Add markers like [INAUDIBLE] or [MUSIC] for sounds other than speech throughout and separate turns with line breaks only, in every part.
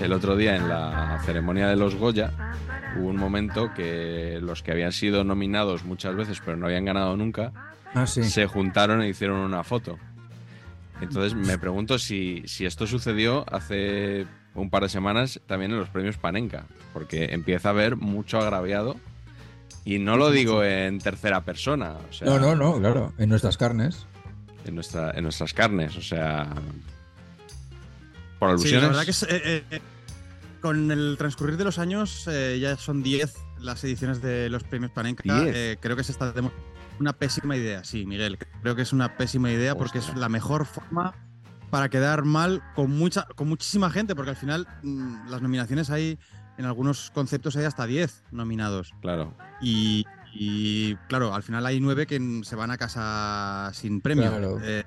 El otro día en la ceremonia de los Goya hubo un momento que los que habían sido nominados muchas veces pero no habían ganado nunca
Ah, sí.
se juntaron e hicieron una foto. Entonces me pregunto si, si esto sucedió hace un par de semanas también en los premios Panenka, porque empieza a haber mucho agraviado y no lo digo en tercera persona, o sea,
No, no, no, claro. En nuestras carnes.
En, nuestra, en nuestras carnes, o sea, por
Sí, la
alusiones.
verdad que es, eh, eh, con el transcurrir de los años eh, ya son 10 las ediciones de los premios Panenka.
10.
Eh, creo que se está una pésima idea, sí, Miguel. Creo que es una pésima idea porque es la mejor forma para quedar mal con mucha con muchísima gente, porque al final mm, las nominaciones hay en algunos conceptos hay hasta 10 nominados.
Claro.
Y, y, claro, al final hay 9 que se van a casa sin premio.
Claro.
Eh,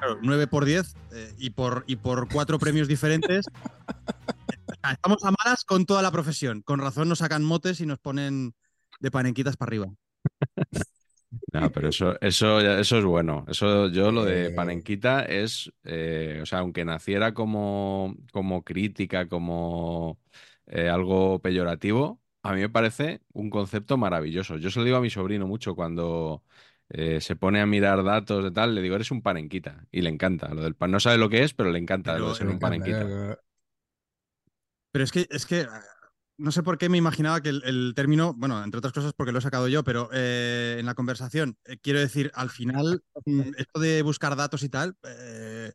claro, 9 por 10 eh, y por y por cuatro premios diferentes. [LAUGHS] Estamos a malas con toda la profesión. Con razón nos sacan motes y nos ponen de panenquitas para arriba. [LAUGHS]
No, pero eso, eso, eso es bueno. Eso, yo lo de
Eh.
Panenquita es, eh, o sea, aunque naciera como, como crítica, como eh, algo peyorativo, a mí me parece un concepto maravilloso. Yo se lo digo a mi sobrino mucho cuando eh, se pone a mirar datos de tal, le digo, eres un Panenquita. Y le encanta. Lo del pan, no sabe lo que es, pero le encanta
Pero
lo de ser un
encanta,
Panenquita.
Pero es que, es que ah, no sé por qué me imaginaba que el, el término, bueno, entre otras cosas porque lo he sacado yo, pero eh, en la conversación, eh, quiero decir, al final, [LAUGHS] mm, esto de buscar datos y tal, eh,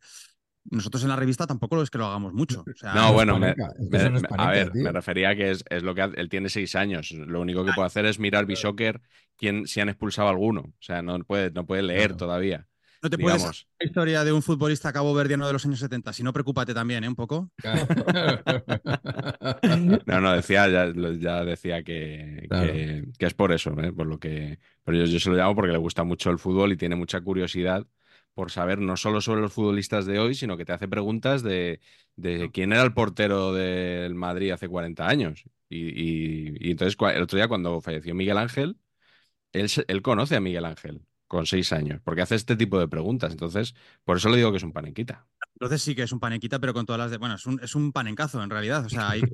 nosotros en la revista tampoco es que lo hagamos mucho. O sea,
No, bueno, me- me- me- a ver,
tío.
me refería a que es, es lo que hace- él tiene seis años. Lo único que puede hacer es mirar Bishocker quién, si han expulsado a alguno. O sea, no puede, no puede leer
Claro.
todavía.
no te puedes la historia de un futbolista caboverdiano de los años 70, si no, preocúpate también, ¿eh? Un poco. [LAUGHS] [LAUGHS]
No, no, decía, ya, decía que,
Claro.
que, que es por eso, ¿eh? Por lo que. Pero yo, yo se lo llamo porque le gusta mucho el fútbol y tiene mucha curiosidad por saber no solo sobre los futbolistas de hoy, sino que te hace preguntas de, de quién era el portero del Madrid hace 40 años. Y, y- y entonces, el otro día, cuando falleció Miguel Ángel, él, él conoce a Miguel Ángel con seis años, porque hace este tipo de preguntas. Entonces, por eso le digo que es un panenquita.
Entonces sí que es un panequita, pero con todas las de. Bueno, es un, es un panencazo en realidad. O sea, hay-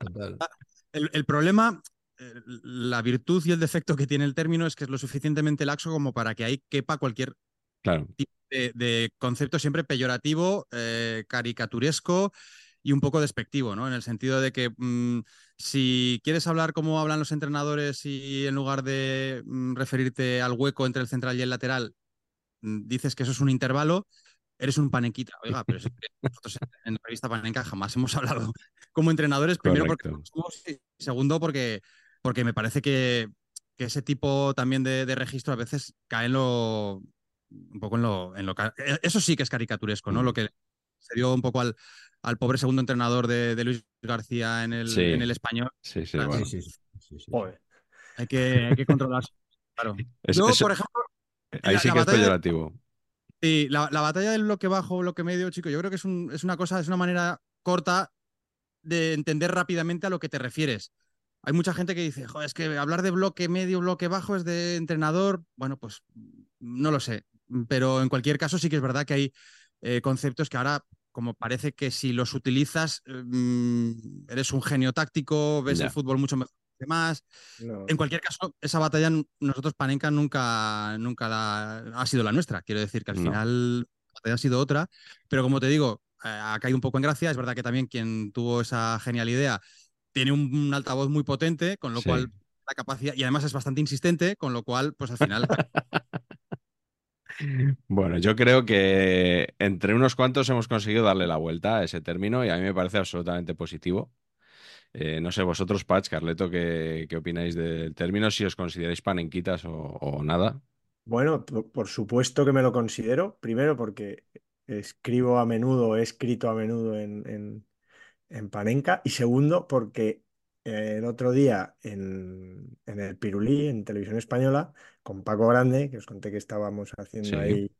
[LAUGHS] el, el problema, eh, la virtud y el defecto que tiene el término es que es lo suficientemente laxo como para que ahí quepa cualquier
Claro,
de, de concepto siempre peyorativo, eh, caricaturesco y un poco despectivo, ¿no? En el sentido de que mm, si quieres hablar como hablan los entrenadores y en lugar de mm, referirte al hueco entre el central y el lateral, mm, dices que eso es un intervalo, eres un panequita. Oiga, pero es que nosotros en la revista Panenca jamás hemos hablado como entrenadores, primero porque
Correcto.
somos y segundo porque, porque me parece que, que ese tipo también de, de registro a veces cae en lo un poco en lo, en lo eh, eso sí que es caricaturesco, ¿no?
Mm.
Lo que se dio un poco al, al pobre segundo entrenador de, de Luis García en el,
Sí.
en el español.
sí, sí, bueno.
Sí, sí, sí, sí.
Hay que, hay que controlarse. [LAUGHS] Claro.
Es-
Yo,
es-
por ejemplo,
ahí
la-
sí que es
de-
peyorativo.
Sí, la, la batalla del bloque bajo, bloque medio, chico, yo creo que es, un- es una cosa, es una manera corta de entender rápidamente a lo que te refieres. Hay mucha gente que dice, Joder, es que hablar de bloque medio, bloque bajo es de entrenador. Bueno, pues no lo sé. Pero en cualquier caso sí que es verdad que hay eh, conceptos que ahora, como parece que si los utilizas, mm, eres un genio táctico, ves el fútbol mucho mejor que demás.
No.
En cualquier caso, esa batalla nosotros, Panenka, nunca, nunca la- ha sido la nuestra. Quiero decir que al
No.
final la batalla ha sido otra. Pero como te digo, eh, ha caído un poco en gracia. Es verdad que también quien tuvo esa genial idea tiene un, un altavoz muy potente, con lo
Sí.
cual la capacidad, y además es bastante insistente, con lo cual, pues al final. [LAUGHS]
Bueno, yo creo que entre unos cuantos hemos conseguido darle la vuelta a ese término y a mí me parece absolutamente positivo. Eh, no sé, vosotros, Patch, Carleto, ¿qué, qué opináis del término? Si os consideráis panenquitas o, o nada.
Bueno, por, supuesto que me lo considero. Primero porque escribo a menudo, he escrito a menudo en, en, en Panenka. Y segundo porque el otro día en, en el Pirulí, en Televisión Española, con Paco Grande, que os conté que estábamos haciendo
Sí.
ahí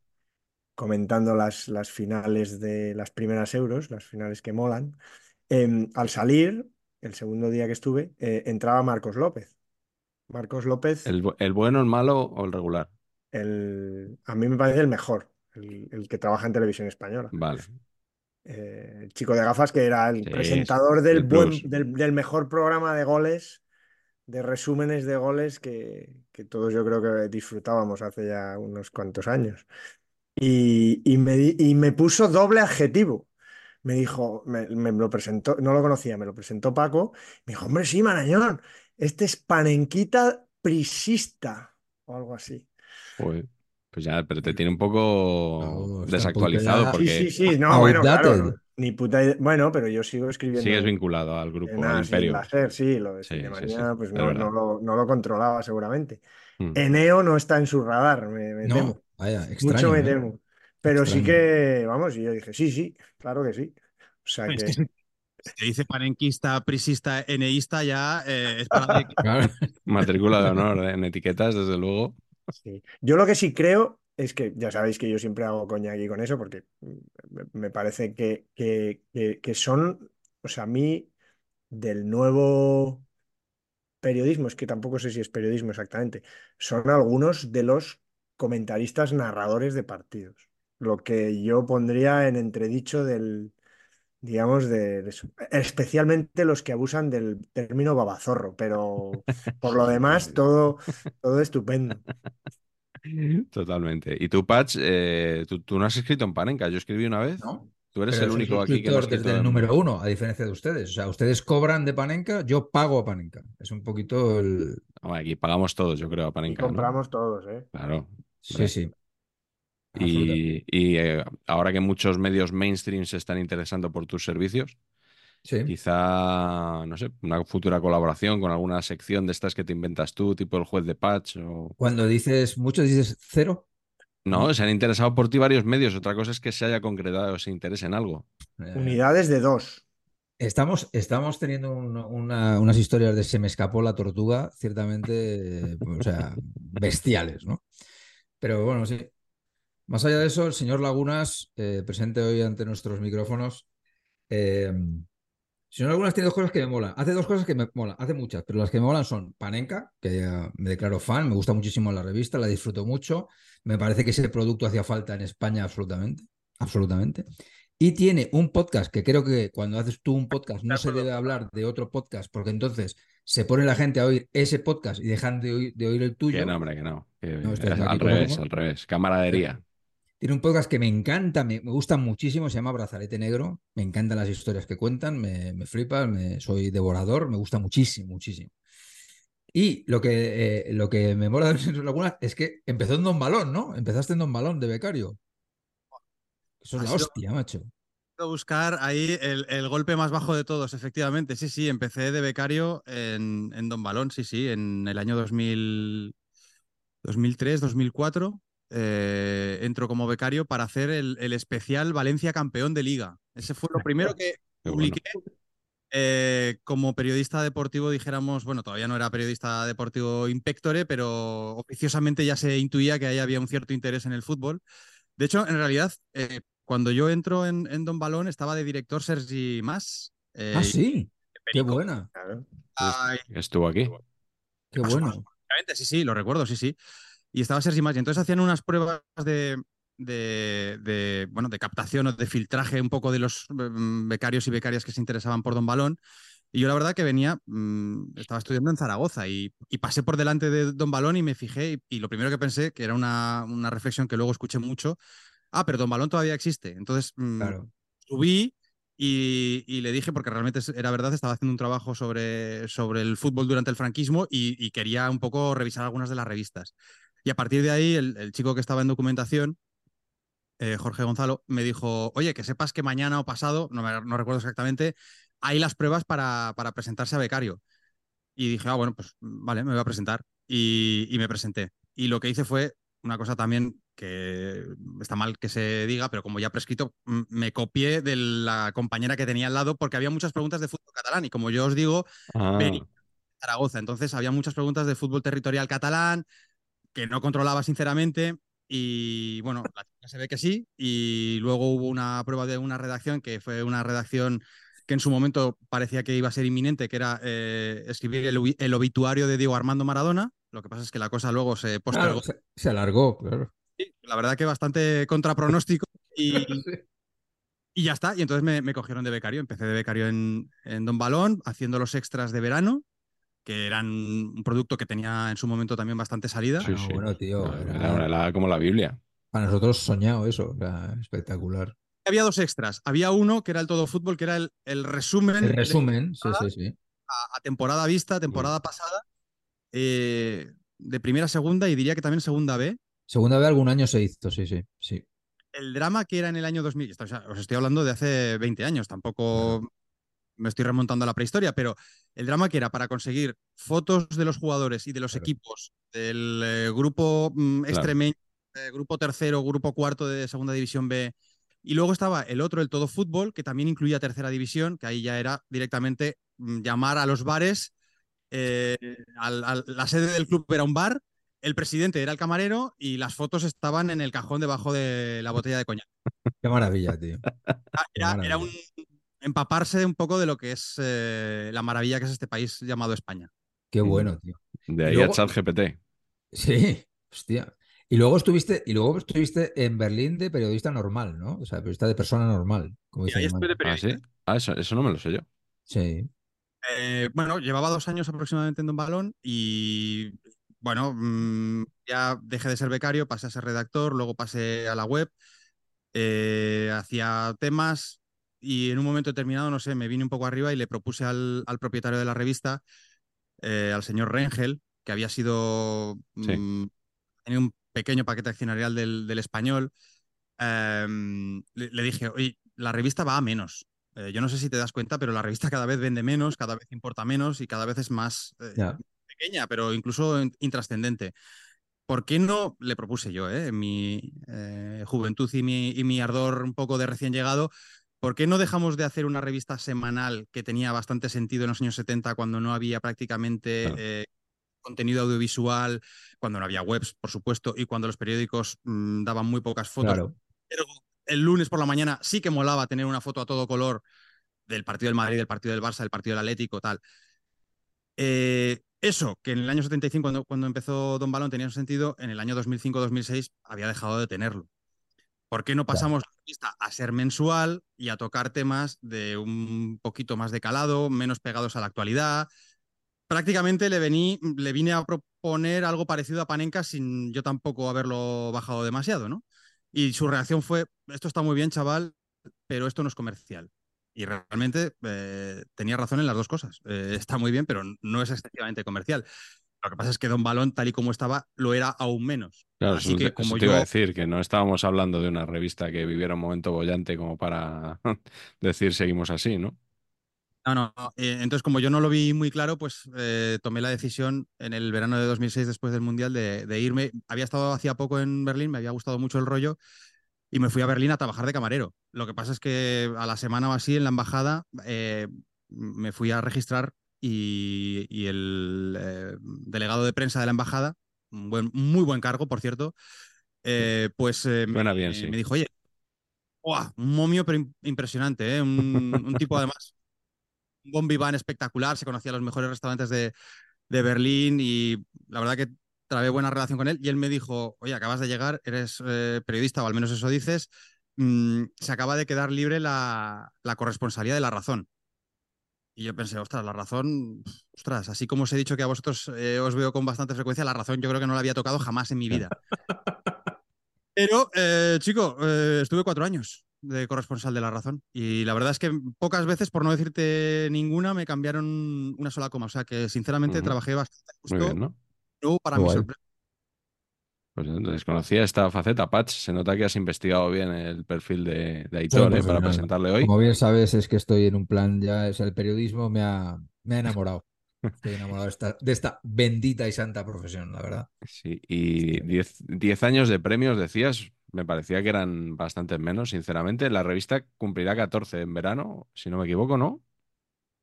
comentando las, las finales de las primeras euros, las finales que molan. em, al salir, el segundo día que estuve, eh, entraba Marcos López. Marcos López,
¿El, el bueno, el malo o el regular?
el, a mí me parece el mejor, el, el que trabaja en televisión española.
Vale.
Eh, el chico de gafas que era el
Sí,
presentador del,
el
buen,
plus.
del, del mejor programa de goles, de resúmenes de goles que, que todos yo creo que disfrutábamos hace ya unos cuantos años. Y, y me, y me puso doble adjetivo. Me dijo, me, me lo presentó, no lo conocía, me lo presentó Paco. Me dijo, hombre, sí, Marañón, este es panenquita prisista o algo así.
Pues ya, pero te tiene un poco
No,
desactualizado
poco
Sí,
porque
sí, sí, no, bueno, claro, ni puta idea. Bueno, pero yo sigo escribiendo.
sigues vinculado al grupo, imperio.
sí, lo de
Sí, sí, sí,
pues
es
no, lo, no lo controlaba seguramente.
Mm.
Eneo no está en su radar, me, me
No,
temo.
vaya, extraño.
Mucho me
¿eh?
temo. Pero sí que, vamos, y yo dije, sí, sí, claro que sí. O sea
Es
que,
te dice panenquista, prisista, eneísta, ya eh, es para. [LAUGHS]
Matrícula de honor ¿eh? en etiquetas, desde luego.
Yo lo que sí creo es que, ya sabéis que yo siempre hago coña aquí con eso, porque me- me parece que, que, que, que son, o sea, a mí, del nuevo periodismo, es que tampoco sé si es periodismo exactamente, son algunos de los comentaristas narradores de partidos. Lo que yo pondría en entredicho del, digamos, de, de eso. Especialmente los que abusan del término babazorro, pero por lo [LAUGHS] demás, todo, todo estupendo. [LAUGHS]
Totalmente. Y tú, Patch, eh, ¿tú, tú no has escrito en Panenka. Yo escribí una vez.
¿No?
Tú eres
Pero
el único aquí que no
desde el número uno, a diferencia de ustedes. O sea, ustedes cobran de Panenka, yo pago a Panenka. Es un poquito el.
Hombre, aquí pagamos todos, yo creo, a
Y
Panenka, ¿no?
compramos todos, ¿eh?
Claro.
Sí, sí.
Y, y, eh, ahora que muchos medios mainstream se están interesando por tus servicios,
Sí.
quizá, no sé, una futura colaboración con alguna sección de estas que te inventas tú, tipo el juez de patch o...
Cuando dices mucho, dices cero.
No, se han interesado por ti varios medios. Otra cosa es que se haya concretado ese interés en algo.
Eh,
Unidades de dos.
Estamos, estamos teniendo un- una- unas historias de se me escapó la tortuga, ciertamente, o sea, bestiales, ¿no? Pero bueno, sí. Más allá de eso, el señor Lagunas, eh, presente hoy ante nuestros micrófonos. eh, el señor Lagunas tiene dos cosas que me molan. Hace dos cosas que me molan, hace muchas, pero las que me molan son Panenka, que me declaro fan, me gusta muchísimo la revista, la disfruto mucho. Me parece que ese producto hacía falta en España absolutamente, absolutamente. Y tiene un podcast que creo que cuando haces tú un podcast no se debe hablar de otro podcast, porque entonces se pone la gente a oír ese podcast y dejan de oír, de oír el tuyo.
Que no, hombre, que no. Que
No, estoy
es
aquí
al revés, al revés. Camaradería.
Tiene un podcast que me encanta, me, me gusta muchísimo, se llama Brazalete Negro. Me encantan las historias que cuentan, me, me flipan, me, soy devorador, me gusta muchísimo, muchísimo. Y lo que, eh, lo que me mola de Señor Laguna es que empezó en Don Balón, ¿no? Empezaste en Don Balón de becario. Eso es la hostia, macho.
a buscar ahí el, el golpe más bajo de todos, efectivamente. Sí, sí, empecé de becario en, en Don Balón, sí, sí, en el año 2000, 2003, 2004. Eh, entro como becario para hacer el, el especial Valencia campeón de liga. Ese fue lo primero que publiqué. eh, como periodista deportivo, dijéramos, bueno, todavía no era periodista deportivo inspectore, pero oficiosamente ya se intuía que ahí había un cierto interés en el fútbol. De hecho, en realidad, eh, cuando yo entro en, en Don Balón, estaba de director Sergi Mas, eh,
Ah, sí. Qué buena.
Ay,
Estuvo aquí.
Qué
pasó?
bueno.
Sí, sí, lo recuerdo, sí, sí. Y estaba Sergi Maggi. Entonces hacían unas pruebas de, de, de, bueno, de captación o de filtraje un poco de los mm, becarios y becarias que se interesaban por Don Balón. Y yo la verdad que venía, mm, estaba estudiando en Zaragoza y, y pasé por delante de Don Balón y me fijé y, y lo primero que pensé, que era una, una reflexión que luego escuché mucho, ah, pero Don Balón todavía existe. Entonces mm,
Claro.
subí y, y le dije, porque realmente era verdad, estaba haciendo un trabajo sobre, sobre el fútbol durante el franquismo y, y quería un poco revisar algunas de las revistas. Y a partir de ahí, el, el chico que estaba en documentación, eh, Jorge Gonzalo, me dijo, oye, que sepas que mañana o pasado, no, me- no recuerdo exactamente, hay las pruebas para, para presentarse a becario. Y dije, ah, bueno, pues vale, me voy a presentar. Y, y me presenté. Y lo que hice fue una cosa también que está mal que se diga, pero como ya prescrito, me copié de la compañera que tenía al lado porque había muchas preguntas de fútbol catalán. Y como yo os digo,
Ah,
venía de Zaragoza. Entonces había muchas preguntas de fútbol territorial catalán que no controlaba sinceramente. Y bueno, la chica se ve que sí. Y luego hubo una prueba de una redacción que fue una redacción que en su momento parecía que iba a ser inminente, que era eh, escribir el, obi- el obituario de Diego Armando Maradona. Lo que pasa es que la cosa luego se postergó.
Claro, se, se alargó, claro.
Sí, la verdad que bastante contrapronóstico. Y, [LAUGHS] y ya está. Y entonces me, me cogieron de becario. Empecé de becario en, en Don Balón, haciendo los extras de verano, que eran un producto que tenía en su momento también bastante salida.
sí,
Ah,
sí.
bueno, tío,
Era-
era-
era la- como la Biblia.
Para nosotros soñado eso, era espectacular.
Había dos extras. Había uno que era el todo fútbol, que era el, el resumen,
El resumen, sí, sí, sí.
a, a temporada vista, temporada pasada, eh, de primera a segunda y diría que también segunda B.
Segunda vez algún año se hizo, sí, sí, sí.
El drama que era en el año 2000, esto, o sea, os estoy hablando de hace 20 años, tampoco me estoy remontando a la prehistoria, pero el drama que era para conseguir fotos de los jugadores y de los
Claro.
equipos del eh, grupo mm,
Claro.
extremeño, eh, grupo tercero, grupo cuarto de segunda división B. Y luego estaba el otro, el todo fútbol, que también incluía tercera división, que ahí ya era directamente mm, llamar a los bares. eh, al- al- la sede del club era un bar, el presidente era el camarero y las fotos estaban en el cajón debajo de la botella de coñac. [LAUGHS]
Qué maravilla, tío.
Era, era
maravilla.
un empaparse un poco de lo que es eh, la maravilla que es este país llamado España.
Qué bueno, tío.
De ahí
luego-
a ChatGPT.
Sí, hostia. Y luego estuviste, y luego estuviste en Berlín de periodista normal, ¿no? O sea, periodista de persona normal, como
Y
dice
ahí estuve de.
¿Ah, sí? Ah, eso, eso no me lo sé yo.
Sí.
Eh, bueno, llevaba dos años aproximadamente en Don Balón y bueno, mm, ya dejé de ser becario, pasé a ser redactor, luego pasé a la web, eh, hacía temas y en un momento determinado, no sé, me vine un poco arriba y le propuse al, al propietario de la revista, eh, al señor Rengel, que había sido,
Sí.
mm, tenía un pequeño paquete accionarial del, del español, em, le, le dije, oye, la revista va a menos. Eh, yo no sé si te das cuenta, pero la revista cada vez vende menos, cada vez importa menos y cada vez es más eh,
Ya.
pequeña, pero incluso in- intrascendente. ¿Por qué no, le propuse yo, eh, en mi eh, juventud y mi, y mi ardor un poco de recién llegado, ¿por qué no dejamos de hacer una revista semanal que tenía bastante sentido en los años 70 cuando no había prácticamente
Claro.
eh, contenido audiovisual, cuando no había webs, por supuesto, y cuando los periódicos mm, daban muy pocas fotos?
Claro.
Pero el lunes por la mañana sí que molaba tener una foto a todo color del partido del Madrid, del partido del Barça, del partido del Atlético, tal. Eh, eso, que en el año 75, cuando, cuando empezó Don Balón, tenía sentido, en el año 2005-2006 había dejado de tenerlo. ¿Por qué no pasamos a ser mensual y a tocar temas de un poquito más de calado, menos pegados a la actualidad? Prácticamente le, vení, le vine a proponer algo parecido a Panenka sin yo tampoco haberlo bajado demasiado, ¿no? Y su reacción fue, esto está muy bien, chaval, pero esto no es comercial. Y realmente eh, tenía razón en las dos cosas. Eh, está muy bien, pero no es excesivamente comercial. Lo que pasa es que Don Balón, tal y como estaba, lo era aún menos.
Claro,
Así
eso,
que
te-
como
eso te iba a
yo
decir, que no estábamos hablando de una revista que viviera un momento bollante como para [LAUGHS] decir seguimos así, ¿no?
No, no. no. Eh, entonces, como yo no lo vi muy claro, pues eh, tomé la decisión en el verano de 2006, después del Mundial, de, de irme. Había estado hacía poco en Berlín, me había gustado mucho el rollo y me fui a Berlín a trabajar de camarero. Lo que pasa es que a la semana o así, en la embajada, eh, me fui a registrar y, y el eh, delegado de prensa de la embajada, un buen, muy buen cargo, por cierto, eh, pues eh, me,
bien, sí.
me dijo, oye, ¡buah! un momio pero im- impresionante, ¿eh? un, un tipo además un bombi van espectacular, se conocía los mejores restaurantes de, de Berlín y la verdad que trabé buena relación con él y él me dijo, oye, acabas de llegar, eres periodista o al menos eso dices, mm, se acaba de quedar libre la, la corresponsalía de La Razón. Y yo pensé, ostras, La Razón, ostras, así como os he dicho que a vosotros eh, os veo con bastante frecuencia, La Razón yo creo que no la había tocado jamás en mi vida. Pero, eh, chico, eh, estuve cuatro años de corresponsal de La Razón y la verdad es que pocas veces, por no decirte ninguna, me cambiaron una sola coma. O sea que, sinceramente,
Ujú.
trabajé bastante
Muy
justo.
bien, ¿no?
Luego, para
Qué
mi
guay.
sorpresa,
Pues desconocía esta faceta, Patch. Se nota que has investigado bien el perfil de, de Aitor, ¿eh? Para
profesional.
presentarle hoy.
Como bien sabes, es que estoy en un plan ya, o sea, el periodismo me ha, me ha enamorado. Estoy enamorado de esta, de esta bendita y santa profesión, la verdad.
Sí, y 10 años de premios, decías, me parecía que eran bastantes menos, sinceramente. La revista cumplirá 14 en verano, si no me equivoco, ¿no?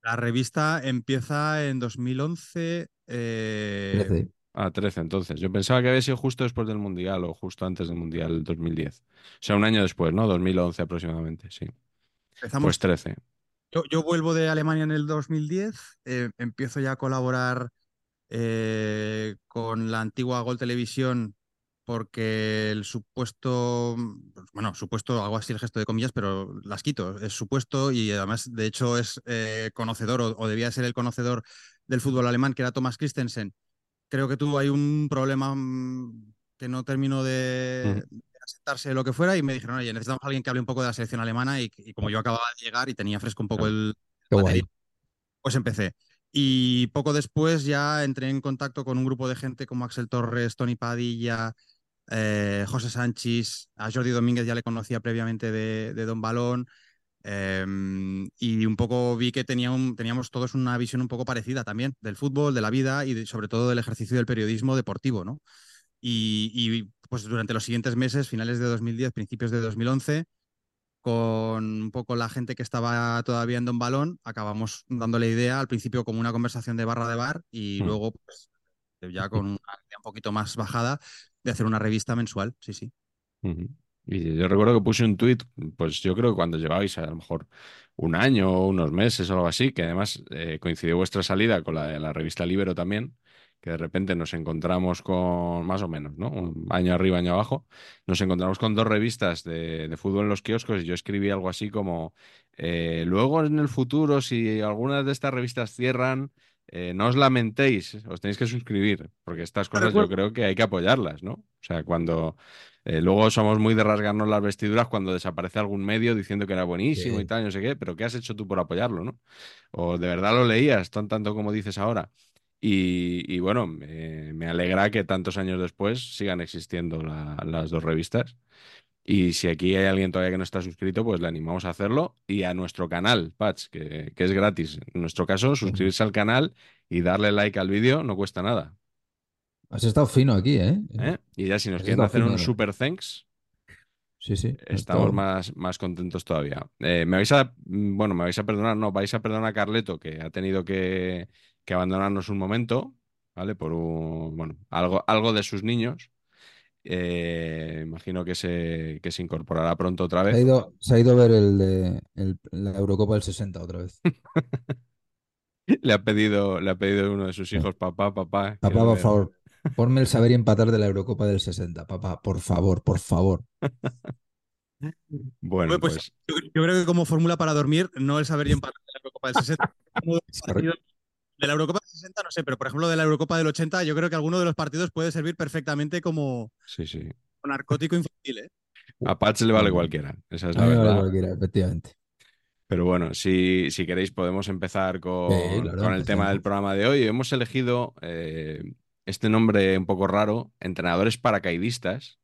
la revista empieza en 2011. eh,
13.
Ah, 13 entonces. Yo pensaba que había sido justo después del Mundial o justo antes del Mundial 2010. O sea, un año después, ¿no? 2011 aproximadamente, sí.
empezamos
Pues 13.
Yo, yo vuelvo de Alemania en el 2010, eh, empiezo ya a colaborar eh, con la antigua Gol Televisión porque el supuesto, pues, bueno, supuesto, hago así el gesto de comillas, pero las quito, es supuesto y además, de hecho, es eh, conocedor o, o debía ser el conocedor del fútbol alemán, que era Thomas Christensen. Creo que tuvo ahí un problema mm, que no terminó de,
Ujú.
de asentarse lo que fuera y me dijeron, oye, necesitamos a alguien que hable un poco de la selección alemana y, y como yo acababa de llegar y tenía fresco un poco
Claro.
el
Qué
material, pues empecé. Y poco después ya entré en contacto con un grupo de gente como Axel Torres, Tony Padilla, eh, José Sánchez, a Jordi Domínguez ya le conocía previamente de, de Don Balón. Eh, y un poco vi que tenía un- teníamos todos una visión un poco parecida también del fútbol, de la vida y de- sobre todo del ejercicio del periodismo deportivo, ¿no? Y, y, pues durante los siguientes meses, finales de 2010, principios de 2011, con un poco la gente que estaba todavía en Don Balón, acabamos dándole idea al principio como una conversación de barra de bar y
Hmm.
luego pues, ya con una idea un poquito más bajada de hacer una revista mensual, sí, sí.
Y yo recuerdo que puse un tuit, pues yo creo que cuando llevabais a lo mejor un año o unos meses o algo así, que además eh, coincidió vuestra salida con la de la revista Libero también, que de repente nos encontramos con, más o menos, ¿no? Un año arriba, año abajo, nos encontramos con dos revistas de, de fútbol en los kioscos y yo escribí algo así como, eh, luego en el futuro, si algunas de estas revistas cierran, eh, no os lamentéis, os tenéis que suscribir, porque estas cosas yo creo que hay que apoyarlas, ¿no? O sea, cuando... Eh, luego somos muy de rasgarnos las vestiduras cuando desaparece algún medio diciendo que era buenísimo
Sí.
y tal, no sé qué, pero ¿qué has hecho tú por apoyarlo, no? O de verdad lo leías tan tanto como dices ahora. Y, y bueno, me, me alegra que tantos años después sigan existiendo la- las dos revistas. Y si aquí hay alguien todavía que no está suscrito, pues le animamos a hacerlo. Y a nuestro canal, Patch, que, que es gratis. En nuestro caso, suscribirse al canal y darle like al vídeo no cuesta nada.
Has estado fino aquí, ¿eh?
¿eh? Y ya si nos
Has
quieren hacer un super thanks,
Sí, sí.
Estamos más, más contentos todavía. Eh, me vais a, mm, bueno, me vais a perdonar, no, vais a perdonar a Carleto, que ha tenido que, que abandonarnos un momento, ¿vale? Por un, bueno, algo, algo de sus niños. Eh, imagino que se, que se incorporará pronto otra
Se ha
vez.
ido, se ha ido a ver el de el- la Eurocopa del 60 otra vez. [LAUGHS]
Le ha pedido, le ha pedido uno de sus hijos, papá, papá.
Papá, por
ver".
favor, ponme el saber y empatar de la Eurocopa del 60. Papá, por favor, por favor.
Bueno,
pues,
pues
Yo, yo creo que como fórmula para dormir, no el saber y empatar de la Eurocopa del 60. Uno [LAUGHS] de la Eurocopa del 60 no sé, pero por ejemplo de la Eurocopa del 80 yo creo que alguno de los partidos puede servir perfectamente como
sí, sí.
narcótico infantil, ¿eh?
A Patch le vale cualquiera, esa es
A
la
mí me vale
verdad.
cualquiera, efectivamente.
Pero bueno, si, si queréis podemos empezar con,
Sí, claro,
con el tema del programa de hoy. Hemos elegido eh, este nombre un poco raro, entrenadores paracaidistas,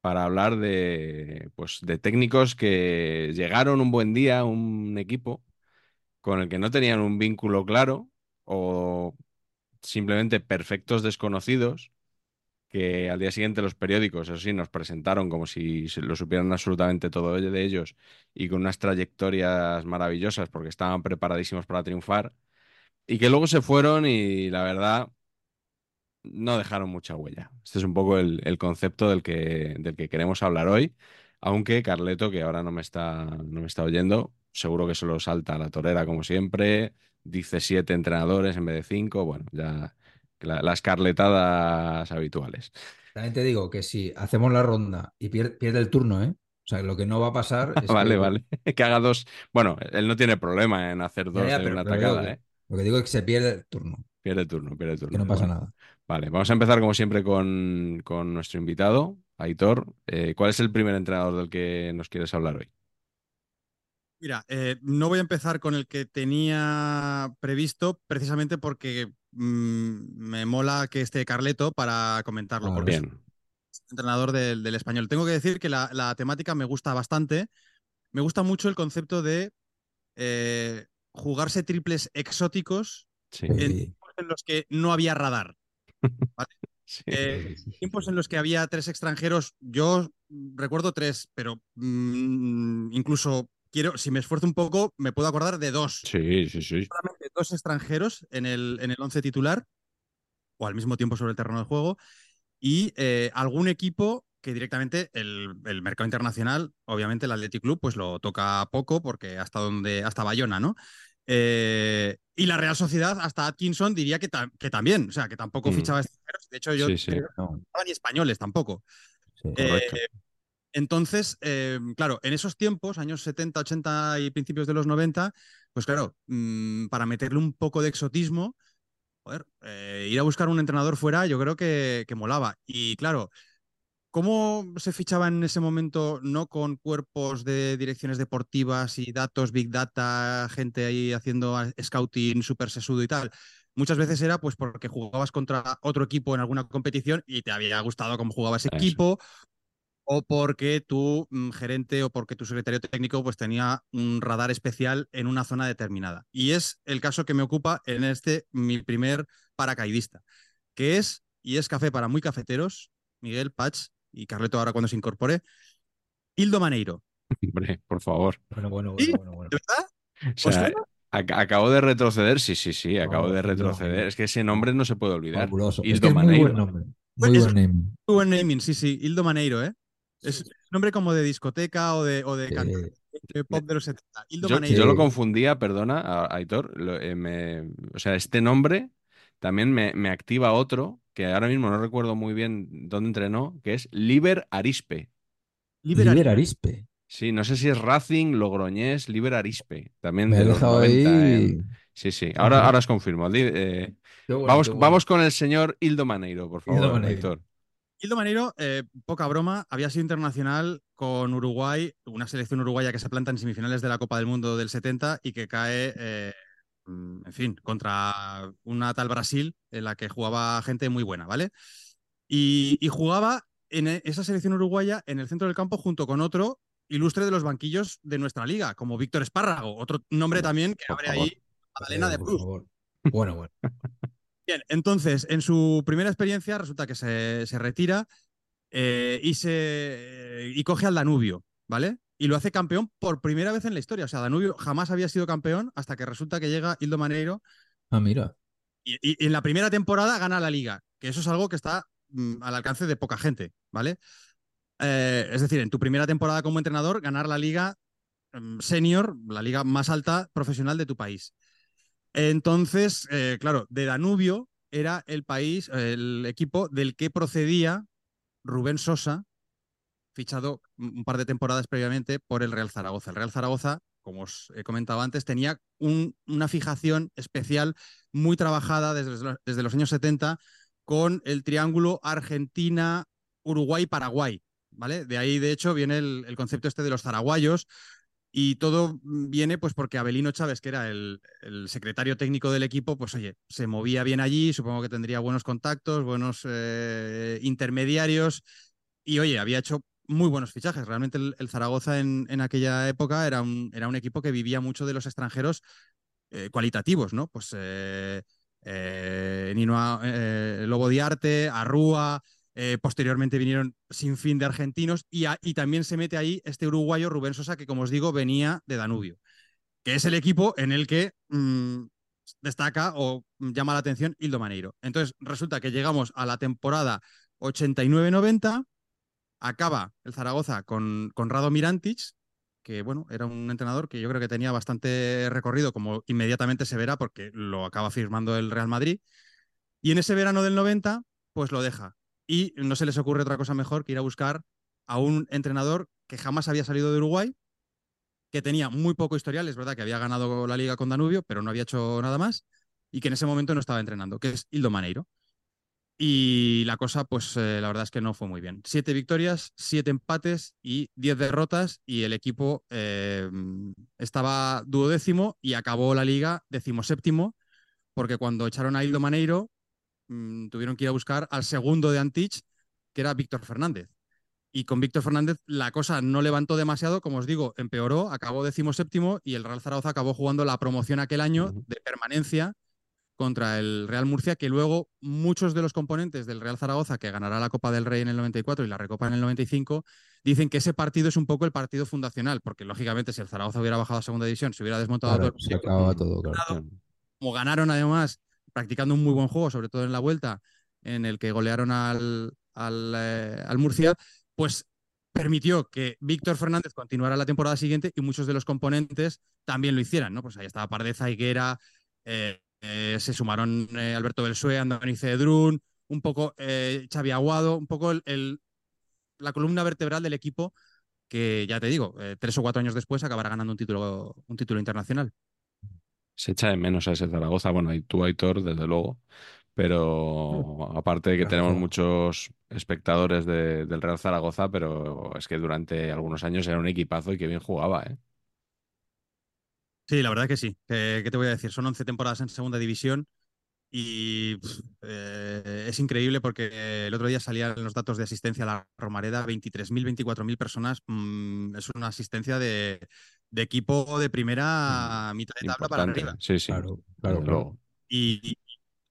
para hablar de, pues, de técnicos que llegaron un buen día a un equipo con el que no tenían un vínculo claro o simplemente perfectos desconocidos que al día siguiente los periódicos, eso sí, nos presentaron como si lo supieran absolutamente todo de ellos y con unas trayectorias maravillosas porque estaban preparadísimos para triunfar y que luego se fueron y la verdad no dejaron mucha huella. Este es un poco el, el concepto del que, del que queremos hablar hoy, aunque Carleto, que ahora no me está, no me está oyendo, seguro que se lo salta a la torera como siempre, dice siete entrenadores en vez de cinco, bueno, ya las carletadas habituales.
También te digo que si hacemos la ronda y pierde, el turno, ¿eh? O sea, lo que no va a pasar [LAUGHS] es
vale, vale. [LAUGHS] que haga dos. Bueno, él no tiene problema en hacer dos en una atacada, ¿eh?
Lo que digo es que se pierde el turno.
Pierde el turno, pierde el turno.
Que no pasa nada.
Vale, vamos a empezar como siempre con, con nuestro invitado, Aitor. Eh, ¿Cuál es el primer entrenador del que nos quieres hablar hoy?
Mira, eh, no voy a empezar con el que tenía previsto, precisamente porque mm, me mola que esté Carleto para comentarlo.
Ah, bien.
Es entrenador del, español. Tengo que decir que la, temática me gusta bastante. Me gusta mucho el concepto de eh, jugarse triples exóticos en tiempos en los que no había radar. [LAUGHS] Eh, tiempos en los que había tres extranjeros, yo recuerdo tres, pero mm, incluso quiero, si me esfuerzo un poco, me puedo acordar de dos.
Sí, sí, sí.
Solamente dos extranjeros en el, en el once titular, o al mismo tiempo sobre el terreno de juego, y eh, algún equipo que directamente el, mercado internacional, obviamente el Athletic Club, pues lo toca poco, porque hasta donde, hasta Bayona, ¿no? Eh, y la Real Sociedad, hasta Atkinson, diría que, que también, o sea, que tampoco mm. fichaba extranjeros. De hecho, yo no ni españoles tampoco. Eh, entonces, eh, claro, en esos tiempos, años 70, 80 y principios de los 90, pues claro, mm, para meterle un poco de exotismo, joder, ir a buscar un entrenador fuera, yo creo que, que molaba. Y claro, ¿Cómo se fichaba en ese momento, no con cuerpos de direcciones deportivas y datos, big data, gente ahí haciendo scouting súper sesudo y tal? Muchas veces era pues porque jugabas contra otro equipo en alguna competición y te había gustado cómo jugaba ese equipo, o porque tu mm, gerente o porque tu secretario técnico pues tenía un radar especial en una zona determinada. Y es el caso que me ocupa en este mi primer paracaidista, que es, y es café para muy cafeteros, Miguel Patch y Carleto ahora cuando se incorpore, Hildo Maneiro. [LAUGHS]
Hombre, por favor.
Bueno, bueno, bueno, bueno.
¿De verdad?
O sea, acabo de retroceder, sí, sí, sí, acabo de retroceder. Es que ese nombre no se puede olvidar.
Fabuloso. Hildo Maneiro. Muy buen nombre. Muy buen naming.
Muy buen naming, sí, sí. Hildo Maneiro, ¿eh? Es un nombre como de discoteca o de, o de, pop de los 70.
yo, lo confundía, perdona, Aitor. Eh, o sea, este nombre también me, activa otro, que ahora mismo no recuerdo muy bien dónde entrenó, que es Liber Arispe.
Liber, Arispe.
Sí, no sé si es Racing, Logroñés, Liber Arispe. También
me de los 90
Sí, sí, ahora, ahora os confirmo. Eh, vamos, vamos con el señor Hildo Maneiro, por favor.
Hildo Manero, eh, poca broma, había sido internacional con Uruguay, una selección uruguaya que se planta en semifinales de la Copa del Mundo del 70 y que cae, eh, en fin, contra una tal Brasil en la que jugaba gente muy buena, ¿vale? Y, jugaba en e, esa selección uruguaya en el centro del campo junto con otro ilustre de los banquillos de nuestra liga, como Víctor Espárrago, otro nombre también que abre ahí Magdalena de Plus.
Bueno, bueno.
Bien, entonces, en su primera experiencia resulta que se, retira eh, y, se, y coge al Danubio, ¿vale? Y lo hace campeón por primera vez en la historia. O sea, Danubio jamás había sido campeón hasta que resulta que llega Hildo Maneiro.
Ah, mira.
Y, en la primera temporada gana la liga, que eso es algo que está mm, al alcance de poca gente, ¿vale? Eh, es decir, en tu primera temporada como entrenador, ganar la liga mm, senior, la liga más alta profesional de tu país. Entonces, eh, claro, de Danubio era el país, el equipo del que procedía Rubén Sosa, fichado un par de temporadas previamente por el Real Zaragoza. El Real Zaragoza, como os he comentado antes, tenía una fijación especial muy trabajada desde, desde, los años 70 con el triángulo Argentina, Uruguay, Paraguay. ¿Vale? De ahí, de hecho, viene el, concepto este de los zaraguayos, y todo viene pues porque Abelino Chávez, que era el, secretario técnico del equipo, pues oye, se movía bien allí, supongo que tendría buenos contactos, buenos eh, intermediarios y oye, había hecho muy buenos fichajes. Realmente el, Zaragoza en, aquella época era un, era un equipo que vivía mucho de los extranjeros eh, cualitativos, ¿no? Pues eh, Nino Lobo Diarte, Arrúa, eh, posteriormente vinieron sin fin de argentinos y, también se mete ahí este uruguayo Rubén Sosa, que como os digo, venía de Danubio, que es el equipo en el que mm, destaca o llama la atención Hildo Maneiro. Entonces resulta que llegamos a la temporada 89-90, acaba el Zaragoza con, con Rado Mirantic, que bueno, era un entrenador que yo creo que tenía bastante recorrido, como inmediatamente se verá, porque lo acaba firmando el Real Madrid. Y en ese verano del 90, pues lo deja. Y no se les ocurre otra cosa mejor que ir a buscar a un entrenador que jamás había salido de Uruguay, que tenía muy poco historial, es verdad que había ganado la liga con Danubio, pero no había hecho nada más, y que en ese momento no estaba entrenando, que es Hildo Maneiro. Y la cosa, pues eh, la verdad es que no fue muy bien. Siete victorias, siete empates y diez derrotas y el equipo eh, estaba duodécimo y acabó la liga decimoséptimo porque cuando echaron a Hildo Maneiro mm, tuvieron que ir a buscar al segundo de Antich, que era Víctor Fernández. Y con Víctor Fernández la cosa no levantó demasiado, como os digo, empeoró, acabó decimoséptimo y el Real Zaragoza acabó jugando la promoción aquel año de permanencia contra el Real Murcia, que luego muchos de los componentes del Real Zaragoza, que ganará la Copa del Rey en el 94 y la Recopa en el 95, dicen que ese partido es un poco el partido fundacional, porque lógicamente si el Zaragoza hubiera bajado a segunda división, se hubiera desmontado
Claro,
todo,
se acababa todo, claro.
como ganaron además practicando un muy buen juego, sobre todo en la vuelta, en el que golearon al, al, eh, al Murcia, pues permitió que Víctor Fernández continuara la temporada siguiente y muchos de los componentes también lo hicieran, ¿no? Pues ahí estaba Pardeza, Higuera, eh, eh, se sumaron eh, Alberto Belsué, Andoni Cedrún, un poco eh, Xavi Aguado, un poco el, el- la columna vertebral del equipo que, ya te digo, eh, tres o cuatro años después acabará ganando un título, un título internacional.
Se echa de menos a ese Zaragoza. Bueno, y tú, Aitor, desde luego. Pero aparte de que tenemos muchos espectadores de- del Real Zaragoza, pero es que durante algunos años era un equipazo y que bien jugaba, ¿eh?
Sí, la verdad que sí. ¿Qué, qué te voy a decir? Son 11 temporadas en segunda división y eh, es increíble porque el otro día salían los datos de asistencia a la Romareda, 23.000, 24.000 personas. mm, es una asistencia de, de equipo de primera mitad de tabla para arriba.
Sí, sí.
Claro, claro.
Y, y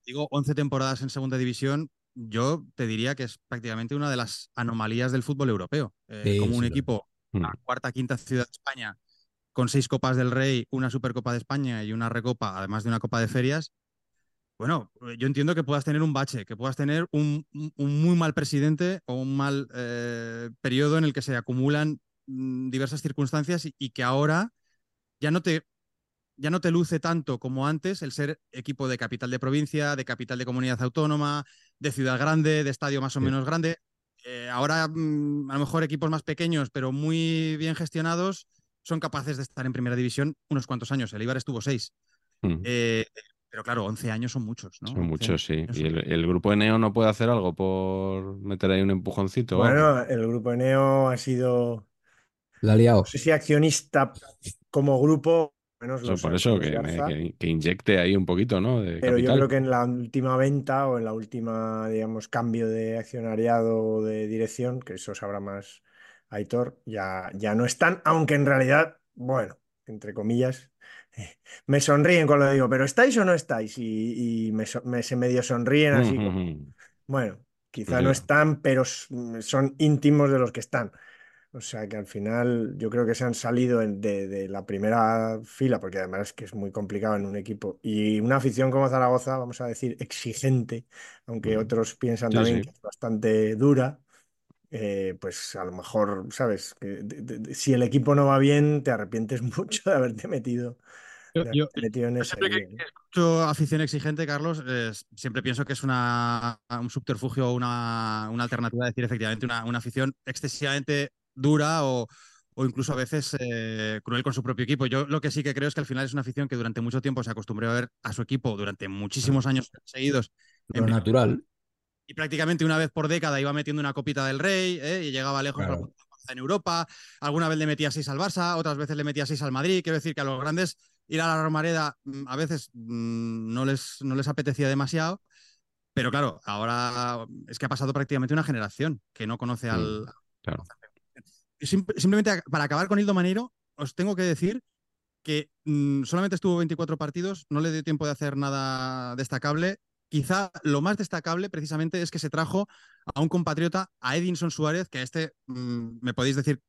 digo, 11 temporadas en segunda división, yo te diría que es prácticamente una de las anomalías del fútbol europeo. Eh,
Sí,
como un
sí,
equipo,
Mm.
la cuarta, quinta ciudad de España, con seis Copas del Rey, una Supercopa de España y una Recopa, además de una Copa de Ferias. Bueno, eh, yo entiendo que puedas tener un bache, que puedas tener un, muy mal presidente o un mal eh, periodo en el que se acumulan mm, diversas circunstancias y, y que ahora ya no te ya no te luce tanto como antes el ser equipo de capital de provincia, de capital de comunidad autónoma, de ciudad grande, de estadio más o
Sí.
menos grande. Eh, ahora, mm, a lo mejor equipos más pequeños, pero muy bien gestionados, son capaces de estar en primera división unos cuantos años. El Ibar estuvo seis.
Mm.
Eh, pero claro, 11 años son muchos, ¿no?
Son
11
muchos, sí. ¿Y el, el grupo de Neo no puede hacer algo por meter ahí un empujoncito? algo?
Bueno, el grupo Eneo ha sido,
La ha liado.
no sé si accionista como grupo, menos
Eso,
los,
por eso,
los
que, que- que inyecte ahí un poquito, ¿no? De
pero yo creo que en la última venta o en la última, digamos, cambio de accionariado o de dirección, que eso sabrá más Aitor, ya, ya no están, aunque en realidad, bueno, entre comillas, [LAUGHS] me sonríen cuando lo digo, pero ¿estáis o no estáis? Y, y me, se medio sonríen así
Mm,
como, bueno, quizá no están, pero son íntimos de los que están. O sea que al final yo creo que se han salido de, de la primera fila, porque además es que es muy complicado en un equipo. Y una afición como Zaragoza, vamos a decir, exigente, aunque otros piensan
Sí,
también que es bastante dura, eh, pues a lo mejor, ¿sabes? Que de- de- de- si el equipo no va bien, te arrepientes [LAUGHS] mucho de haberte metido,
Yo-
de
yo-
haberte metido en
yo
ese
siempre que,
lío, ¿no?
que escucho afición exigente, Carlos, eh, siempre pienso que es una, un subterfugio o una, una alternativa a decir efectivamente una, una afición excesivamente dura o, o incluso a veces eh, cruel con su propio equipo. Yo lo que sí que creo es que al final es una afición que durante mucho tiempo se acostumbró a ver a su equipo durante muchísimos años seguidos
Lo natural.
Y prácticamente una vez por década iba metiendo una copita del Rey ¿eh? y llegaba lejos
Claro.
en Europa. Alguna vez le metía seis al Barça, otras veces le metía seis al Madrid. Quiero decir que a los grandes ir a la Romareda mm, a veces mm, no les, no les apetecía demasiado. Pero claro, ahora es que ha pasado prácticamente una generación que no conoce al.
Claro.
Sim- simplemente para acabar con Hildo Maneiro, os tengo que decir que mm, solamente estuvo 24 partidos, no le dio tiempo de hacer nada destacable. Quizá lo más destacable precisamente es que se trajo a un compatriota, a Edinson Suárez, que a este mm, me podéis decir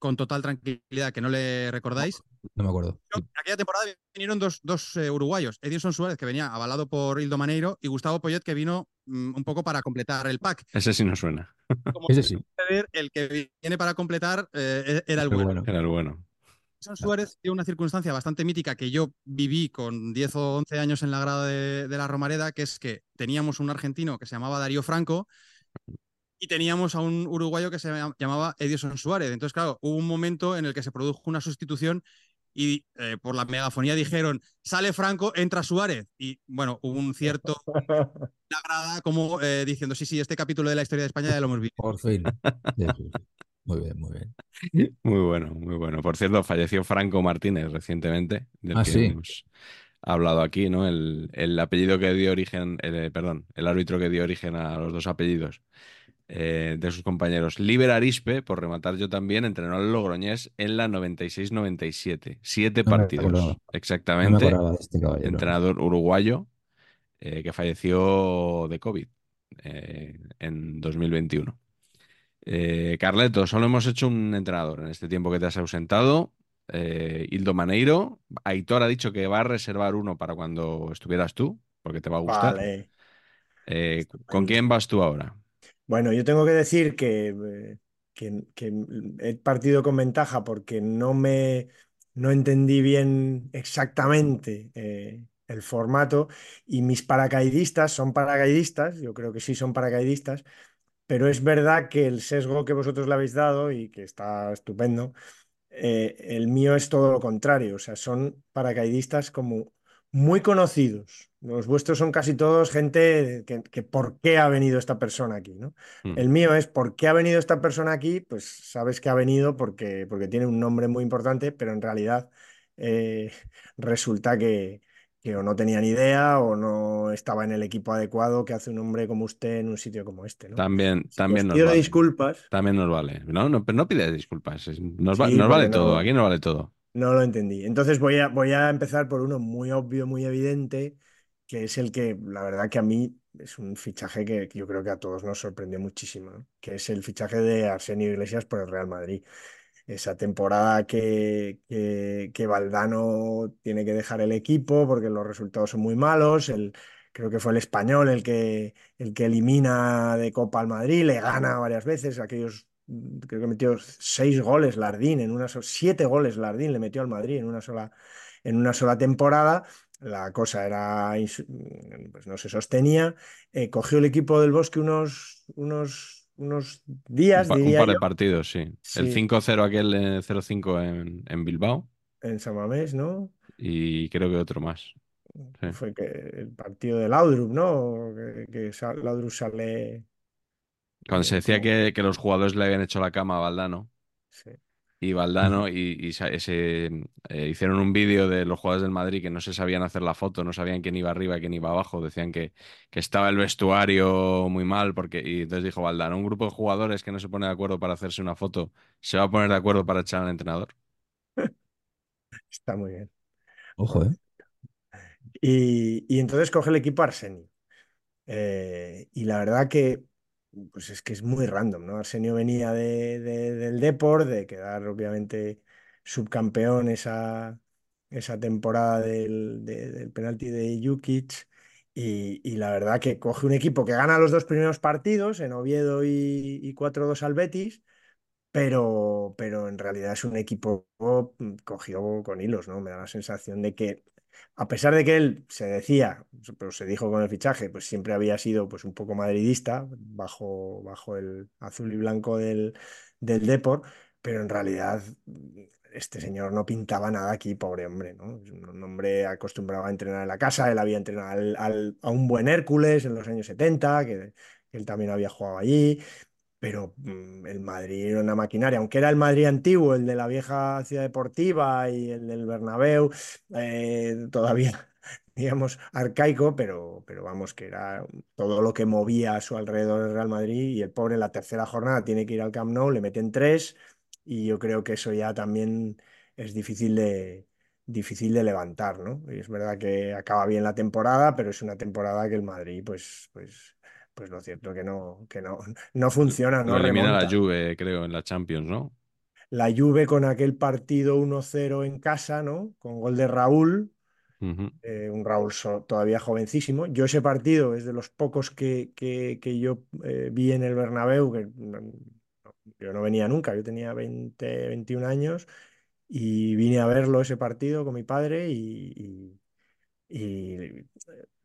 con total tranquilidad que no le recordáis.
No me acuerdo.
Pero En aquella temporada vinieron dos, dos, eh, uruguayos, Edinson Suárez, que venía avalado por Hildo Maneiro, y Gustavo Poyet, que vino mm, un poco para completar el pack.
Ese sí no suena.
Como
Ese sí.
el que viene para completar eh, era el bueno.
Era el bueno.
Edson Suárez tiene una circunstancia bastante mítica que yo viví con 10 o 11 años en la grada de, de la Romareda, que es que teníamos un argentino que se llamaba Darío Franco y teníamos a un uruguayo que se llamaba Edison Suárez. Entonces, claro, hubo un momento en el que se produjo una sustitución y eh, por la megafonía dijeron, sale Franco, entra Suárez. Y bueno, hubo un cierto [LAUGHS] la grada como eh, diciendo, sí, sí, este capítulo de la historia de España ya lo hemos visto.
Por fin. Muy bien, muy bien.
Muy bueno, muy bueno. Por cierto, falleció Franco Martínez recientemente, del
Ah,
que
sí.
hemos hablado aquí, ¿no? El, el apellido que dio origen, eh, perdón, el árbitro que dio origen a los dos apellidos eh, de sus compañeros. Liber Arispe, por rematar yo también, entrenó al Logroñés en la 96-97. Siete
No
partidos.
No
exactamente.
de este
entrenador uruguayo eh, que falleció de COVID eh, en 2021. Eh, Carleto, solo hemos hecho un entrenador en este tiempo que te has ausentado. Eh, Hildo Maneiro. Aitor ha dicho que va a reservar uno para cuando estuvieras tú, porque te va a gustar.
Vale.
Eh, ¿con quién vas tú ahora?
Bueno, yo tengo que decir que, eh, que, que he partido con ventaja porque no me no entendí bien exactamente eh, el formato y mis paracaidistas son paracaidistas, yo creo que sí son paracaidistas, pero es verdad que el sesgo que vosotros le habéis dado y que está estupendo, eh, el mío es todo lo contrario, o sea, son paracaidistas como muy conocidos. Los vuestros son casi todos gente que, que por qué ha venido esta persona aquí, ¿no?
Mm.
El mío es por qué ha venido esta persona aquí, pues sabes que ha venido porque, porque tiene un nombre muy importante, pero en realidad eh, [LAUGHS] resulta que, que o no tenía ni idea o no estaba en el equipo adecuado que hace un hombre como usted en un sitio como este, ¿no?
También, también
os
nos vale.
disculpas.
También nos vale. No, no, pero no pides disculpas. Nos, va- nos vale todo. Aquí nos vale todo.
No lo entendí. Entonces voy a, voy a empezar por uno muy obvio, muy evidente, que es el que, la verdad que a mí es un fichaje que, que yo creo que a todos nos sorprendió muchísimo, ¿no? Que es el fichaje de Arsenio Iglesias por el Real Madrid. Esa temporada que, que, que Valdano tiene que dejar el equipo porque los resultados son muy malos. El, creo que fue el español el que, el que elimina de Copa al Madrid, le gana varias veces. Aquellos, mm, creo que metió seis goles Lardín en una siete goles Lardín le metió al Madrid en una sola, en una sola temporada. La cosa era, ins- pues no se sostenía. Eh, cogió el equipo del Bosque unos, unos, unos
Un,
días,
pa- un
diría
par de
yo,
partidos, sí. El
Sí.
5-0 aquel eh, 0-5 en, en Bilbao
en San Mamés, ¿no?
y creo que otro más. Sí.
Fue que el partido de Laudrup, ¿no? Que, que sa- Laudrup sale.
Cuando
eh,
se decía
como-
que, que los jugadores le habían hecho la cama a Valdano
sí.
Y Valdano y, y sa- ese, eh, hicieron un vídeo de los jugadores del Madrid que no se sabían hacer la foto, no sabían quién iba arriba y quién iba abajo, decían que, que estaba el vestuario muy mal porque y entonces dijo Valdano, un grupo de jugadores que no se pone de acuerdo para hacerse una foto, ¿se va a poner de acuerdo para echar al entrenador? [LAUGHS]
Está muy bien.
Ojo, ¿eh?
Y, y entonces coge el equipo Arsenio. Eh, y la verdad que, pues es que es muy random, ¿no? Arsenio venía de, de- del Depor, de quedar obviamente subcampeón esa, esa temporada del, de- del penalti de Jukic. Y, y la verdad que coge un equipo que gana los dos primeros partidos, en Oviedo y, y 4-2 al Betis, pero, pero en realidad es un equipo mm, cogido con hilos, ¿no? Me da la sensación de que, a pesar de que él se decía, pero se dijo con el fichaje, pues siempre había sido pues, un poco madridista, bajo, bajo el azul y blanco del, del pero en realidad este señor no pintaba nada aquí, pobre hombre, ¿no? Un hombre acostumbrado a entrenar en la casa, él había entrenado al- a un buen Hércules en los años 70, que él también había jugado allí. Pero mm, el Madrid era una maquinaria, aunque era el Madrid antiguo, el de la vieja ciudad deportiva y el del Bernabéu, eh, todavía, [LAUGHS] digamos, arcaico, pero, pero vamos, que era todo lo que movía a su alrededor el Real Madrid y el pobre en la tercera jornada tiene que ir al Camp Nou, le meten tres y yo creo que eso ya también es difícil de, difícil de levantar, ¿no? Y es verdad que acaba bien la temporada, pero es una temporada que el Madrid, pues, pues, pues lo cierto que no, que no, [LAUGHS] no funciona, no
elimina la. Juve, creo, en la Champions, ¿no?
La Juve con aquel partido 1-0 en casa, ¿no? Con gol de Raúl, eh, un Raúl so- todavía jovencísimo. Yo ese partido es de los pocos que, que, que yo eh, vi en el Bernabéu, que yo no venía nunca, yo tenía 20, 21 años y vine a verlo ese partido con mi padre y, y- y,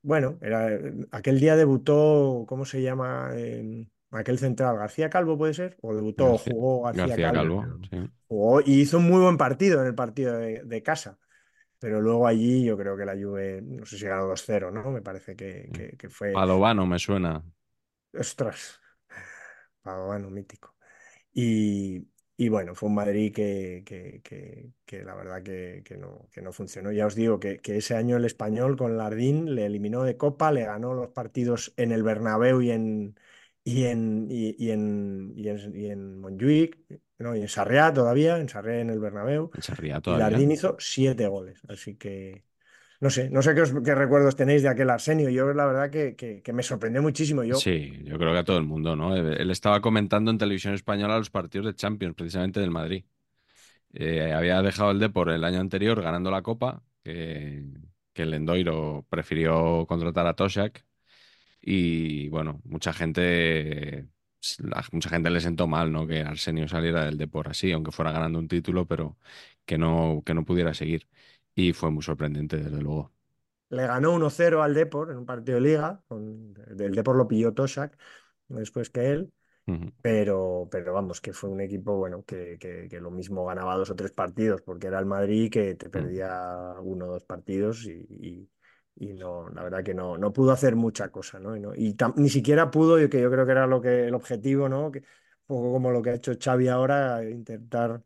bueno, era, aquel día debutó, ¿cómo se llama? em, aquel central, García Calvo puede ser, o debutó,
García,
jugó García
García
Calvo.
Calvo, sí.
Jugó y hizo un muy buen partido en el partido de, de casa. Pero luego allí yo creo que la Juve, no sé si ganó 2-0, ¿no? Me parece que, que- que fue...
Padovano me suena.
Ostras, Padovano, mítico. Y, y bueno, fue un Madrid que, que- que- que la verdad que, que no, que no funcionó. Ya os digo que, que ese año el español con Lardín le eliminó de Copa, le ganó los partidos en el Bernabéu y en, y en, y, y en, y en, y en Montjuic, no, y en Sarriá todavía, en Sarriá en el Bernabéu.
En Sarriá
Y
todavía.
Lardín hizo siete goles. Así que no sé, no sé qué, os- qué recuerdos tenéis de aquel Arsenio. Yo la verdad que, me sorprendió muchísimo. Yo,
Sí, yo creo que a todo el mundo, ¿no? Él él estaba comentando en televisión española los partidos de Champions, precisamente del Madrid. Eh, había dejado el Depor el año anterior ganando la Copa, que, el Endoiro prefirió contratar a Toshak y bueno, mucha gente, mucha gente le sentó mal, ¿no? Que Arsenio saliera del Depor así, aunque fuera ganando un título, pero que no, que no pudiera seguir. Y fue muy sorprendente, desde luego.
le ganó 1-0 al Depor en un partido de liga. Con, el Depor lo pilló Tosak después que él. Pero, pero vamos, que fue un equipo bueno que, que- que lo mismo ganaba dos o tres partidos, porque era el Madrid que te perdía uno o dos partidos y, y- y no, la verdad que no, no pudo hacer mucha cosa, ¿no? Y, no- y tam- ni siquiera pudo, que yo creo que era lo que, el objetivo, ¿no? Que, un poco como lo que ha hecho Xavi ahora, intentar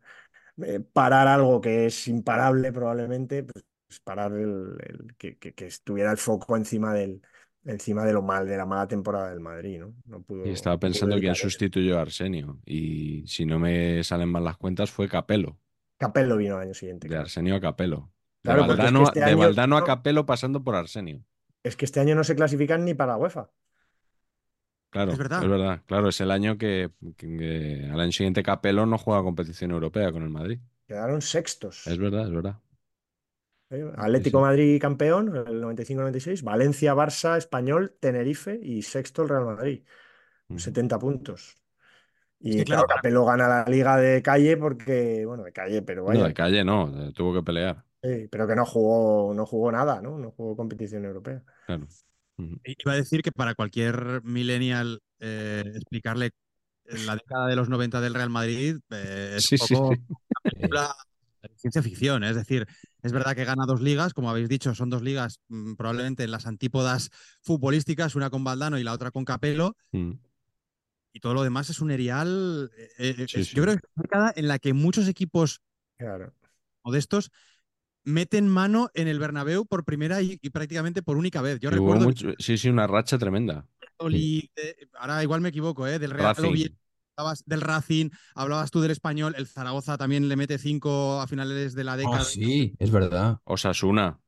eh, parar algo que es imparable probablemente, pues parar el, el- que, que- que estuviera el foco encima del, encima de lo mal, de la mala temporada del Madrid, ¿no? No pudo,
Y estaba
no
pensando quién sustituyó a Arsenio. Y si no me salen mal las cuentas, fue Capello.
Capello vino al año siguiente.
De. Arsenio a Capello. De
Claro, porque es que
Valdano,
este
de
año-
Valdano a
no.
Capello pasando por Arsenio.
Es que este año no se clasifican ni para la UEFA.
Claro,
Es verdad.
es verdad. Claro, es el año que, que- que al año siguiente Capello no juega competición europea con el Madrid.
Quedaron sextos.
Es verdad, es verdad.
¿eh? Atlético
sí.
Madrid campeón, el 95-96. Valencia, Barça, Español, Tenerife y sexto el Real Madrid.
Ujú.
70 puntos. Y claro,
claro,
Capello gana la liga de calle porque, bueno, de calle, pero
No,
vaya.
de calle no, eh, tuvo que pelear.
Sí, pero que no jugó, no jugó nada, ¿no? No jugó competición europea.
Claro.
Iba a decir que para cualquier millennial eh, explicarle la década de los 90 del Real Madrid eh, es
Sí,
un poco
sí.
una película de ciencia ficción. ¿eh? Es decir, es verdad que gana dos ligas, como habéis dicho, son dos ligas mm, probablemente en las antípodas futbolísticas, una con Valdano y la otra con Capello,
Mm.
y todo lo demás es un erial. eh, eh,
Sí,
es-
sí.
Yo creo que es una década en la que muchos equipos
Claro.
modestos meten mano en el Bernabéu por primera y, y prácticamente por única vez. Yo
Y
recuerdo
mucho- sí, sí, una racha tremenda.
Ahora igual me equivoco, ¿eh? del Real hablabas del Racing, hablabas tú del español, el Zaragoza también le mete cinco a finales de la década.
Ah, sí, es verdad.
Osasuna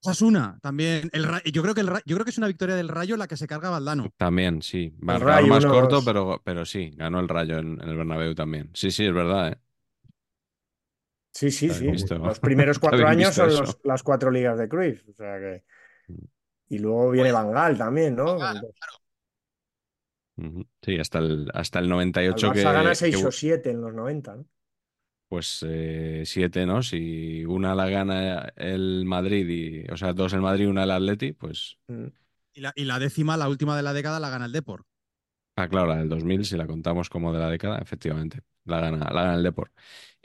Osasuna también. El yo, creo que el yo creo que es una victoria del Rayo la que se carga a Valdano.
también, sí. Marcador
Rayo,
más corto, pero, pero sí, ganó el Rayo en, en el Bernabéu también. Sí, sí, es verdad, ¿eh?
Sí, sí, sí.
visto.
Los [LAUGHS] primeros cuatro años son los- las cuatro ligas de Cruyff. O sea que... Y luego viene Bangal también, ¿no?
Sí, hasta el, hasta el
Al
98
Barça
que,
gana 6
que-
o 7 en los 90, ¿no?
pues eh, siete, ¿no? Si una la gana el Madrid y, o sea, dos el Madrid y una el Atleti, pues,
Mm.
Y la, y la décima, la última de la década, la gana el Depor.
ah, claro, la del 2000, si la contamos como de la década, efectivamente, la gana, la gana el Depor.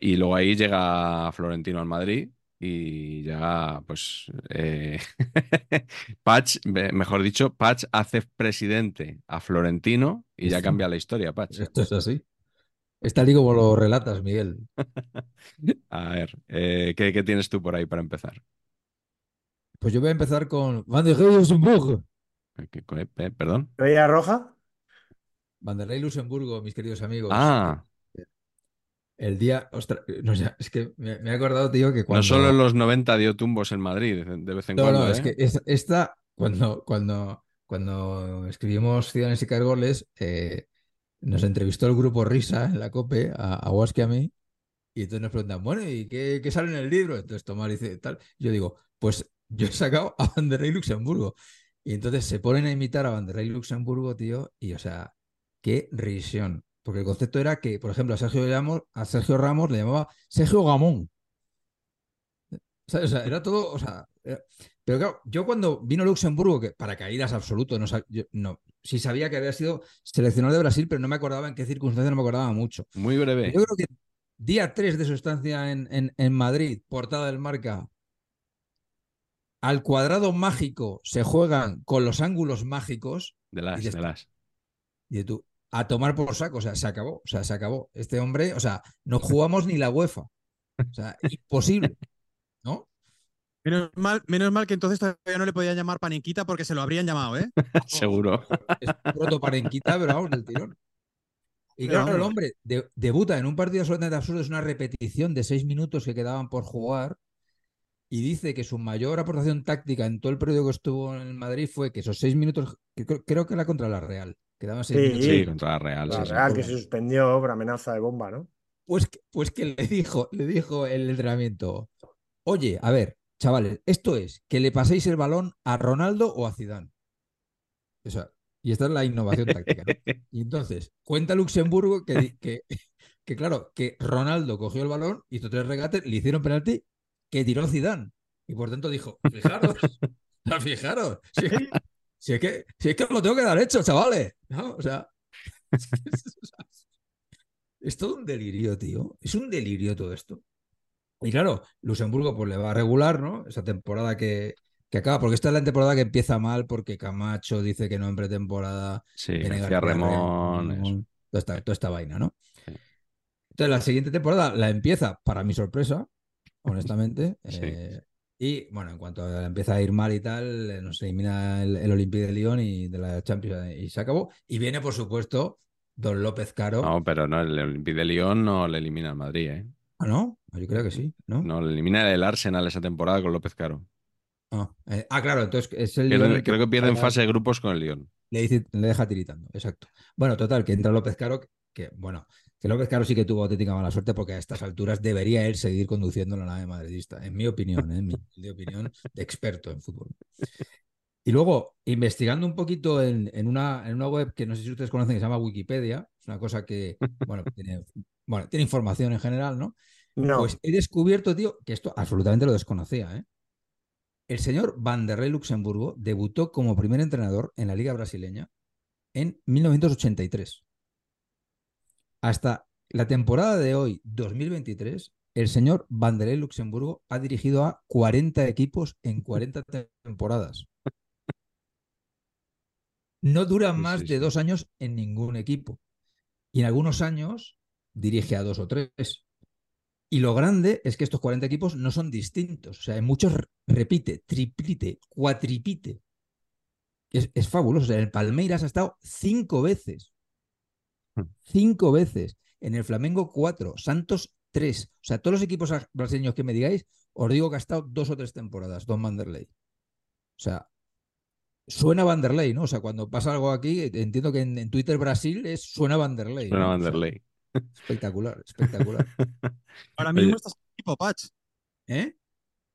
Y luego ahí llega Florentino al Madrid y ya, pues, eh, [LAUGHS] Patch, mejor dicho, Patch hace presidente a Florentino y ya cambia la historia, Patch.
Esto es así. Es tal y como lo relatas, Miguel. [LAUGHS]
A ver, eh, ¿qué, qué tienes tú por ahí para empezar?
Pues yo voy a empezar con Van der Rey Luxemburgo.
¿Qué- qué- eh, ¿Perdón?
¿Estrella roja?
Van der Rey Luxemburgo, mis queridos amigos.
Ah,
El día, ostras, no es que me, me he acordado, tío, que cuando...
no solo en los 90 dio tumbos en Madrid, de vez en
No,
cuando,
no, es
¿eh?
que es- esta, cuando, cuando, cuando escribimos Ciudadanos y Cargoles, eh, nos entrevistó el grupo Risa en la COPE, a, a que a mí, y entonces nos preguntan, bueno, ¿y qué, qué sale en el libro? Entonces Tomás dice tal. Yo digo, pues yo he sacado a Van der Rey Luxemburgo. Y entonces se ponen a imitar a Van der Rey Luxemburgo, tío, y o sea, qué risión. Porque el concepto era que, por ejemplo, a Sergio Ramos, a Sergio Ramos le llamaba Sergio Gamón. O sea, era todo, o sea, era- pero claro, yo cuando vino Luxemburgo, que para caídas absoluto, no, sab- yo- no, sí sabía que había sido seleccionador de Brasil, pero no me acordaba en qué circunstancias, no me acordaba mucho.
Muy breve.
Yo creo que día 3 de su estancia en, en- en Madrid, portada del marca, al cuadrado mágico se juegan con los ángulos mágicos
De las, de las.
y tú, a tomar por saco, o sea, se acabó, o sea, se acabó. Este hombre, o sea, no jugamos ni la UEFA, o sea, imposible, ¿no?
Menos mal, menos mal que entonces todavía no le podían llamar paniquita porque se lo habrían llamado, ¿eh? [LAUGHS]
Seguro.
Es protoparenquita, pero vamos, del tirón. Y
Pero
claro, el hombre de- debuta en un partido absolutamente absurdo, es una repetición de seis minutos que quedaban por jugar, y dice que su mayor aportación táctica en todo el periodo que estuvo en el Madrid fue que esos seis minutos, que creo, creo que era contra la Real, quedaban seis
Sí.
minutos.
Sí, contra la Real.
La
sí, sí.
Real que se suspendió por amenaza de bomba, ¿no?
Pues, que- pues que le dijo, le dijo el entrenamiento, oye, a ver, chavales, esto es que le paséis el balón a Ronaldo o a Zidane. O sea, y esta es la innovación táctica. ¿no? [LAUGHS] Y entonces, cuenta Luxemburgo que, que, [LAUGHS] que, claro, que Ronaldo cogió el balón, hizo tres regates, le hicieron penalti, que tiró Zidane. Y por tanto dijo, [LAUGHS] fijaros, [LAUGHS] fijaros, si, si es que, si es que lo tengo que dar hecho, chavales. ¿no? O sea, [LAUGHS] es todo un delirio, tío. Es un delirio todo esto. Y claro, Luxemburgo pues le va a regular, ¿no? Esa temporada que, que acaba, porque esta es la temporada que empieza mal porque Camacho dice que no en pretemporada.
Sí, García Remón.
Remón, toda, esta, toda esta vaina, ¿no?
Sí.
Entonces la siguiente temporada la empieza, para mi sorpresa, honestamente. [LAUGHS]
Sí.
eh, y bueno, en cuanto empieza a ir mal y tal, eh, nos elimina el, el Olympique de Lyon y de la Champions eh, y se acabó. Y viene, por supuesto, Don López Caro.
No, pero no, el Olympique de Lyon no le elimina al Madrid, ¿eh?
Ah, ¿no? Yo creo que sí, ¿no?
No, le elimina el Arsenal esa temporada con López Caro.
Ah, eh, ah, claro, entonces es el el que-
creo que pierde en fase de grupos con el Lyon.
le, dice- le deja tiritando, exacto. Bueno, total, que entra López Caro, que bueno, que López Caro sí que tuvo auténtica mala suerte porque a estas alturas debería él seguir conduciendo la nave madridista, en mi opinión, ¿eh? en mi humilde opinión de experto en fútbol. Y luego, investigando un poquito en, en una, en una web que no sé si ustedes conocen, que se llama Wikipedia, es una cosa que, bueno, tiene, bueno, tiene información en general, ¿no?
No.
Pues he descubierto, tío, que esto absolutamente lo desconocía, ¿eh? El señor Vanderlei Luxemburgo debutó como primer entrenador en la Liga Brasileña en 1983. Hasta la temporada de hoy, 2023, el señor Vanderlei Luxemburgo ha dirigido a 40 equipos en 40 te- temporadas. No dura más de dos años en ningún equipo. Y en algunos años dirige a dos o tres. Y lo grande es que estos 40 equipos no son distintos. O sea, en muchos repite, triplite, cuatripite. Es, es fabuloso. O sea, en el Palmeiras ha estado cinco veces. Cinco veces. En el Flamengo, cuatro. Santos, tres. O sea, todos los equipos brasileños que me digáis, os digo que ha estado dos o tres temporadas, Don Vanderlei. O sea, suena Vanderlei, ¿no? O sea, cuando pasa algo aquí, entiendo que en, en Twitter Brasil es suena Vanderlei.
Suena
¿no? O sea,
Vanderlei.
espectacular, espectacular. [LAUGHS]
Ahora
Oye.
mismo está sin equipo, Patch.
¿Eh?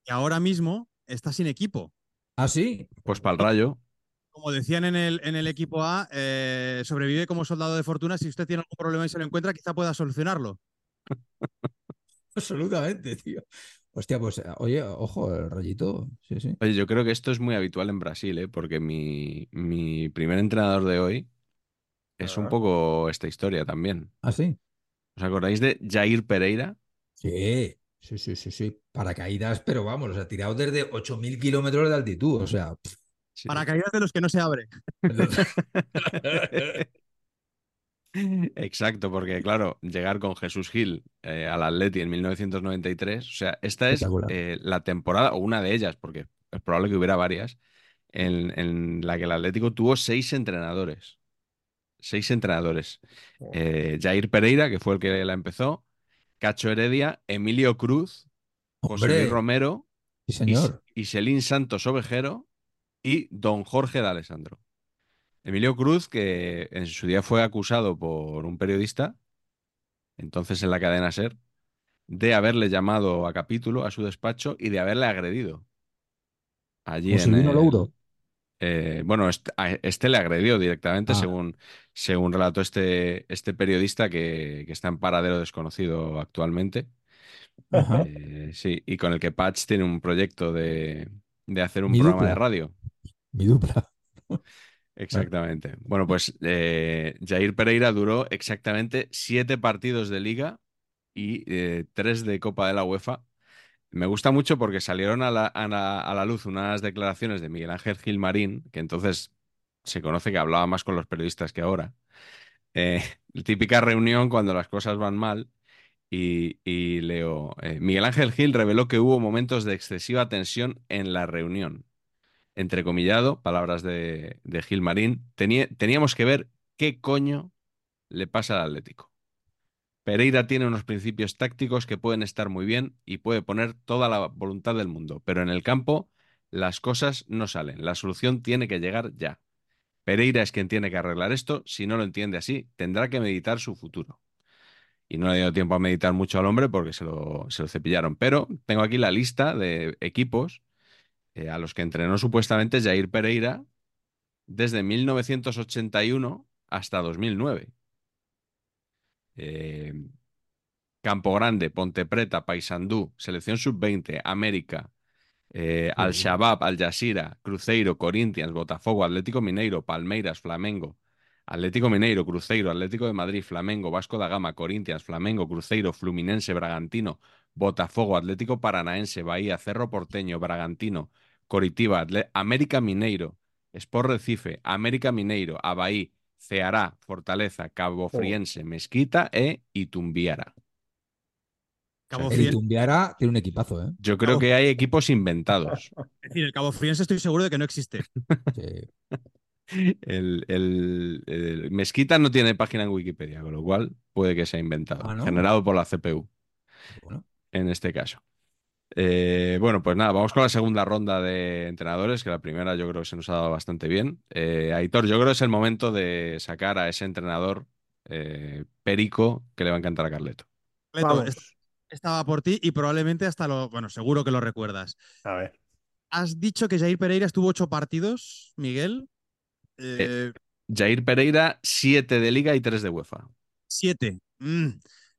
Y ahora mismo está sin equipo.
¿Ah, sí?
Pues para el Rayo.
Como decían en el, en el equipo A, eh, sobrevive como soldado de fortuna. Si usted tiene algún problema y se lo encuentra, quizá pueda solucionarlo. [LAUGHS]
Absolutamente, tío. Hostia, pues, oye, ojo, el. Sí, sí.
Oye, yo creo que esto es muy habitual en Brasil, ¿eh? Porque mi, mi primer entrenador de hoy es un
Ah.
poco esta historia también.
¿Ah, sí?
¿Os acordáis de Jair Pereira?
Sí, sí, sí, sí, sí. Paracaídas, pero vamos, o sea, tirado desde 8.000 kilómetros de altitud, o sea. pff.
Sí.
Para caídas de los que no se abre. [LAUGHS]
Exacto, porque claro, llegar con Jesús Gil eh, al Atleti en 1993, o sea, esta es eh, la temporada, o una de ellas, porque es probable que hubiera varias, en, en la que el Atlético tuvo seis entrenadores. Seis entrenadores. Eh, Jair Pereira, que fue el que la empezó, Cacho Heredia, Emilio Cruz, José Luis Romero,
sí, señor.
Is- Iselín Santos Ovejero y Don Jorge de Alessandro. Emilio Cruz, que en su día fue acusado por un periodista, entonces en la cadena Ser, de haberle llamado a capítulo a su despacho y de haberle agredido. Allí
Como
en el- eh, bueno, este, este le agredió directamente,
Ah.
según, según relató este, este periodista que, que está en paradero desconocido actualmente.
Ajá.
Eh, sí, y con el que Patch tiene un proyecto de, de hacer un
Mi
programa
dupla.
de radio.
Mi dupla. [LAUGHS]
Exactamente. Bueno, pues eh, Jair Pereira duró exactamente siete partidos de liga y eh, tres de Copa de la UEFA. Me gusta mucho porque salieron a la, a la- a la luz unas declaraciones de Miguel Ángel Gilmarín, que entonces se conoce que hablaba más con los periodistas que ahora. Eh, [LAUGHS] típica reunión cuando las cosas van mal. Y, leo, eh, Miguel Ángel Gil reveló que hubo momentos de excesiva tensión en la reunión entrecomillado, palabras de, Gil Marín, tenía- teníamos que ver qué coño le pasa al Atlético. Pereira tiene unos principios tácticos que pueden estar muy bien y puede poner toda la voluntad del mundo, pero en el campo las cosas no salen. La solución tiene que llegar ya. Pereira es quien tiene que arreglar esto. Si no lo entiende así, tendrá que meditar su futuro. Y no le dio tiempo a meditar mucho al hombre porque se lo, se lo cepillaron. Pero tengo aquí la lista de equipos eh, a los que entrenó supuestamente Jair Pereira desde 1981 hasta 2009. Eh, Campo Grande, Ponte Preta, Paysandú, Selección Sub-20, América, eh. Al-Shabaab, Al Jazeera, Cruzeiro, Corinthians, Botafogo, Atlético Mineiro, Palmeiras, Flamengo, Atlético Mineiro, Cruzeiro, Atlético de Madrid, Flamengo, Vasco da Gama, Corinthians, Flamengo, Cruzeiro, Fluminense, Bragantino, Botafogo, Atlético Paranaense, Bahía, Cerro Porteño, Bragantino, Coritiba, Atle- América Mineiro, Sport Recife, América Mineiro, Abaí, Ceará, Fortaleza, Cabo Friense, Mezquita e Itumbiara.
Cabo
El Itumbiara tiene un equipazo, ¿eh?
Yo creo
Cabo-
que hay equipos inventados. [LAUGHS]
es decir, el Cabo Friense estoy seguro de que no existe.
Sí. [LAUGHS]
El, el- el Mezquita no tiene página en Wikipedia, con lo cual puede que sea inventado,
Ah, ¿no?
generado por la CPU
Bueno,
en este caso. Eh, bueno, pues nada, vamos con la segunda ronda de entrenadores, que la primera yo creo que se nos ha dado bastante bien. Eh, Aitor, yo creo que es el momento de sacar a ese entrenador eh, perico que le va a encantar a Carleto.
Leto,
Vamos.
est- estaba por ti y probablemente hasta lo, bueno, seguro que lo recuerdas.
A ver.
Has dicho que Jair Pereira estuvo ocho partidos, Miguel. Eh,
Jair Pereira, siete de Liga y tres de UEFA.
siete. Mm,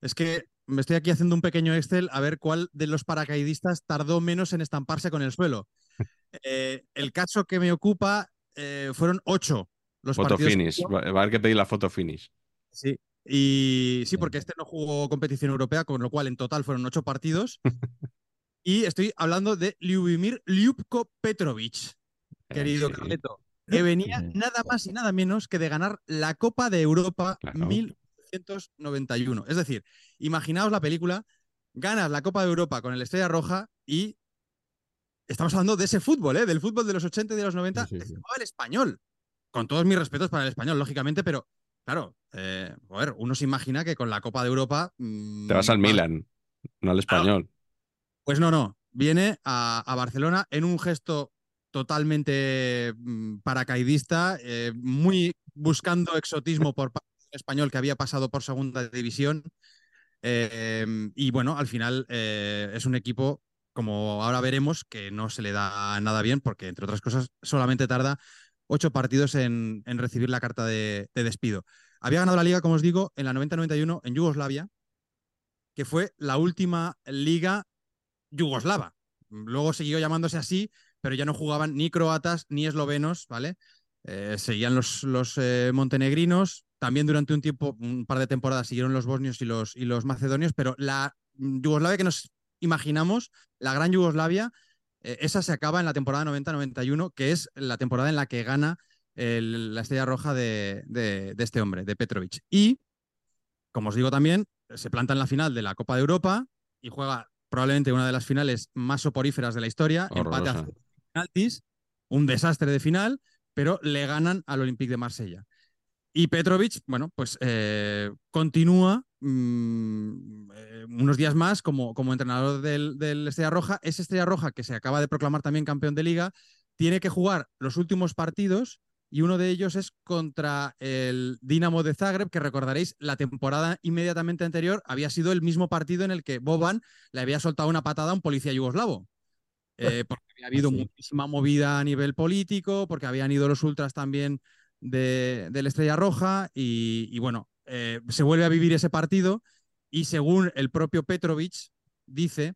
Es que me estoy aquí haciendo un pequeño Excel a ver cuál de los paracaidistas tardó menos en estamparse con el suelo. [LAUGHS] Eh, el caso que me ocupa eh, fueron ocho los
Foto
que
finish. Va a haber que pedir la foto finish.
Sí. Y sí, porque este no jugó competición europea, con lo cual en total fueron ocho partidos. [LAUGHS] y estoy hablando de Ljubimir Ljubko Petrovic, querido
Eh, sí,
Carleto, que [LAUGHS] venía nada más y nada menos que de ganar la Copa de Europa
Claro.
1991. Es decir, imaginaos la película, ganas la Copa de Europa con el Estrella Roja y estamos hablando de ese fútbol, ¿eh? del fútbol de los 80 y de los 90,
Sí, sí,
que
sí.
jugaba el español. Con todos mis respetos para el español, lógicamente, pero claro, eh, joder, uno se imagina que con la Copa de Europa... mm,
Te vas al Milan, no al español.
Pues no, no. Viene a, a Barcelona en un gesto totalmente mm, paracaidista, eh, muy buscando exotismo por parte del español que había pasado por segunda división. Eh, y bueno, al final eh, es un equipo, como ahora veremos, que no se le da nada bien porque, entre otras cosas, solamente tarda ocho partidos en, recibir la carta de despido. Había ganado la liga, como os digo, en la 90-91 en Yugoslavia, que fue la última liga yugoslava. Luego siguió llamándose así, pero ya no jugaban ni croatas ni eslovenos, ¿vale? Eh, seguían los, los eh, montenegrinos. También durante un tiempo, un par de temporadas, siguieron los bosnios y los, y los macedonios, pero la Yugoslavia que nos imaginamos, la gran Yugoslavia, eh, esa se acaba en la temporada 90-91, que es la temporada en la que gana el- la estrella roja de, de- de este hombre, de Petrovic. Y, como os digo también, se planta en la final de la Copa de Europa y juega probablemente una de las finales más soporíferas de la historia, empate a un desastre de final, pero le ganan al Olympique de Marsella. Y Petrovic, bueno, pues eh, continúa mm, eh, unos días más como, entrenador del, del Estrella Roja. Ese Estrella Roja, que se acaba de proclamar también campeón de liga, tiene que jugar los últimos partidos y uno de ellos es contra el Dinamo de Zagreb, que recordaréis, la temporada inmediatamente anterior había sido el mismo partido en el que Boban le había soltado una patada a un policía yugoslavo. Eh, porque había habido
sí.
muchísima movida a nivel político, porque habían ido los ultras también de, de la Estrella Roja y, y bueno, eh, se vuelve a vivir ese partido y según el propio Petrovic, dice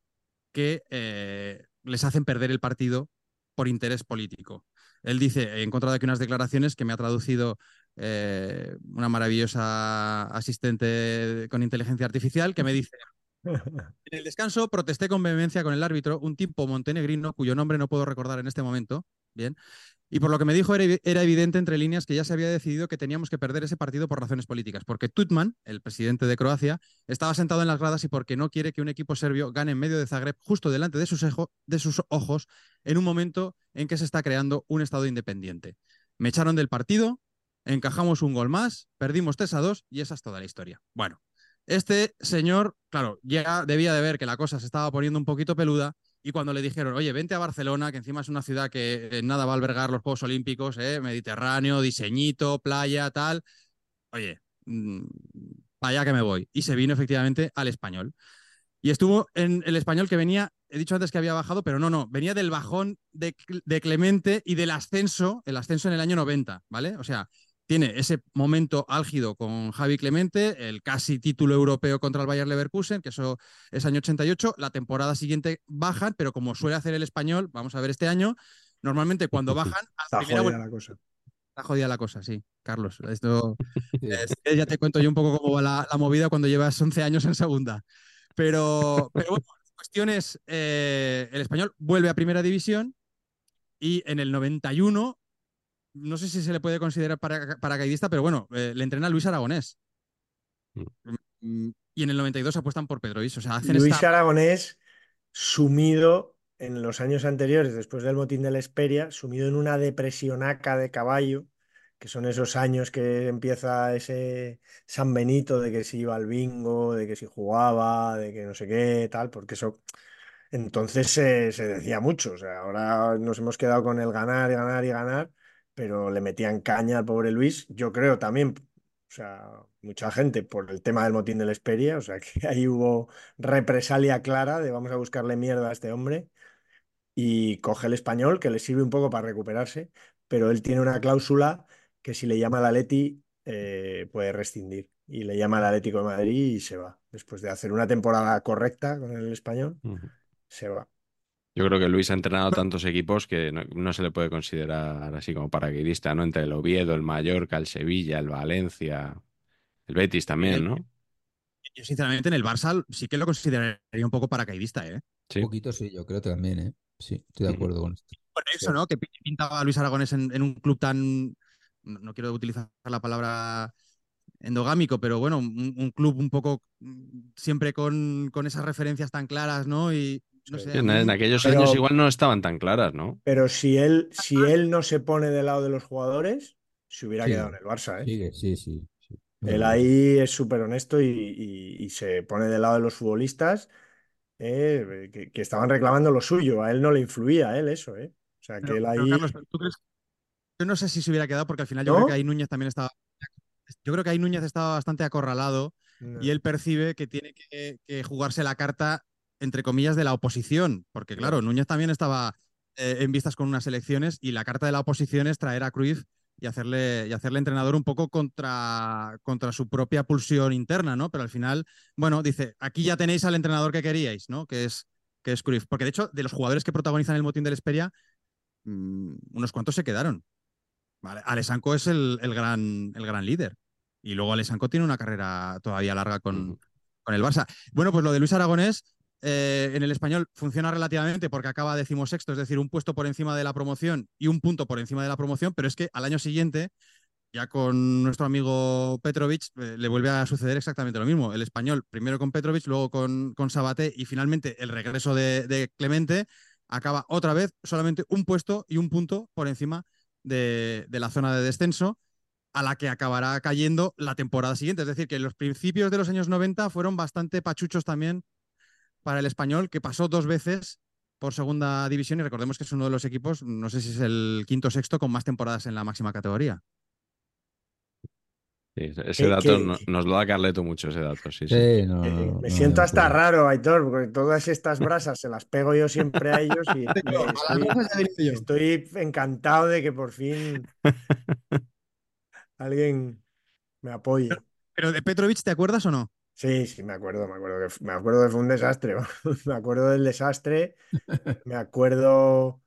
que eh, les hacen perder el partido por interés político. Él dice, he encontrado aquí unas declaraciones que me ha traducido eh, una maravillosa asistente con inteligencia artificial que me dice, [LAUGHS] en el descanso protesté con vehemencia con el árbitro, un tipo montenegrino cuyo nombre no puedo recordar en este momento, bien, y por lo que me dijo era, evidente entre líneas que ya se había decidido que teníamos que perder ese partido por razones políticas, porque Tutman, el presidente de Croacia, estaba sentado en las gradas y porque no quiere que un equipo serbio gane en medio de Zagreb justo delante de sus, de sus ojos en un momento en que se está creando un Estado independiente. Me echaron del partido, encajamos un gol más, perdimos 3 a 2 y esa es toda la historia. Bueno, este señor, claro, ya debía de ver que la cosa se estaba poniendo un poquito peluda y cuando le dijeron, oye, vente a Barcelona, que encima es una ciudad que nada va a albergar los Juegos Olímpicos, ¿eh? Mediterráneo, diseñito, playa, tal, oye, mmm, allá que me voy. Y se vino efectivamente al español. Y estuvo en el español que venía, he dicho antes que había bajado, pero no, no, venía del bajón de, de Clemente y del ascenso, el ascenso en el año 90, ¿vale? O sea, tiene ese momento álgido con Javi Clemente, el casi título europeo contra el Bayer Leverkusen, que eso es año 88. La temporada siguiente bajan, pero como suele hacer el español, vamos a ver este año, normalmente cuando bajan.
Está jodida la cosa.
Está jodida la cosa, sí, Carlos. Esto [LAUGHS] es, ya te cuento yo un poco cómo va la, la, movida cuando llevas 11 años en segunda. Pero, pero bueno, la cuestión es, eh, el español vuelve a primera división y en el 91 no sé si se le puede considerar para, paracaidista, pero bueno, eh, le entrena Luis Aragonés. Mm. Y en el 92 apuestan por Pedrovis. O sea, hacen
Luis
esta...
Aragonés sumido en los años anteriores, después del motín de la Esperia, sumido en una depresionaca de caballo, que son esos años que empieza ese San Benito de que si iba al bingo, de que si jugaba, de que no sé qué, tal, porque eso entonces se, se decía mucho. O sea, ahora nos hemos quedado con el ganar y ganar y ganar pero le metían caña al pobre Luis. Yo creo también, o sea, mucha gente por el tema del motín de la Esperia, o sea, que [LAUGHS] ahí hubo represalia clara de vamos a buscarle mierda a este hombre y coge el español que le sirve un poco para recuperarse, pero él tiene una cláusula que si le llama al Atleti eh, puede rescindir y le llama al Atlético de Madrid y se va. Después de hacer una temporada correcta con el español, uh -huh. se va.
Yo creo que Luis ha entrenado tantos equipos que no, no, se le puede considerar así como paracaidista, ¿no? Entre el Oviedo, el Mallorca, el Sevilla, el Valencia, el Betis también, ¿no?
Yo, sinceramente, en el Barça sí que lo consideraría un poco paracaidista, ¿eh?
Sí. Un poquito sí, yo creo también, ¿eh? Sí, estoy de acuerdo con esto.
Por eso, ¿no? Que pintaba a Luis Aragones en, en un club tan. No, no, quiero utilizar la palabra endogámico, pero bueno, un, un club un poco siempre con, con, esas referencias tan claras, ¿no? Y, no sé,
en, en, aquellos pero, años igual no estaban tan claras, ¿no?
Pero si él, si él no se pone del lado de los jugadores, se hubiera
Sí.
quedado en el Barça. ¿eh?
Sí, sí, sí. sí.
Él ahí es súper honesto y, y- y se pone del lado de los futbolistas eh, que, que estaban reclamando lo suyo. A él no le influía a él eso. ¿eh? O sea, que
Pero-
él ahí.
Carlos, ¿tú crees? Yo no sé si se hubiera quedado porque al final yo
¿No?
creo que ahí Núñez también estaba. Yo creo que ahí Núñez estaba bastante acorralado
No.
y él percibe que tiene que, que jugarse la carta, entre comillas, de la oposición. Porque, claro, Núñez también estaba eh, en vistas con unas elecciones y la carta de la oposición es traer a Cruyff y hacerle, y hacerle entrenador un poco contra, contra su propia pulsión interna, ¿no? Pero al final, bueno, dice, aquí ya tenéis al entrenador que queríais, ¿no? Que es, que es Cruyff. Porque de hecho, de los jugadores que protagonizan el motín del Esperia, mmm, unos cuantos se quedaron. Vale, Alessanco es el, el, gran, el gran líder. Y luego Alessanco tiene una carrera todavía larga con, con el Barça. Bueno, pues lo de Luis Aragonés eh, en el español funciona relativamente porque acaba decimosexto, es decir, un puesto por encima de la promoción y un punto por encima de la promoción, pero es que al año siguiente, ya con nuestro amigo Petrovic, eh, le vuelve a suceder exactamente lo mismo. El español, primero con Petrovic, luego con, con Sabaté y finalmente el regreso de, de Clemente, acaba otra vez solamente un puesto y un punto por encima de, de, la zona de descenso a la que acabará cayendo la temporada siguiente. Es decir, que los principios de los años 90 fueron bastante pachuchos también para el español, que pasó dos veces por segunda división y recordemos que es uno de los equipos, no sé si es el quinto o sexto, con más temporadas en la máxima categoría.
Sí, ese dato que, no, nos lo da Carleto mucho, ese dato. Sí, sí.
sí no,
eh,
no,
me siento hasta raro, Aitor, porque todas estas brasas se las pego yo siempre a ellos y, [LAUGHS] y estoy, estoy, encantado de que por fin [LAUGHS] alguien me apoye.
Pero, pero de Petrovic, ¿te acuerdas o no?
Sí, sí, me acuerdo, me acuerdo que, me acuerdo que fue un desastre. [LAUGHS] Me acuerdo del desastre. [LAUGHS] Me acuerdo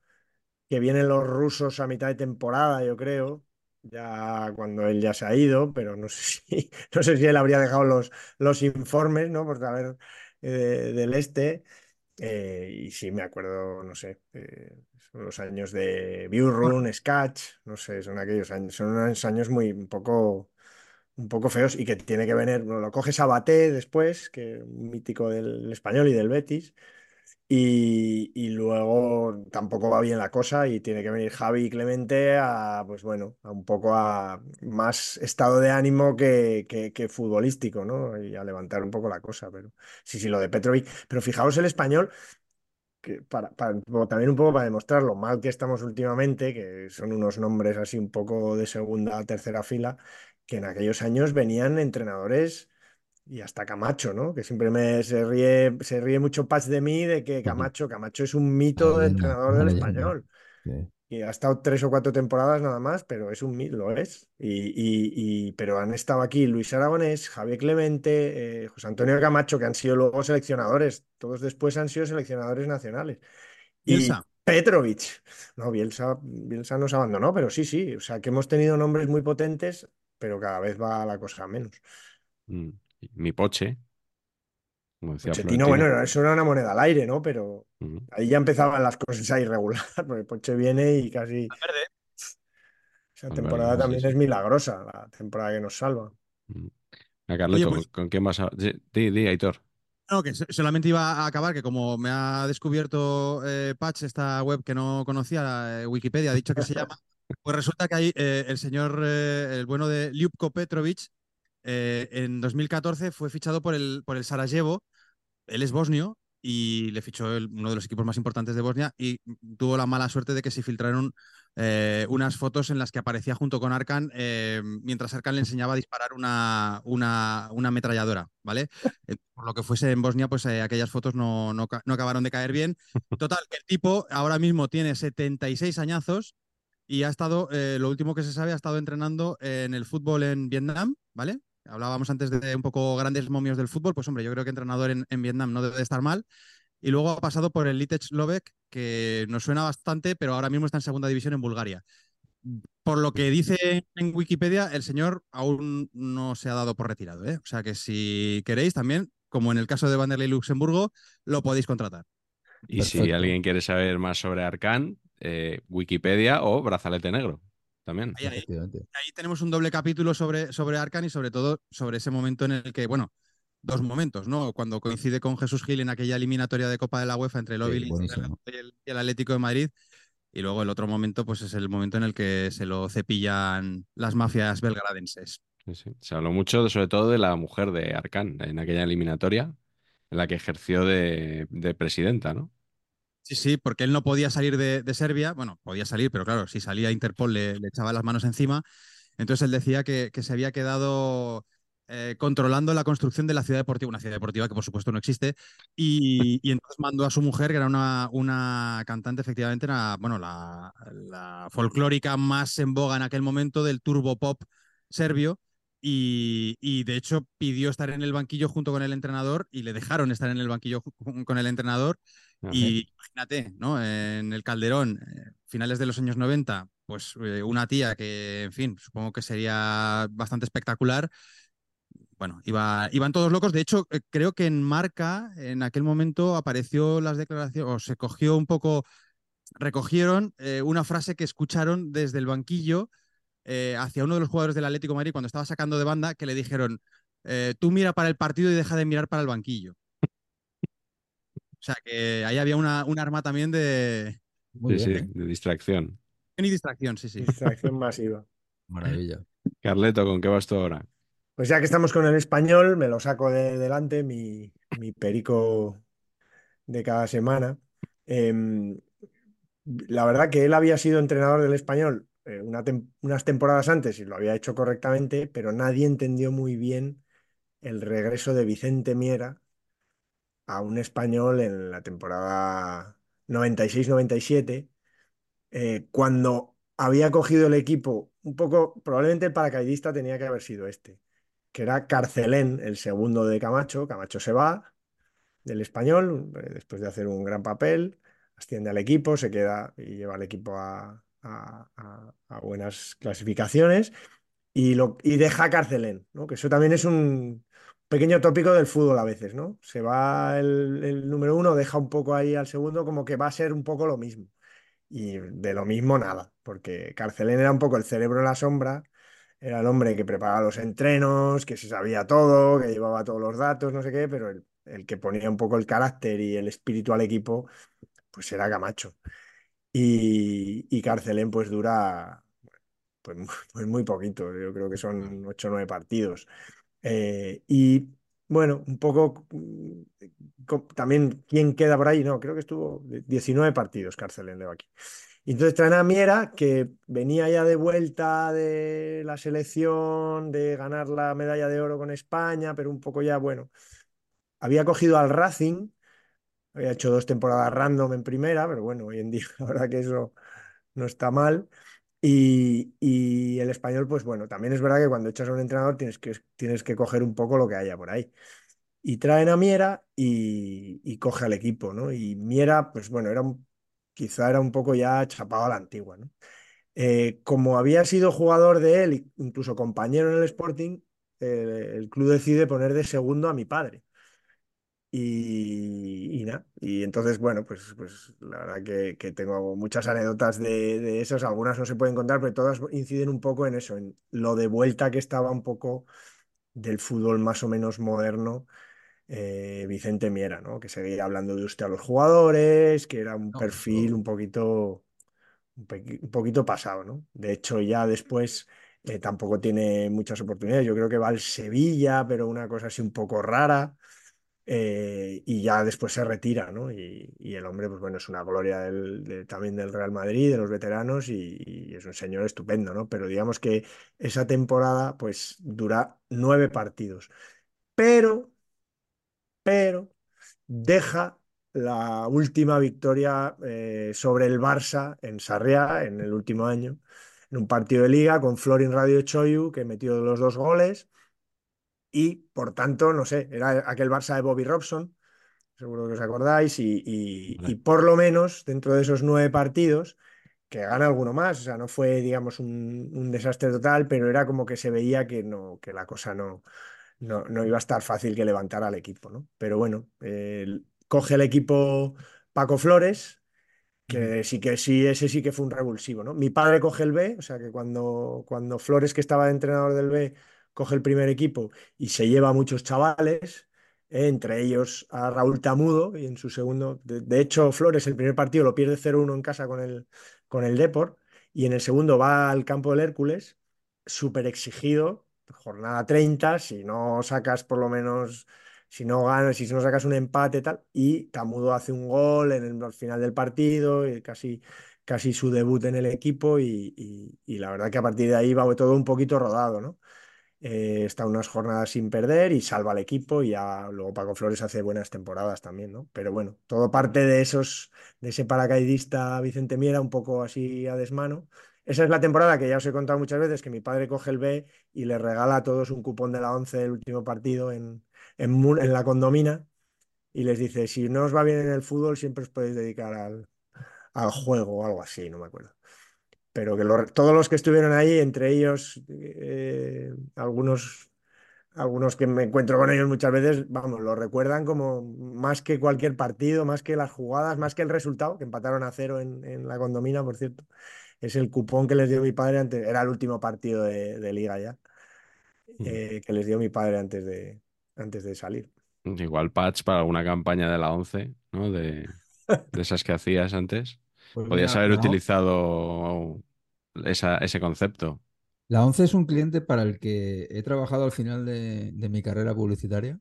que vienen los rusos a mitad de temporada, yo creo, ya cuando él ya se ha ido, pero no [LAUGHS] sé si, no sé si él habría dejado los, los informes, ¿no? Por saber eh, del este. Eh, y sí, me acuerdo, no sé, eh, son los años de Run, Sketch, no sé, son aquellos años, son unos años muy un poco, un poco feos y que tiene que venir, bueno, lo coge Sabaté después, que un mítico del español y del Betis, y, y luego tampoco va bien la cosa y tiene que venir Javi y Clemente a, pues bueno, a un poco a más estado de ánimo que, que, futbolístico, ¿no? Y a levantar un poco la cosa, pero sí, sí, lo de Petrovic. Pero fijaos el español, que para, para- también un poco para demostrar lo mal que estamos últimamente, que son unos nombres así un poco de segunda, tercera fila, que en aquellos años venían entrenadores y hasta Camacho, ¿no? Que siempre me, se ríe, se ríe mucho Paz de mí de que Camacho, Camacho es un mito de entrenador del español.
Sí.
Y ha estado tres o cuatro temporadas nada más, pero es un mito, lo es. Y, y- y- pero han estado aquí Luis Aragonés, Javier Clemente, eh, José Antonio Camacho, que han sido luego seleccionadores. Todos después han sido seleccionadores nacionales. Y
Bielsa.
Petrovic. No, Bielsa, Bielsa nos abandonó, pero sí, sí. O sea, que hemos tenido nombres muy potentes, pero cada vez va la cosa menos.
Mm. Mi poche, como decía
Pochettino, bueno, eso era una moneda al aire, ¿no? Pero ahí ya empezaban las cosas a irregular, [LAUGHS] porque Poche viene y casi esa
Valverde,
temporada también
sí.
es milagrosa, la temporada que nos salva.
Mm. A Carleto,
Oye, pues-
¿con, quién vas a...? Sí, Di, di, Aitor.
No, que so- solamente iba a acabar que como me ha descubierto eh, Patch, esta web que no conocía, eh, Wikipedia, ha dicho que se llama, [LAUGHS] pues resulta que ahí eh, el señor, eh, el bueno de Ljubko Petrovic, eh, en 2014 fue fichado por el, por el Sarajevo, él es bosnio y le fichó uno de los equipos más importantes de Bosnia y tuvo la mala suerte de que se filtraron unas fotos en las que aparecía junto con Arkan mientras Arkan le enseñaba a disparar una, una, una ametralladora, ¿vale? Por lo que fuese en Bosnia, pues aquellas fotos no, no, no acabaron de caer bien. Total, el tipo ahora mismo tiene 76 añazos y ha estado, eh, lo último que se sabe, ha estado entrenando en el fútbol en Vietnam, ¿vale? Hablábamos antes de un poco grandes momios del fútbol, pues hombre, yo creo que entrenador en, en Vietnam no debe de estar mal. Y luego ha pasado por el Litech Lovec, que nos suena bastante, pero ahora mismo está en segunda división en Bulgaria. Por lo que dice en Wikipedia, el señor aún no se ha dado por retirado. ¿eh? O sea que si queréis también, como en el caso de Vanderlei Luxemburgo, lo podéis contratar.
Y si alguien quiere saber más sobre Arcán, eh, Wikipedia o Brazalete Negro. También.
Ahí, ahí.
Efectivamente.
ahí tenemos un doble capítulo sobre, sobre Arcan y sobre todo sobre ese momento en el que, bueno, dos momentos, ¿no? Cuando coincide con Jesús Gil en aquella eliminatoria de Copa de la UEFA entre el
Sí, buenísimo.
y el, y el Atlético de Madrid. Y luego el otro momento, pues es el momento en el que se lo cepillan las mafias belgradenses.
Sí, sí. Se habló mucho, sobre todo, de la mujer de Arcán en aquella eliminatoria en la que ejerció de, de presidenta, ¿no?
Sí, sí, porque él no podía salir de, de Serbia. Bueno, podía salir, pero claro, si salía Interpol le, le echaba las manos encima. Entonces él decía que, que se había quedado eh, controlando la construcción de la ciudad deportiva, una ciudad deportiva que por supuesto no existe, y, y entonces mandó a su mujer, que era una, una cantante, efectivamente, era, bueno, la, la folclórica más en boga en aquel momento del turbo pop serbio. Y, y, de hecho pidió estar en el banquillo junto con el entrenador y le dejaron estar en el banquillo con el entrenador y imagínate, ¿no? En el Calderón, eh, finales de los años 90, pues eh, una tía que, en fin, supongo que sería bastante espectacular. Bueno, iba, iban todos locos. De hecho, eh, creo que en Marca, en aquel momento, apareció las declaraciones, o se cogió un poco, recogieron una frase que escucharon desde el banquillo hacia uno de los jugadores del Atlético Madrid cuando estaba sacando de banda, que le dijeron, tú mira para el partido y deja de mirar para el banquillo. O sea que ahí había una, un arma también de
Muy
sí,
bien,
sí,
¿eh?
de distracción.
y distracción, sí, sí.
Distracción masiva. [LAUGHS]
Maravilla.
Carleto, ¿con qué vas tú ahora?
Pues ya que estamos con el español, me lo saco de delante, mi, mi perico de cada semana. Em, la verdad que él había sido entrenador del español eh, una tem- unas temporadas antes y lo había hecho correctamente, pero nadie entendió muy bien el regreso de Vicente Miera a un español en la temporada 96-97, eh, cuando había cogido el equipo un poco, probablemente el paracaidista tenía que haber sido este. que era Carcelén, el segundo de Camacho. Camacho se va del español eh, después de hacer un gran papel, asciende al equipo, se queda y lleva al equipo a, a- a- a buenas clasificaciones y, lo, y deja Carcelén, ¿no? Que eso también es un pequeño tópico del fútbol a veces, ¿no? Se va el, número uno, deja un poco ahí al segundo, como que va a ser un poco lo mismo. Y de lo mismo nada, porque Carcelén era un poco el cerebro en la sombra, era el hombre que preparaba los entrenos, que se sabía todo, que llevaba todos los datos, no sé qué, pero el, que ponía un poco el carácter y el espíritu al equipo, pues era Camacho. Y, Carcelén pues dura pues, [LAUGHS] pues muy poquito, yo creo que son 8 o 9 partidos. Eh, y bueno, un poco mm, también quién queda por ahí, no, creo que estuvo 19 partidos Carcelén aquí. Y entonces traen a Miera, que venía ya de vuelta de la selección, de ganar la medalla de oro con España, pero un poco ya, bueno, había cogido al Racing, había hecho dos temporadas random en primera, pero bueno, hoy en día [LAUGHS] la verdad que eso no está mal. Y, el español, pues bueno, también es verdad que cuando echas a un entrenador tienes que, tienes que coger un poco lo que haya por ahí. Y traen a Miera y, y coge al equipo, ¿no? Y Miera, pues bueno, era un- quizá era un poco ya chapado a la antigua, ¿no? Eh, como había sido jugador de él, incluso compañero en el Sporting, eh, el club decide poner de segundo a mi padre. Y, y nada, y entonces, bueno, pues, pues la verdad que, que tengo muchas anécdotas de, de esas, algunas no se pueden contar, pero todas inciden un poco en eso, en lo de vuelta que estaba un poco del fútbol más o menos moderno, eh, Vicente Miera, ¿no? Que seguía hablando de usted a los jugadores, que era un
No,
perfil un poquito, un poquito pasado, ¿no? De hecho, ya después eh, tampoco tiene muchas oportunidades. Yo creo que va al Sevilla, pero una cosa así un poco rara eh, y ya después se retira, ¿no? Y, el hombre, pues bueno, es una gloria del- de- también del Real Madrid, de los veteranos, y, y es un señor estupendo, ¿no? Pero digamos que esa temporada, pues dura nueve partidos. Pero, pero, deja la última victoria eh, sobre el Barça en Sarriá en el último año, en un partido de liga con Florin Radio Choyu, que metió los dos goles. Y por tanto, no sé, era aquel Barça de Bobby Robson, seguro que os acordáis, y, y-
Vale.
y por lo menos dentro de esos nueve partidos, que gana alguno más, o sea, no fue, digamos, un, un desastre total, pero era como que se veía que, no, que la cosa no, no, no iba a estar fácil que levantara al equipo, ¿no? Pero bueno, eh, coge el equipo Paco Flores, que sí que sí, ese sí que fue un revulsivo, ¿no? Mi padre coge el B, o sea que cuando, cuando Flores, que estaba de entrenador del B, coge el primer equipo y se lleva muchos chavales, eh, entre ellos a Raúl Tamudo, y en su segundo, de, hecho, Flores el primer partido lo pierde 0-1 en casa con el, con el Depor, y en el segundo va al campo del Hércules, súper exigido, jornada 30, si no sacas por lo menos si no ganas, si no sacas un empate tal, y Tamudo hace un gol en el, al final del partido, y casi, casi su debut en el equipo, y- y la verdad que a partir de ahí va todo un poquito rodado, ¿no? Eh, está unas jornadas sin perder y salva al equipo, y ya luego Paco Flores hace buenas temporadas también, ¿no? Pero bueno, todo parte de esos, de ese paracaidista Vicente Miera, un poco así a desmano. Esa es la temporada que ya os he contado muchas veces, que mi padre coge el B y le regala a todos un cupón de la 11 del último partido en, en, la condomina y les dice, si no os va bien en el fútbol, siempre os podéis dedicar al, al juego o algo así, no me acuerdo. Pero que lo- todos los que estuvieron ahí, entre ellos eh, algunos, algunos que me encuentro con ellos muchas veces, vamos, lo recuerdan como más que cualquier partido, más que las jugadas, más que el resultado, que empataron a cero en, en la condomina, por cierto. Es el cupón que les dio mi padre antes, era el último partido de, de liga ya, eh, que les dio mi padre antes de, antes de salir.
Igual patch para alguna campaña de la 11, ¿no? De, de esas que hacías antes.
Pues
Podías
mira,
haber utilizado esa- ese concepto.
La ONCE es un cliente para el que he trabajado al final de, de mi carrera publicitaria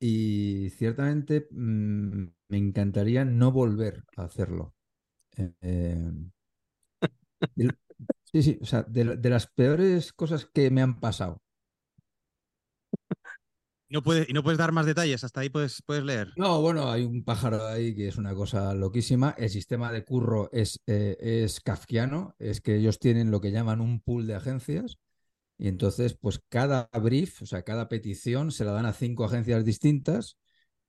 y ciertamente mm, me encantaría no volver a hacerlo. Eh, eh, [LAUGHS] sí, sí, o sea, de las peores cosas que me han pasado.
No puedes, y no puedes dar más detalles, hasta ahí puedes, puedes leer.
No, bueno, hay un pájaro ahí que es una cosa loquísima. El sistema de curro es, eh, es kafkiano, es que ellos tienen lo que llaman un pool de agencias Y entonces, pues cada brief, o sea, cada petición se la dan a cinco agencias distintas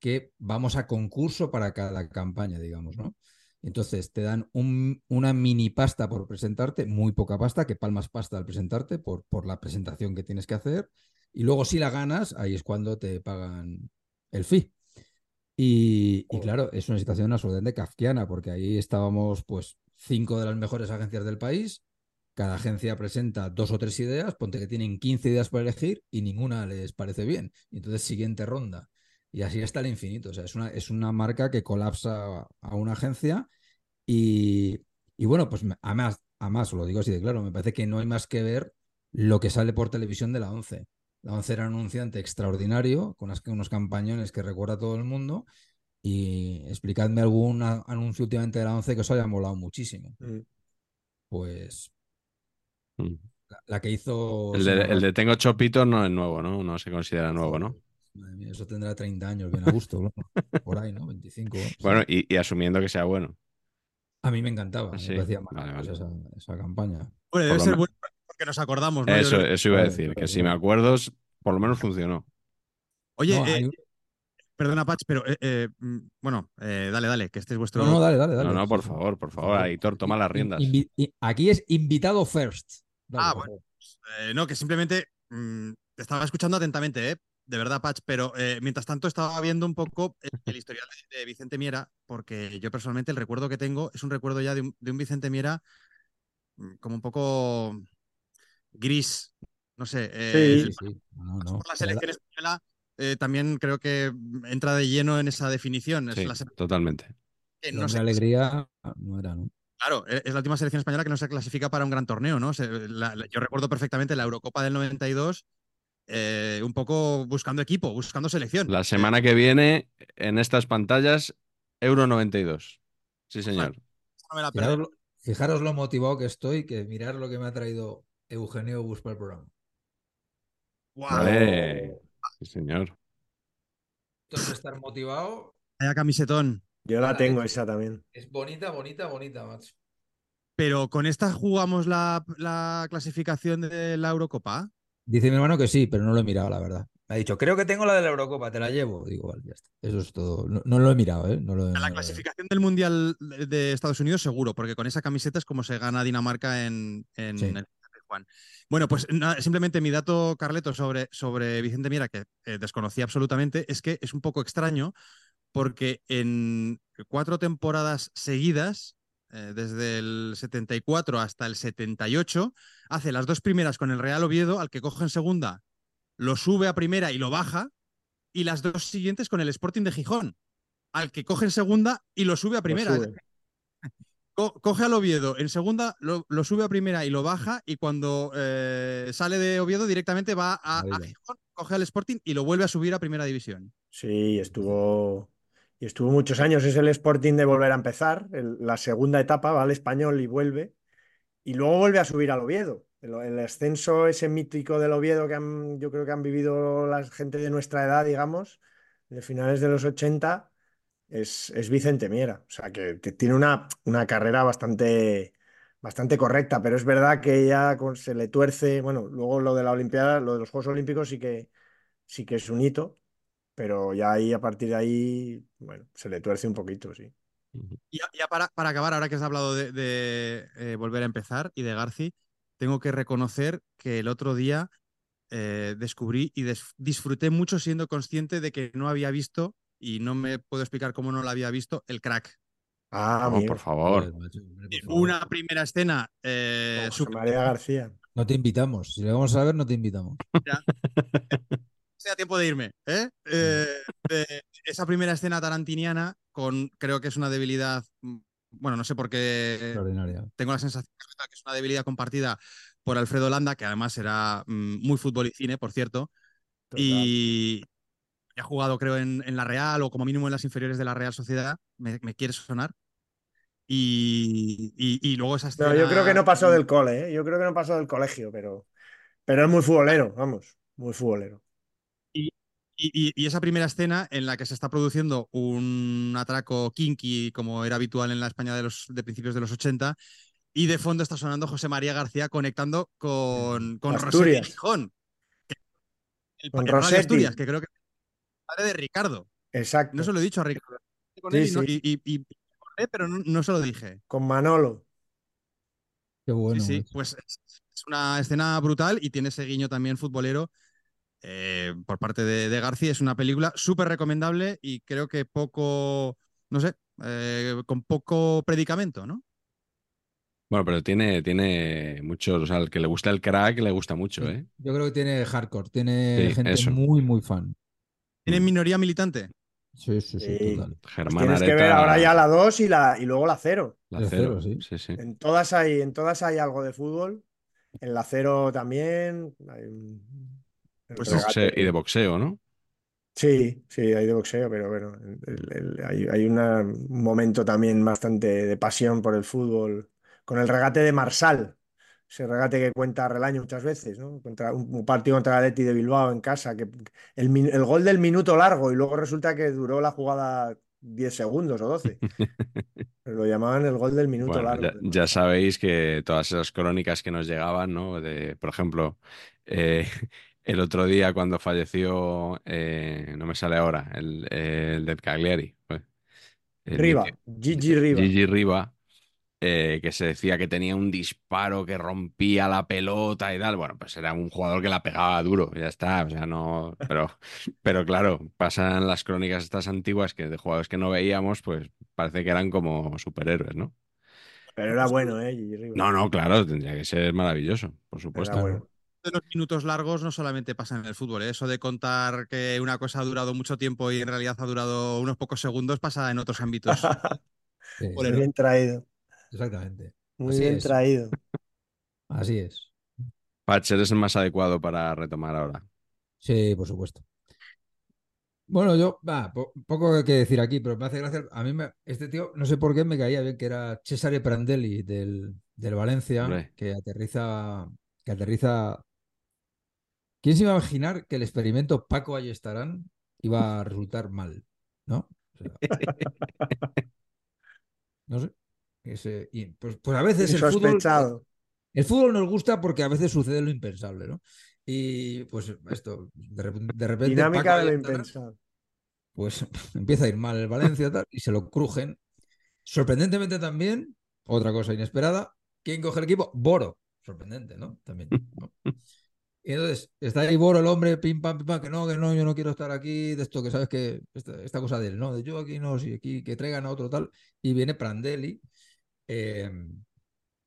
que vamos a concurso para cada campaña, digamos, ¿no? Entonces te dan un, una mini pasta por presentarte, muy poca pasta, que palmas pasta al presentarte por, por la presentación que tienes que hacer. Y luego si la ganas, ahí es cuando te pagan el fee. Y, y claro, es una situación absolutamente kafkiana, porque ahí estábamos pues cinco de las mejores agencias del país, cada agencia presenta dos o tres ideas, ponte que tienen 15 ideas para elegir y ninguna les parece bien. Y entonces siguiente ronda. Y así hasta el infinito. O sea, es una, es una marca que colapsa a una agencia y, y bueno, pues además, además, lo digo así de claro, me parece que no hay más que ver lo que sale por televisión de la 11. La 11 era un anunciante extraordinario, con unos campañones que recuerda a todo el mundo. Y explicadme algún anuncio últimamente de la 11 que os haya molado muchísimo.
Mm.
Pues
Mm.
la, la que hizo.
El de, el de Tengo Chopito no es nuevo, ¿no? No se considera nuevo, ¿no?
Madre mía, eso tendrá 30 años, bien a gusto, claro. [LAUGHS] Por ahí, ¿no? 25. sí.
Bueno, y, y asumiendo que sea bueno.
A mí me encantaba,
Sí,
me parecía
vale, vale.
Esa, esa campaña.
Bueno, debe ser bueno porque nos acordamos, ¿no?
Eso,
que-
eso iba a
Vale,
decir, que si me acuerdo, por lo menos funcionó.
Oye,
No,
eh, perdona, Patch, pero eh, eh, mm, bueno, eh, dale, dale, que este es vuestro.
no, no, dale, dale, dale.
No, no, por favor, por favor, Aitor, toma las riendas.
invi- aquí es invitado first. Dale,
Ah, bueno. Eh, no, que simplemente mm, te estaba escuchando atentamente, ¿eh? De verdad, Patch, pero eh, mientras tanto estaba viendo un poco el, el historial de, de Vicente Miera, porque yo personalmente el recuerdo que tengo es un recuerdo ya de un, de un Vicente Miera mm, como un poco gris, no sé. eh,
Sí, sí, sí. No, no.
por la selección española eh, también creo que entra de lleno en esa definición. Es
Sí,
la se-
totalmente.
el
no se-
alegría no era, ¿no?
Claro, e- es la última selección española que no se clasifica para un gran torneo, ¿no? Se- la- la- yo recuerdo perfectamente la Eurocopa del 92, eh, un poco buscando equipo, buscando selección.
La semana que viene, en estas pantallas, Euro 92. Sí, señor.
Eh, no me la perdí.
Fijaros, lo- fijaros lo motivado que estoy, que mirar lo que me ha traído Eugenio Bus para el programa.
¡Guau!
Vale. Sí, señor.
Esto es estar motivado.
Vaya camisetón.
Yo la tengo esa también.
Es bonita, bonita, bonita, macho.
Pero con esta jugamos la, la clasificación de la Eurocopa.
Dice mi hermano que sí, pero no lo he mirado, la verdad. Me ha dicho, creo que tengo la de la Eurocopa, te la llevo. Digo, vale, ya está. Eso es todo. No, no lo he mirado, ¿eh? No lo he-
La
no lo he-
clasificación del Mundial de de Estados Unidos seguro, porque con esa camiseta es como se gana Dinamarca en, en
Sí.
el Juan. Bueno, pues nada, simplemente mi dato, Carleto, sobre, sobre Vicente Miera, que eh, desconocía absolutamente, es que es un poco extraño porque en cuatro temporadas seguidas, eh, desde el 74 hasta el 78, hace las dos primeras con el Real Oviedo, al que coge en segunda, lo sube a primera y lo baja, y las dos siguientes con el Sporting de Gijón, al que coge en segunda y lo sube a primera.
Sube.
Co- coge al Oviedo, en segunda lo, lo sube a primera y lo baja, y cuando eh, sale de Oviedo directamente va a. Gijón, coge al Sporting y lo vuelve a subir a primera división.
Sí, estuvo. Y estuvo muchos años. Es el Sporting de volver a empezar. el- la segunda etapa va al español y vuelve. Y luego vuelve a subir al Oviedo. El, el ascenso ese mítico del Oviedo que han- yo creo que han vivido la gente de nuestra edad, digamos, de finales de los 80, es, es Vicente Miera. O sea, que, que tiene una, una carrera bastante, bastante correcta, pero es verdad que ya con- se le tuerce. Bueno, luego lo de la Olimpiada, lo de los Juegos Olímpicos sí que, sí que es un hito, pero ya ahí, a partir de ahí, bueno, se le tuerce un poquito, sí.
Y ya, ya para, para acabar, ahora que has hablado de, de, eh, volver a empezar y de Garci, tengo que reconocer que el otro día eh, descubrí y des- disfruté mucho siendo consciente de que no había visto, y no me puedo explicar cómo no lo había visto, el crack.
Ah,
por favor.
Por favor.
Una primera escena eh, súper-
María García.
No te invitamos. Si le vamos a ver, no te invitamos. [LAUGHS]
sea tiempo de irme. ¿eh? Eh, esa primera escena tarantiniana con, creo que es una debilidad, mm, bueno, no sé por qué
Extraordinaria.
tengo la sensación que es una debilidad compartida por Alfredo Landa, que además era mm, muy fútbol y cine, por cierto,
Total.
y ha jugado creo en, en la Real o como mínimo en las inferiores de la Real Sociedad, me, me quiere sonar. Y, y- y luego esa escena...
No, yo creo que no pasó del cole, ¿eh? Yo creo que no pasó del colegio, pero, pero es muy futbolero, vamos, muy futbolero.
Y, y- esa primera escena en la que se está produciendo un atraco kinky, como era habitual en la España de, los, de principios de los 80, Y de fondo está sonando José María García conectando con, con. Rossetti Gijón. El
Con Rossetti.
Asturias, que creo que padre de Ricardo.
Exacto.
No se lo he dicho a Ricardo. Con
Sí,
él y no-
sí.
y, y- y- pero no, no se lo dije.
Con Manolo.
Qué bueno.
sí, sí, pues es, es una escena brutal y tiene ese guiño también futbolero eh, por parte de, de García. Es una película súper recomendable y creo que poco, no sé, eh, con poco predicamento, ¿no?
Bueno, pero tiene, tiene muchos, o sea, al que le gusta el crack le gusta mucho. ¿eh?
Yo creo que tiene hardcore, tiene
Sí,
gente
eso.
muy, muy fan.
Tiene
Mm.
minoría militante.
Sí, sí, sí,
Sí.
total.
Pues
Germán
tienes que ver ahora ya la 2 y, la, y luego la 0.
la
El
cero,
cero, sí.
sí, sí.
En todas hay, en todas hay algo de fútbol. En la 0 también. Hay un- el
Pues
De boxeo-
regate.
y de boxeo, ¿no?
Sí, sí, hay de boxeo, pero bueno, el- el- hay, hay una- un momento también bastante de pasión por el fútbol, con el regate de Marsal, ese regate que cuenta Relaño muchas veces, ¿no? Contra un, partido contra el Atleti de Bilbao en casa, que el, gol del minuto largo y luego resulta que duró la jugada 10 segundos o 12. [LAUGHS] Pero lo llamaban el gol del minuto
Bueno,
largo.
ya, ya sabéis que todas esas crónicas que nos llegaban, ¿no? De, por ejemplo, eh, [LAUGHS] el otro día cuando falleció, eh, no me sale ahora, el, el del Cagliari, pues, el
Riva, Gigi Riva.
Gigi Riva, eh, que se decía que tenía un disparo que rompía la pelota y tal. Bueno, pues era un jugador que la pegaba duro, ya está. O sea, no. Pero, [LAUGHS] pero claro, pasan las crónicas estas antiguas que de jugadores que no veíamos, pues parece que eran como superhéroes, ¿no?
Pero era bueno, ¿eh? Gigi.
No, no, claro, tendría que ser maravilloso, por supuesto.
Era bueno.
De los minutos largos no solamente pasa en el fútbol, ¿eh? eso de contar que una cosa ha durado mucho tiempo y en realidad ha durado unos pocos segundos pasa en otros ámbitos. [LAUGHS]
Sí,
bien traído,
exactamente.
muy
Así
bien
es.
traído.
Así es.
Patch, eres el más adecuado para retomar ahora.
Sí, por supuesto. Bueno, yo, va, po- poco que decir aquí, pero me hace gracia. A mí, me- este tío, no sé por qué me caía bien, que era Cesare Prandelli del, del Valencia,
Hombre.
que aterriza, que aterriza. ¿Quién se iba a imaginar que el experimento Paco Ayestarán iba a resultar mal? ¿No? O sea, [LAUGHS] no sé. Ese- y, pues, pues a veces el fútbol, el fútbol nos gusta porque a veces sucede lo impensable, ¿no? Y pues esto, de, rep- de repente
Dinámica
Paco
de lo impensado.
pues [LAUGHS] empieza a ir mal el Valencia tal, y se lo crujen. Sorprendentemente también, otra cosa inesperada, ¿quién coge el equipo? Boro. Sorprendente, ¿no? También. ¿no? Y entonces está ahí Boro, el hombre, pim pam, pim pam, que no, que no, yo no quiero estar aquí, de esto que sabes que, esta, esta cosa de él, ¿no? De yo aquí no, sí, aquí, que traigan a otro tal. Y viene Prandelli, eh,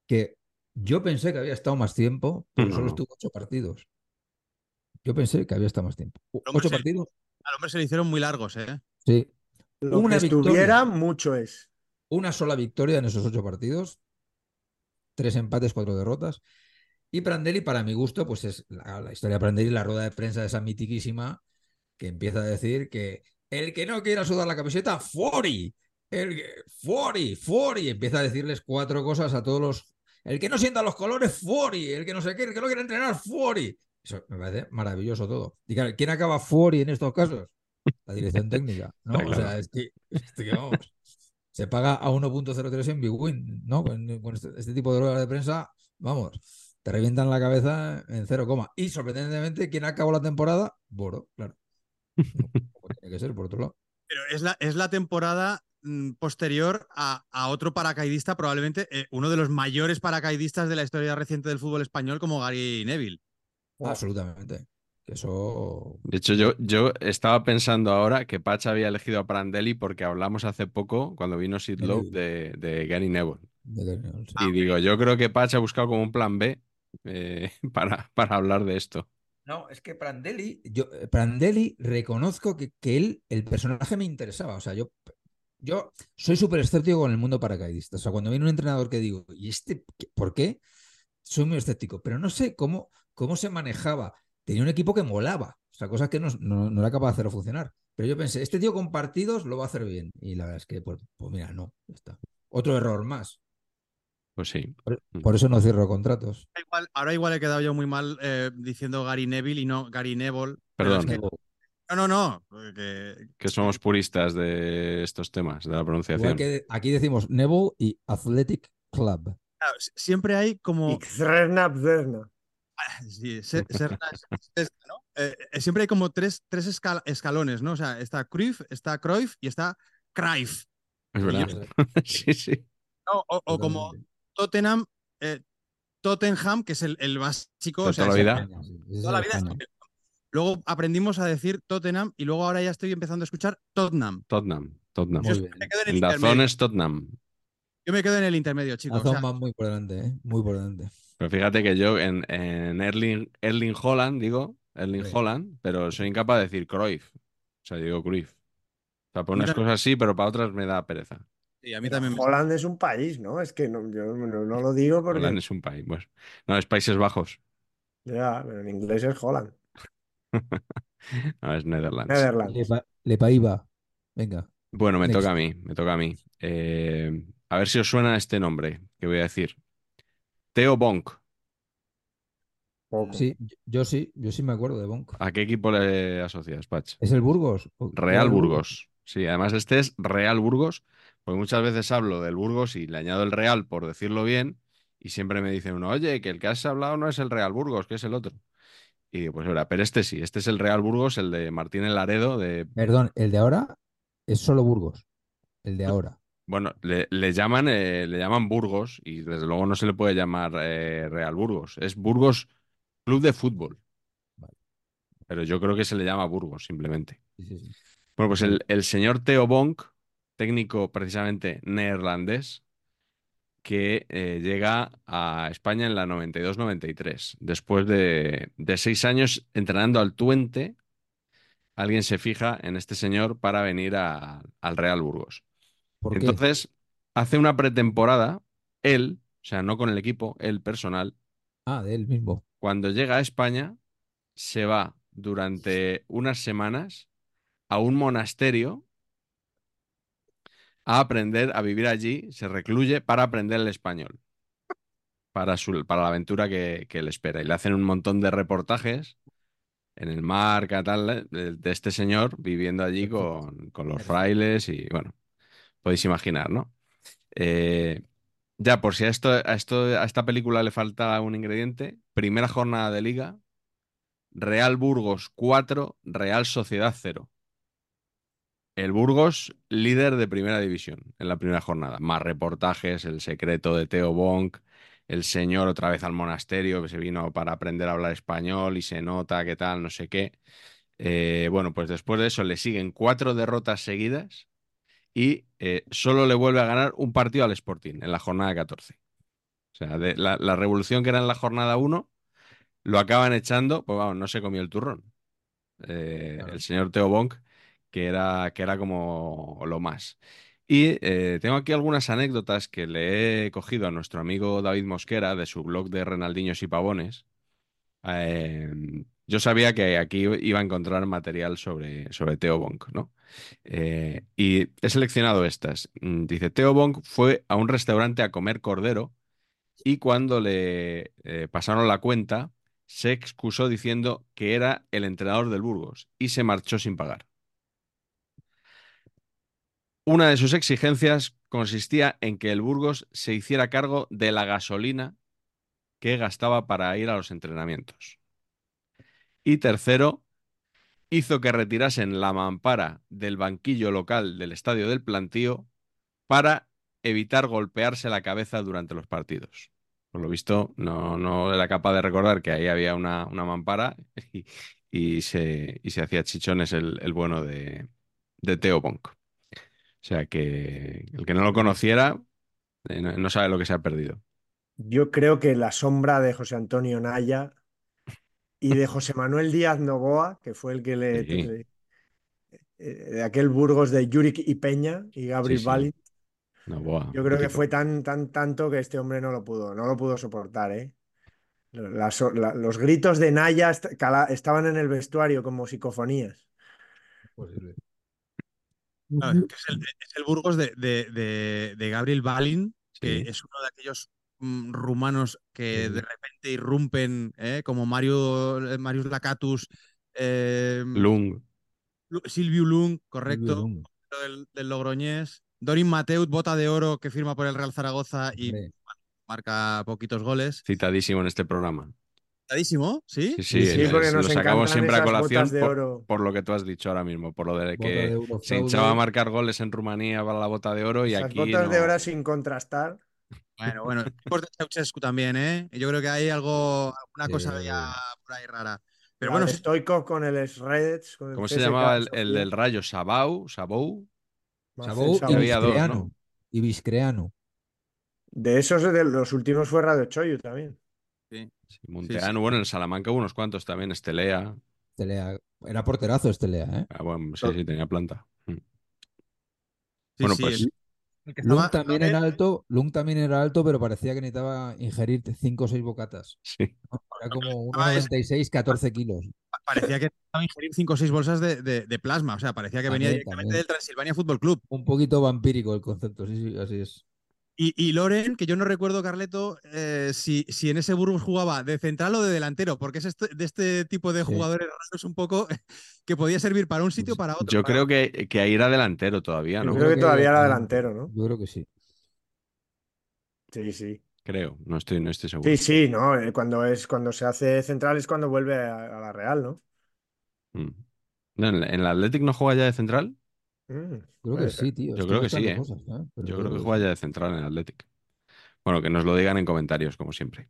que yo pensé que había estado más tiempo, pero
No,
solo
no.
estuvo ocho partidos. Yo pensé que había estado más tiempo. ¿Ocho
sí.
partidos?
Al hombre se le hicieron muy largos, ¿eh?
Sí.
Lo
Una
que
victoria.
estuviera, mucho es.
una sola victoria en esos ocho partidos, tres empates, cuatro derrotas. Y Prandelli, para mi gusto, pues es la, la historia de Prandelli, la rueda de prensa de esa mitiquísima, que empieza a decir que el que no quiera sudar la camiseta, fuori, el que, fuori, fuori, empieza a decirles cuatro cosas a todos los, el que no sienta los colores, fuori, el que no sé qué, el que no quiere entrenar, fuori. Eso me parece maravilloso todo. Y claro, ¿quién acaba fuori en estos casos? La dirección técnica, ¿no?
Está
O sea,
claro.
es que, es que vamos se paga a 1.03 en Big Win, ¿no? Con, con este, este tipo de ruedas de prensa, vamos, te revientan la cabeza en cero coma. Y sorprendentemente, ¿quién acabó la temporada? Boro, claro. [LAUGHS] No, tiene que ser, por otro lado.
Pero es la, es la temporada posterior a, a otro paracaidista, probablemente eh, uno de los mayores paracaidistas de la historia reciente del fútbol español, como Gary Neville.
Absolutamente. Que eso.
De hecho, yo, yo estaba pensando ahora que Patch había elegido a Prandelli porque hablamos hace poco, cuando vino Sid
De
Lowe, de, de Gary Neville.
de.
Y digo, yo creo que Patch ha buscado como un plan B eh, [LAUGHS] para, para hablar de esto.
No, es que Prandelli, yo, eh, Prandelli reconozco que, que él, el personaje me interesaba. O sea, yo, yo soy súper escéptico con el mundo paracaidista. O sea, cuando viene un entrenador que digo, ¿y este por qué? Soy muy escéptico, pero no sé cómo, cómo se manejaba. Tenía un equipo que molaba, o sea, cosas que no, no- no era capaz de hacerlo funcionar. Pero yo pensé, este tío con partidos lo va a hacer bien. Y la verdad es que, pues, pues mira, no, ya está. Otro error más.
Pues sí.
Por, por eso no cierro contratos.
Ahora igual, ahora igual he quedado yo muy mal eh, diciendo Gary Neville y no Gary Neville.
Perdón,
es que- no, no, no. porque-
que somos puristas de estos temas, de la pronunciación.
Que aquí decimos Neville y Athletic Club.
Claro, siempre hay como.
Bzerna.
Sí, se- Serna es- es esta, ¿no? Eh, eh, siempre hay como tres, tres escal- escalones, ¿no? O sea, está Cruyff, está Cruyff y está Cruyff.
Es verdad.
yo- [LAUGHS]
sí, sí.
¿no? O, o como. Tottenham, eh, Tottenham, que es el, el básico.
De
o sea,
toda la vida.
Es
toda la vida es. Luego aprendimos a decir Tottenham y luego ahora ya estoy empezando a escuchar Tottenham.
Tottenham. Tottenham.
Muy
Yo
bien.
me quedo en el.
Dazón es Tottenham.
Yo me quedo en el intermedio, chicos. O
Azón
sea,
va muy por delante, ¿eh? Muy por delante.
Pero fíjate que yo en, en Erling, Erling Holland digo Erling
Sí.
Holland, pero soy incapaz de decir Cruyff. O sea, digo Cruyff. O sea, para unas cosas sí, pero para otras me da pereza.
sí, a mí también. me-
Holland es un país, ¿no? Es que no, yo no, no lo digo porque.
Holland es un país. Pues, no, es Países Bajos.
Ya, pero en inglés es Holland. [LAUGHS]
No, es Netherlands.
Netherlands.
Le, pa- le Paiva. Venga.
Bueno, me
Next.
toca a mí, me toca a mí. Eh, a ver si os suena este nombre que voy a decir. Theo Bonk.
Poco.
Sí, yo- sí, yo sí me acuerdo de Bonk.
¿A qué equipo le asocias, Patch?
¿Es el Burgos? ¿O-
Real Burgos. Sí, además este es Real Burgos, porque muchas veces hablo del Burgos y le añado el Real por decirlo bien, y siempre me dice uno, oye, que el que has hablado no es el Real Burgos, que es el otro. Y digo, pues ahora, pero este sí, este es el Real Burgos, el de Martín El Laredo, de,
Perdón, el de ahora es solo Burgos. El de ahora.
bueno, le, le llaman, eh, le llaman Burgos, y desde luego no se le puede llamar eh, Real Burgos, es Burgos Club de Fútbol.
Vale.
Pero yo creo que se le llama Burgos, simplemente.
Sí, sí, sí.
Bueno, pues el, el señor Theo Bonk, técnico precisamente neerlandés, que eh, llega a España en la 92-93. Después de, de seis años entrenando al Twente, alguien se fija en este señor para venir a- al Real Burgos.
¿Por qué?
Entonces, hace una pretemporada, él, o sea, no con el equipo, él personal,
Ah, de él mismo.
cuando llega a España, se va durante unas semanas a un monasterio a aprender a vivir allí, se recluye para aprender el español, para, su, para la aventura que, que le espera. Y le hacen un montón de reportajes en el marca, tal, de, de este señor viviendo allí con, con los frailes y bueno, podéis imaginar, ¿no? Eh, ya, por si a esto, a esto, a esta película le falta un ingrediente, primera jornada de liga, Real Burgos 4, Real Sociedad 0. El Burgos, líder de primera división en la primera jornada. Más reportajes, el secreto de Theo Bonk, el señor otra vez al monasterio que se vino para aprender a hablar español y se nota que tal, no sé qué. Eh, bueno, pues después de eso le siguen cuatro derrotas seguidas y eh, solo le vuelve a ganar un partido al Sporting en la jornada 14. O sea, de la, la revolución que era en la jornada 1 lo acaban echando, pues vamos, no se comió el turrón. Eh,
Claro.
El señor Theo Bonk, que era, que era como lo más. Y eh, tengo aquí algunas anécdotas que le he cogido a nuestro amigo David Mosquera de su blog de Renaldiños y Pavones. Eh, yo sabía que aquí iba a encontrar material sobre, sobre Theo Bonk, ¿no? Eh, y he seleccionado estas. Mm, Dice, Theo Bonk fue a un restaurante a comer cordero y cuando le pasaron la cuenta, se excusó diciendo que era el entrenador del Burgos y se marchó sin pagar. Una de sus exigencias consistía en que el Burgos se hiciera cargo de la gasolina que gastaba para ir a los entrenamientos. Y tercero, hizo que retirasen la mampara del banquillo local del Estadio del Plantío para evitar golpearse la cabeza durante los partidos. Por lo visto, no, no era capaz de recordar que ahí había una, una mampara y, se, y se hacía chichones el, el bueno de, de Theo Bonk. O sea que el que no lo conociera eh, no, no sabe lo que se ha perdido.
Yo creo que la sombra de José Antonio Naya y de José Manuel Díaz Novoa, que fue el que le,
Sí.
le- eh, de aquel Burgos de Yurik y Peña y Gabriel
sí.
Balint,
No,
yo creo que fue tan, tan, tanto que este hombre no lo pudo, no lo pudo soportar, ¿eh? La- los gritos de Naya estaban en el vestuario como psicofonías.
Posible.
Claro, es, que es el, es el Burgos de, de- de- de Gabriel Balin, que
Sí.
es uno de aquellos mm, rumanos que
Sí.
de repente irrumpen, ¿eh? como Mario, eh, Marius Lacatus, eh,
Lung.
Lu- Silviu Lung,
Silvio
correcto,
Lung,
del, del Logroñés, Dorin Mateut, bota de oro, que firma por el Real Zaragoza y marca poquitos goles.
Citadísimo en este programa.
Citadísimo, ¿sí?
Sí, sí,
Sí,
es-
porque nos
lo sacamos siempre a colación
de
por,
oro.
por lo que tú has dicho ahora mismo, por lo de que se hinchaba a marcar goles en Rumanía para la bota de oro y
Esas
aquí
botas de oro sin contrastar.
Bueno, bueno, [LAUGHS] de Ceausescu también, ¿eh? Yo creo que hay algo, alguna cosa
Sí.
ya por ahí rara. Pero bueno,
Stoikov con el Shredded. con el
¿Cómo se llamaba el, del Rayo? Sabau, Sabou.
Sabou y
había dos,
Viscreano.
¿no?
Y Viscreano.
De esos, de los últimos fue Radio Choyu también.
Sí.
Bueno, en el Salamanca hubo unos cuantos también, Estelea.
Estelea. Era porterazo Estelea, ¿eh?
Ah, bueno, sí, sí, tenía planta. Mm.
Sí,
Bueno,
sí,
pues-
el- que
Lung también era alto, Lung también era alto, pero parecía que necesitaba ingerir 5 o 6 bocatas.
Sí.
Era como
Ah, es-
1,96, 14 kilos.
parecía que estaba ingerir 5 o 6 bolsas de, de- de plasma. O sea, parecía que venía directamente
también.
del Transilvania Fútbol Club.
Un poquito vampírico el concepto, sí, sí, así es.
Y, y Loren, que yo no recuerdo, Carleto, eh, si, si en ese Burgos jugaba de central o de delantero, porque es este- de este tipo de
Sí.
jugadores raros un poco [LAUGHS] que podía servir para un sitio o para otro.
Yo
Para-
creo que, que ahí era delantero todavía,
Yo
¿no?
creo que todavía era delantero, ¿no?
Yo creo que sí.
Sí, sí.
Creo, no estoy, no estoy seguro.
Sí, sí, ¿no? Eh, Cuando, es, cuando se hace central es cuando vuelve a, a la Real, ¿no?
Mm. No, ¿En en el Athletic no juega ya de central?
Mm,
Creo que sí, tío.
Yo
Estoy
creo que sí, ¿eh?
cosas, ¿eh?
Yo creo que juega ya de central en el Athletic. Bueno, que nos lo digan en comentarios, como siempre.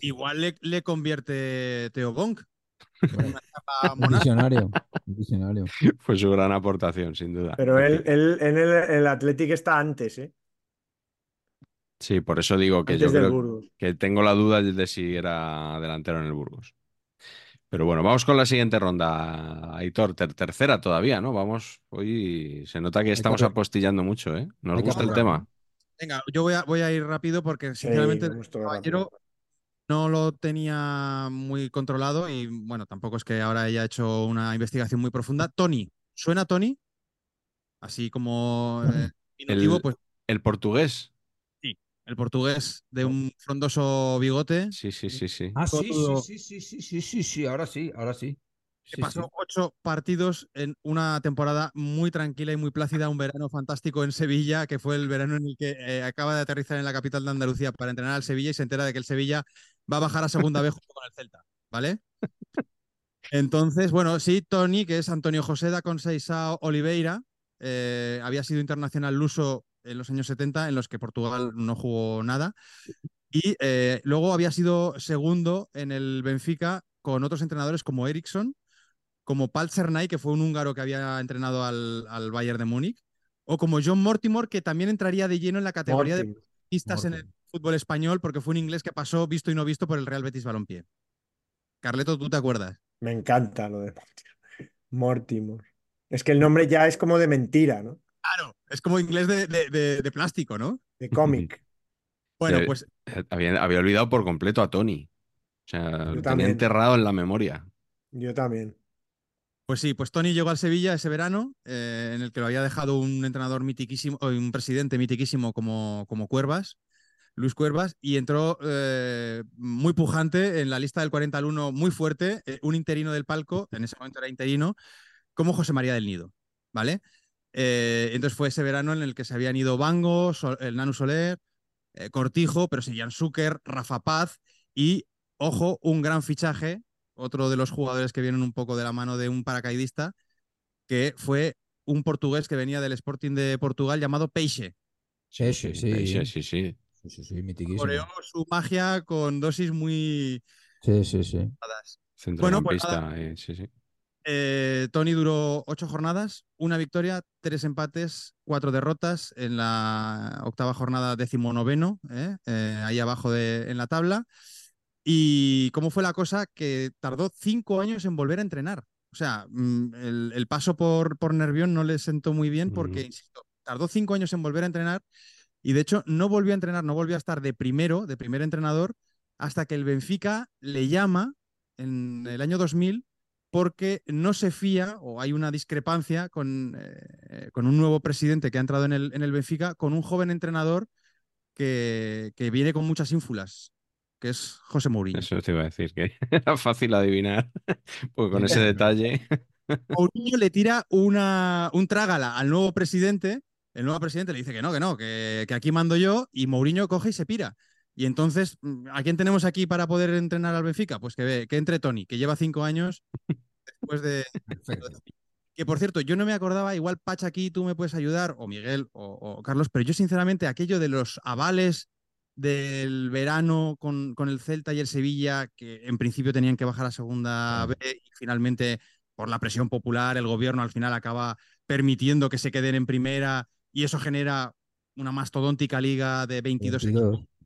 Igual, le, le convierte Teo.
Bueno,
etapa
un visionario. un visionario. [LAUGHS]
Fue su gran aportación, sin duda.
Pero él, él en el, el Athletic está antes, ¿eh?
Sí, por eso digo que
Antes
yo
del
creo
Burgos.
que tengo la duda de si era delantero en el Burgos. Pero bueno, vamos con la siguiente ronda, Aitor. ter- tercera todavía, ¿no? Vamos, hoy se nota que estamos apostillando mucho, ¿eh? ¿Nos
hay
gusta el tema?
Venga, yo voy a, voy a ir rápido porque
Sí,
sinceramente
todo
caballero no lo tenía muy controlado y bueno, tampoco es que ahora haya hecho una investigación muy profunda. Tony, ¿suena Tony? Así como eh, [LAUGHS]
El-
pues
El portugués.
El portugués de un frondoso bigote
Sí, sí, sí, sí.
Ah, sí, sí, sí, sí, sí, sí, sí, sí, ahora sí, ahora sí.
que
Sí,
pasó
sí.
ocho partidos en una temporada muy tranquila y muy plácida, un verano fantástico en Sevilla, que fue el verano en el que eh, acaba de aterrizar en la capital de Andalucía para entrenar al Sevilla y se entera de que el Sevilla va a bajar a segunda vez junto con el Celta, ¿vale? Entonces, bueno, sí, Tony, que es Antonio José da Conceição Oliveira, eh, había sido internacional luso en los años 70, en los que Portugal no jugó nada. Y eh, luego había sido segundo en el Benfica con otros entrenadores como Eriksson, como Pal Cernay, que fue un húngaro que había entrenado al, al Bayern de Múnich, o como John Mortimer, que también entraría de lleno en la categoría de pistas en el fútbol español, porque fue un inglés que pasó visto y no visto por el Real Betis Balompié. Carleto, ¿tú te acuerdas?
Me encanta lo de Mortimer. Mortimer. Es que el nombre ya es como de mentira, ¿no?
Claro, es como inglés de, de- de- de plástico, ¿no?
De cómic.
Bueno,
Sí.
pues
Eh, Había, había olvidado por completo a Tony. O sea, lo tenía enterrado en la memoria.
Yo también.
Pues sí, pues Tony llegó al Sevilla ese verano, eh, en el que lo había dejado un entrenador mitiquísimo, o un presidente mitiquísimo como, como Cuervas, Luis Cuervas, y entró eh, muy pujante en la lista del 40 al 1, muy fuerte, eh, un interino del palco, en ese momento era interino, como José María del Nido, ¿vale? Eh, entonces fue ese verano en el que se habían ido Bango, Sol- el Nanu Soler, eh, Cortijo, pero seguían Zucker, Rafa Paz y, ojo, un gran fichaje, otro de los jugadores que vienen un poco de la mano de un paracaidista, que fue un portugués que venía del Sporting de Portugal llamado Peixe.
Sí, sí, sí.
Sí, sí, sí.
Sí, sí, sí.
Coreó su magia con dosis muy...
Sí, sí, sí.
Bueno, pues
Centrocampista, eh, sí, sí.
Eh, Tony duró ocho jornadas, una victoria, tres empates, cuatro derrotas en la octava jornada decimonoveno, ¿eh? Eh, ahí abajo de, en la tabla. Y cómo fue la cosa que tardó cinco años en volver a entrenar. O sea, mm, el, el paso por, por Nervión no le sentó muy bien porque,
Ujú.
insisto, tardó cinco años en volver a entrenar y de hecho no volvió a entrenar, no volvió a estar de primero, de primer entrenador, hasta que el Benfica le llama en el año 2000 porque no se fía o hay una discrepancia con, eh, con un nuevo presidente que ha entrado en el, en el Benfica, con un joven entrenador que, que viene con muchas ínfulas, que es José Mourinho.
Eso te iba a decir, que [LAUGHS] era fácil adivinar, [LAUGHS] porque con ese detalle. [LAUGHS]
Mourinho le tira una, un trágala al nuevo presidente. El nuevo presidente le dice que no, que no, que, que aquí mando yo. Y Mourinho coge y se pira. Y entonces, mm, ¿a quién tenemos aquí para poder entrenar al Benfica? Pues que, ve, que entre Tony, que lleva cinco años después [LAUGHS] de... Que por cierto, yo no me acordaba, igual Pacha aquí tú me puedes ayudar, o Miguel o, o Carlos, pero yo sinceramente aquello de los avales del verano con, con, el Celta y el Sevilla, que en principio tenían que bajar a segunda B y finalmente por la presión popular el gobierno al final acaba permitiendo que se queden en primera y eso genera una mastodóntica liga de 22, 22. equipos.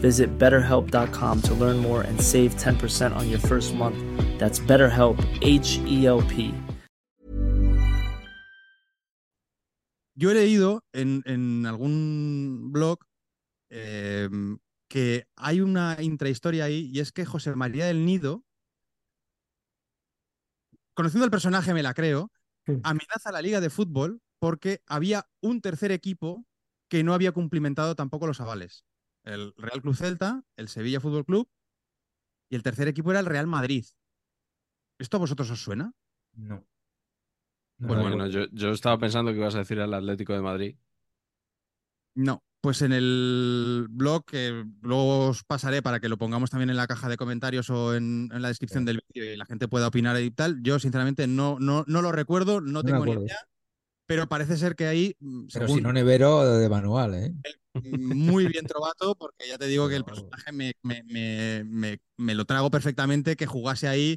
Visit betterhelp.com to learn more and save 10% on your first month. That's BetterHelp, H E L P.
Yo he leído en, en algún blog eh, que hay una intrahistoria ahí y es que José María del Nido, conociendo el personaje me la creo, amenaza a la liga de fútbol porque había un tercer equipo que no había cumplimentado tampoco los avales. El Real Club Celta, el Sevilla Fútbol Club y el tercer equipo era el Real Madrid. ¿Esto a vosotros os suena?
No.
no bueno, bueno yo, yo, estaba pensando que ibas a decir el Atlético de Madrid.
No, pues en el blog, que luego os pasaré para que lo pongamos también en la caja de comentarios o en, en la descripción del vídeo y la gente pueda opinar y tal. Yo, sinceramente, no, no, no lo recuerdo, no, no tengo ni idea. Pero parece ser que ahí.
Mm, pero si no, Nevero de manual, ¿eh?
Muy bien trovato, porque ya te digo que el personaje me, me, me, me lo trago perfectamente que jugase ahí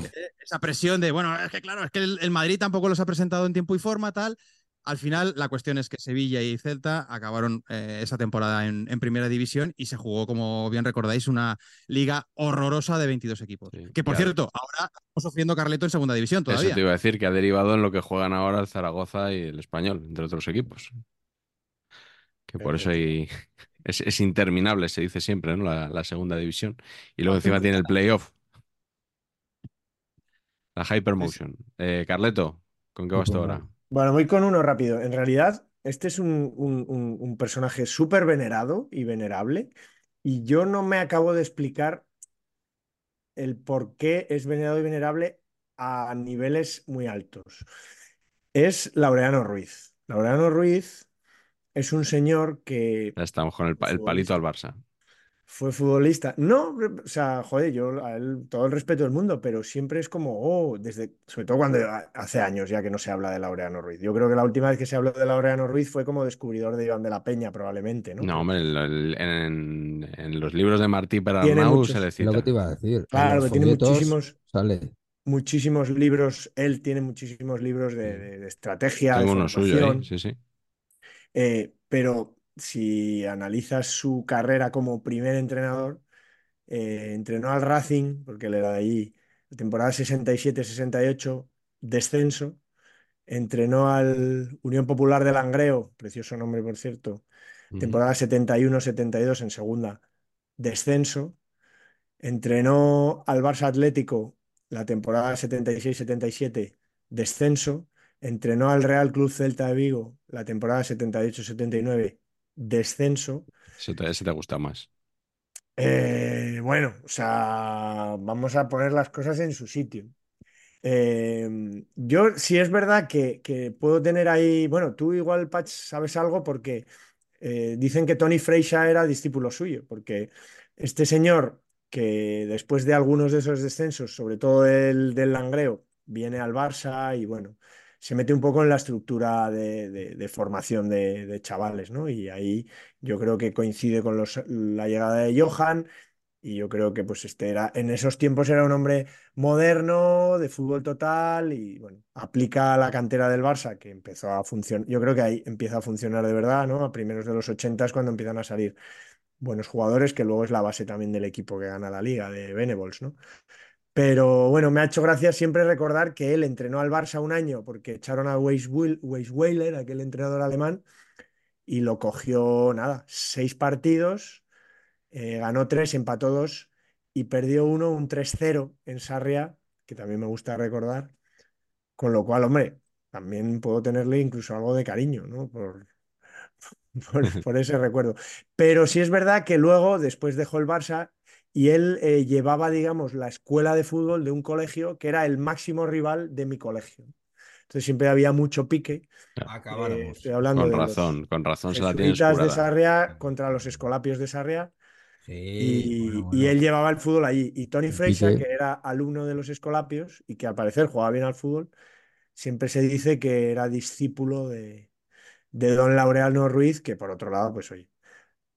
eh, esa presión de, bueno, es que claro, es que el, el Madrid tampoco los ha presentado en tiempo y forma, tal. Al final, la cuestión es que Sevilla y Celta acabaron eh, esa temporada en, en, primera división y se jugó, como bien recordáis, una liga horrorosa de 22 equipos. Sí, que por claro. cierto, ahora estamos sufriendo Carleto en segunda división todavía.
Eso te iba a decir que ha derivado en lo que juegan ahora el Zaragoza y el Español, entre otros equipos. Que por eso hay, [LAUGHS] es, es, interminable, se dice siempre, ¿no? La, la segunda división. Y luego encima tiene el playoff. La Hypermotion. Eh, Carleto, ¿con qué vas tú ahora?
Bueno, voy con uno rápido. En realidad, este es un, un, un, un personaje súper venerado y venerable, y yo no me acabo de explicar el por qué es venerado y venerable a niveles muy altos. Es Laureano Ruiz. Laureano Ruiz es un señor que...
Ya estamos con el, el palito al Barça
fue futbolista. No, o sea, joder, yo a él todo el respeto del mundo, pero siempre es como, oh, desde, sobre todo cuando hace años ya que no se habla de Laureano Ruiz. Yo creo que la última vez que se habló de Laureano Ruiz fue como descubridor de Iván de la Peña, probablemente, ¿no?
No, hombre, en, en, en los libros de Martí Perarnau se le cita.
Lo que te iba a decir.
Claro, que tiene muchísimos. Sale. Muchísimos libros, él tiene muchísimos libros de, de, de estrategia.
Tengo
de
uno suyo, ¿eh? sí, sí.
Eh, pero si analizas su carrera como primer entrenador, eh, entrenó al Racing, porque él era de allí, temporada 67-68, descenso, entrenó al Unión Popular de Langreo, precioso nombre por cierto, temporada 71-72 en segunda, descenso, entrenó al Barça Atlético la temporada 76-77, descenso, entrenó al Real Club Celta de Vigo la temporada 78-79, descenso.
Ese te, gusta más.
Eh, bueno, o sea, vamos a poner las cosas en su sitio. Eh, yo sí es verdad que, que, puedo tener ahí, bueno, tú igual, Patch, sabes algo porque eh, dicen que Tony Freixa era discípulo suyo, porque este señor que después de algunos de esos descensos, sobre todo el del Langreo, viene al Barça y bueno, se mete un poco en la estructura de, formación de, chavales, ¿no? Y ahí yo creo que coincide con los, la llegada de Johan y yo creo que pues este era, en esos tiempos era un hombre moderno, de fútbol total y bueno, aplica la cantera del Barça que empezó a funcionar, yo creo que ahí empieza a funcionar de verdad, ¿no? A primeros de los 80 es cuando empiezan a salir buenos jugadores, que luego es la base también del equipo que gana la liga, de Benevols, ¿no? Pero bueno, me ha hecho gracia siempre recordar que él entrenó al Barça un año porque echaron a Weisweiler, aquel entrenador alemán, y lo cogió, nada, seis partidos, eh, ganó tres, empató dos y perdió uno un 3-0 en Sarria, que también me gusta recordar, con lo cual, hombre, también puedo tenerle incluso algo de cariño, ¿no? Por, [LAUGHS] por, [LAUGHS] por ese recuerdo. Pero sí es verdad que luego, después dejó el Barça y él eh, llevaba, digamos, la escuela de fútbol de un colegio que era el máximo rival de mi colegio. Entonces siempre había mucho pique. Eh,
Acabáramos.
estoy hablando
Con
de los
razón, con razón se la
de. Sarria contra los escolapios de Sarria.
Sí,
Y,
bueno,
y
bueno.
él llevaba el fútbol allí. Y Tony Freixa, que era alumno de los escolapios y que al parecer jugaba bien al fútbol, siempre se dice que era discípulo de, de don Laureano Ruiz, que por otro lado, pues oye,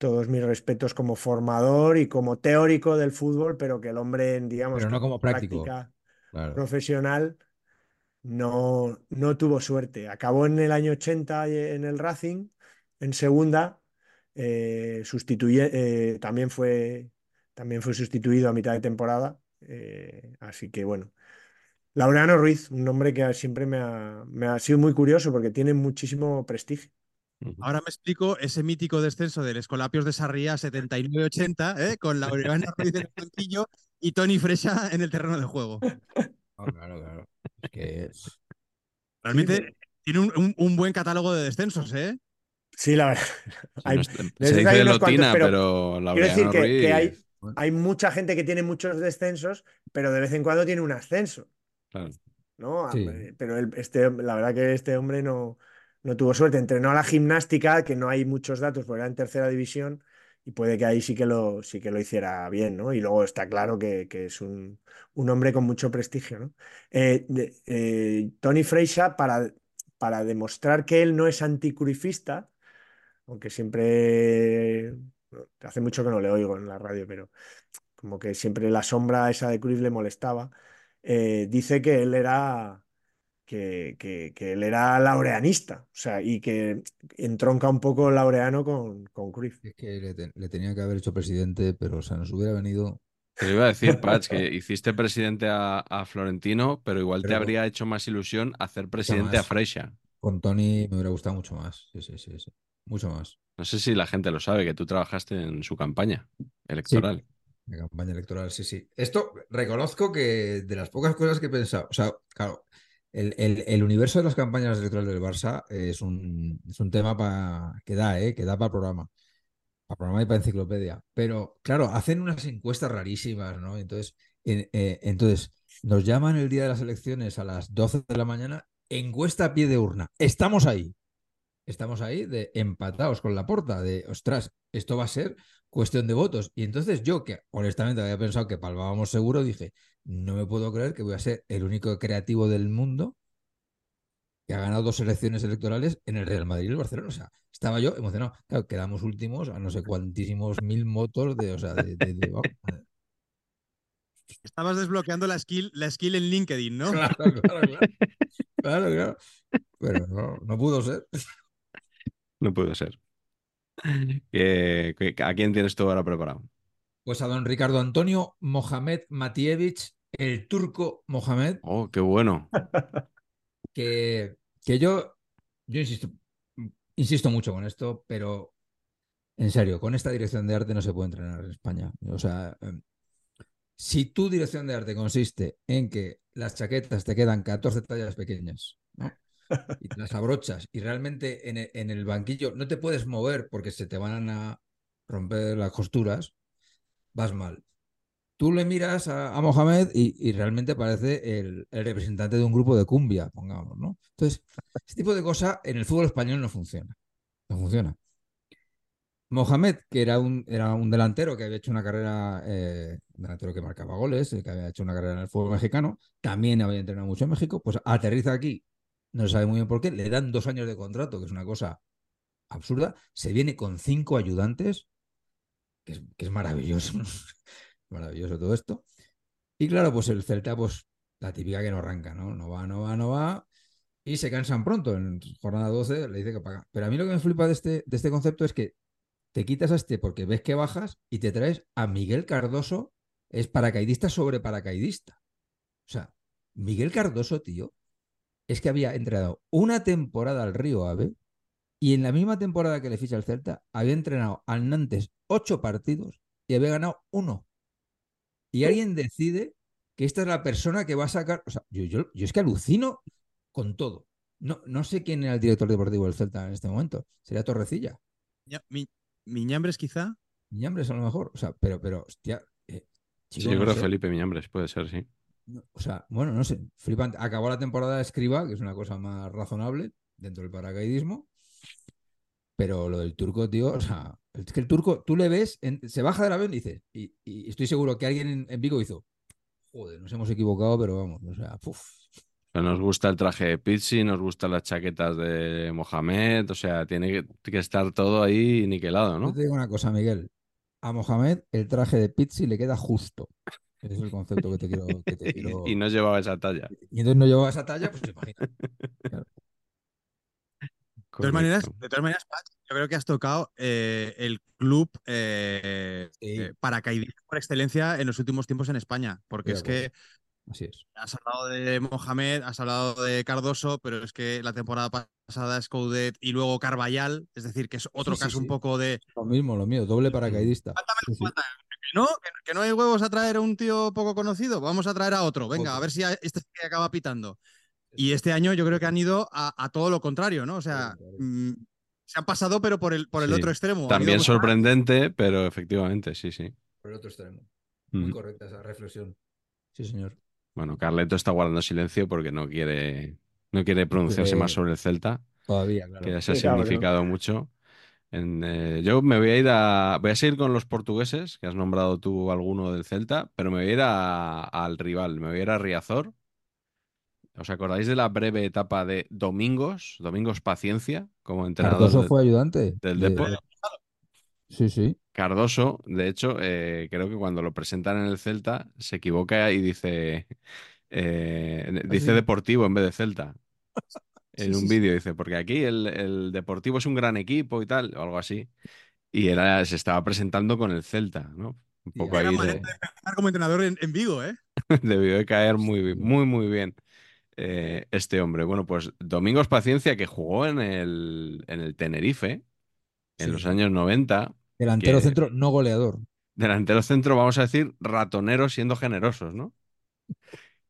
todos mis respetos como formador y como teórico del fútbol, pero que el hombre, digamos,
Pero no como práctico.
práctica
Claro.
profesional no, no tuvo suerte. Acabó en el año 80 en el Racing, en segunda, eh, sustituye- eh, también fue, también fue sustituido a mitad de temporada. eh, así que bueno. Laureano Ruiz, un nombre que siempre me ha, me ha sido muy curioso porque tiene muchísimo prestigio.
Ahora me explico ese mítico descenso del Escolapios de Sarria 79-80, ¿eh? con Laureano [LAUGHS] Ruiz en el banquillo y Tony Freixa en el terreno de juego.
No, claro, claro. Es que es-
Realmente
Sí,
tiene un, un- un buen catálogo de descensos, ¿eh?
Sí, la verdad.
Sí,
Hay-
se dice
hay
de Lotina,
pero
pero
Quiero decir que, que hay,
Ruiz,
hay mucha gente que tiene muchos descensos, pero de vez en cuando tiene un ascenso.
claro.
¿no?
Sí.
Eh, Pero el- este, la verdad que este hombre no, no tuvo suerte. Entrenó a la gimnástica, que no hay muchos datos, porque era en tercera división, y puede que ahí sí que lo, sí que lo hiciera bien, ¿no? Y luego está claro que, que es un, un hombre con mucho prestigio, ¿no? Eh, eh, Tony Freixa, para, para demostrar que él no es anticruifista, aunque siempre, hace mucho que no le oigo en la radio, pero como que siempre la sombra esa de Cruyff le molestaba, eh, dice que él era que, que- que él era laureanista, o sea, y que entronca un poco Laureano con, con Cruyff.
es que le, te- le tenía que haber hecho presidente, pero o sea, nos hubiera venido.
Te lo iba a decir, [LAUGHS] Patch, que hiciste presidente a, a Florentino, pero igual te habría hecho más ilusión hacer presidente a. Freixa.
Con Tony me hubiera gustado mucho más. Sí, sí, sí, sí. Mucho más.
No sé si la gente lo sabe, que tú trabajaste en su campaña electoral.
La campaña electoral, sí, sí. Esto reconozco que de las pocas cosas que he pensado, o sea, claro, el, el- universo de las campañas electorales del Barça es un, es un tema que da, ¿eh? que da para programa, para programa y para enciclopedia. Pero claro, hacen unas encuestas rarísimas, ¿no? Entonces, en- eh, entonces nos llaman el día de las elecciones a las 12 de la mañana, encuesta a pie de urna. Estamos ahí. Estamos ahí de empatados con la porta, de ostras, esto va a ser cuestión de votos. Y entonces yo, que honestamente había pensado que palmábamos seguro, dije, no me puedo creer que voy a ser el único creativo del mundo que ha ganado dos elecciones electorales en el Real Madrid y el Barcelona. O sea, estaba yo emocionado. Claro, quedamos últimos a no sé cuantísimos mil motos de, o sea, de, de- de- vamos,
Estabas desbloqueando la skill, la skill en LinkedIn, ¿no?
Claro, claro, claro. Claro, claro. Pero no, no pudo ser.
No puede ser. ¿Qué- qué- ¿A quién tienes tú ahora preparado?
Pues a don Ricardo Antonio Mohamed Matievich, el turco Mohamed,
Oh, qué bueno. [LAUGHS]
que, que yo, yo insisto, insisto mucho con esto, pero en serio, con esta dirección de arte no se puede entrenar en España. O sea, em, si tu dirección de arte consiste en que las chaquetas te quedan 14 tallas pequeñas, ¿no? Y te las abrochas y realmente en el, en el banquillo no te puedes mover porque se te van a romper las costuras, vas mal. Tú le miras a, Mohamed y, realmente parece el, representante de un grupo de cumbia, pongamos, ¿no? Entonces, este tipo de cosa en el fútbol español no funciona. No funciona. Mohamed, que era un, era un delantero que había hecho una carrera, eh, un delantero que marcaba goles, eh, que había hecho una carrera en el fútbol mexicano, también había entrenado mucho en México, pues aterriza aquí, no se sabe muy bien por qué, le dan dos años de contrato, que es una cosa absurda, se viene con cinco ayudantes, que es, que es maravilloso, maravilloso todo esto. Y claro, pues el Celta, pues la típica que no arranca, ¿no? No va, no va, no va. Y se cansan pronto. En jornada 12 le dice que paga. Pero a mí lo que me flipa de este, de este concepto es que te quitas a este porque ves que bajas y te traes a Miguel Cardoso, es paracaidista sobre paracaidista. O sea, Miguel Cardoso, tío, es que había entrenado una temporada al Río Ave y en la misma temporada que le ficha el Celta había entrenado al Nantes ocho partidos y había ganado uno. Y alguien decide que esta es la persona que va a sacar. O sea, yo, yo, yo es que alucino con todo. No, no sé quién era el director deportivo del Celta en este momento. Sería Torrecilla.
Ya, Mi, Miñambres, quizá.
Miñambres a lo mejor. O sea, pero, pero, hostia. eh,
Sí, yo
no
creo
sé.
Felipe Miñambres, puede ser, sí.
No, O sea, bueno, no sé. Flipante. Acabó la temporada de Escriba, que es una cosa más razonable dentro del paracaidismo. Pero lo del turco, tío, o sea, es que el turco, tú le ves, en- se baja del avión y dices, y, y estoy seguro que alguien en, en Vigo hizo, joder, nos hemos equivocado, pero vamos, o sea, puf.
Nos gusta el traje de Pizzi, nos gustan las chaquetas de Mohamed, o sea, tiene que, que estar todo ahí niquelado,
Yo
¿no?
te digo una cosa, Miguel. A Mohamed el traje de Pizzi le queda justo. Ese es el concepto que te quiero. Que te [LAUGHS] quiero...
Y, no llevaba esa talla.
Y entonces no llevaba esa talla, pues imagina. [LAUGHS]
De todas maneras,
Correcto.
de todas maneras, Patch, yo creo que has tocado eh, el club eh,
Sí.
eh, paracaidista por excelencia en los últimos tiempos en España, porque es que
Así es.
has hablado de Mohamed, has hablado de Cardoso, pero es que la temporada pasada es Coudet y luego Carballal, es decir, que es otro
Sí,
caso
sí.
un poco de
Lo mismo, lo mío, doble paracaidista.
No, que, no hay huevos a traer a un tío poco conocido, vamos a traer a otro, venga, a ver si este que acaba pitando. Y este año yo creo que han ido a, a todo lo contrario, ¿no? O sea, mm, se han pasado, pero por el, por el
Sí.
otro extremo.
También sorprendente, pero efectivamente, sí, sí.
Por el otro extremo. Muy correcta esa reflexión. Sí, señor.
Bueno, Carleto está guardando silencio porque no quiere, no quiere pronunciarse más sobre el Celta,
Todavía, claro.
que ya se ha
Sí, claro,
significado mucho. En, eh, yo me voy a ir a. Voy a seguir con los portugueses, que has nombrado tú alguno del Celta, pero me voy a ir a- al rival, me voy a ir a Riazor. ¿Os acordáis de la breve etapa de Domingos? Domingos Paciencia, como entrenador
Cardoso
de-
fue ayudante.
del
de-
Depor.
Sí, sí.
Cardoso, de hecho, eh, creo que cuando lo presentan en el Celta se equivoca y dice, eh, dice
sí.
Deportivo en vez de Celta. En
Sí,
un
sí,
vídeo dice, porque aquí el, el Deportivo es un gran equipo y tal, o algo así. Y era, se estaba presentando con el Celta, ¿no? Un poco
ahí
de-
como entrenador en, en Vigo, ¿eh? [LAUGHS]
debió de caer muy, muy, muy bien eh, este hombre. Bueno, pues Domingos Paciencia, que jugó en el, en el Tenerife en
Sí.
los años 90,
Delantero
que-
centro, no goleador.
delantero centro, vamos a decir, ratonero siendo generosos, ¿no?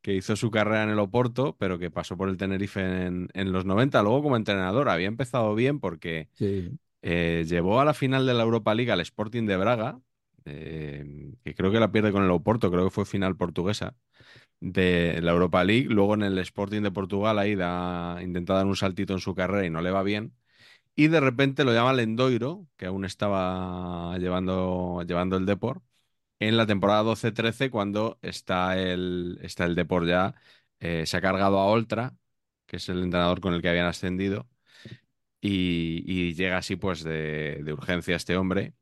Que hizo su carrera en el Oporto, pero que pasó por el Tenerife en, en los 90. Luego, como entrenador, había empezado bien porque
Sí.
eh, llevó a la final de la Europa League al Sporting de Braga, eh, que creo que la pierde con el Oporto, creo que fue final portuguesa de la Europa League. Luego en el Sporting de Portugal ahí da, intenta dar un saltito en su carrera y no le va bien. Y de repente lo llama Lendoiro, que aún estaba llevando, llevando el Depor, en la temporada 12-13, cuando está el, está el Depor ya, eh, se ha cargado a Oltra, que es el entrenador con el que habían ascendido, y, llega así pues de, de urgencia este hombre,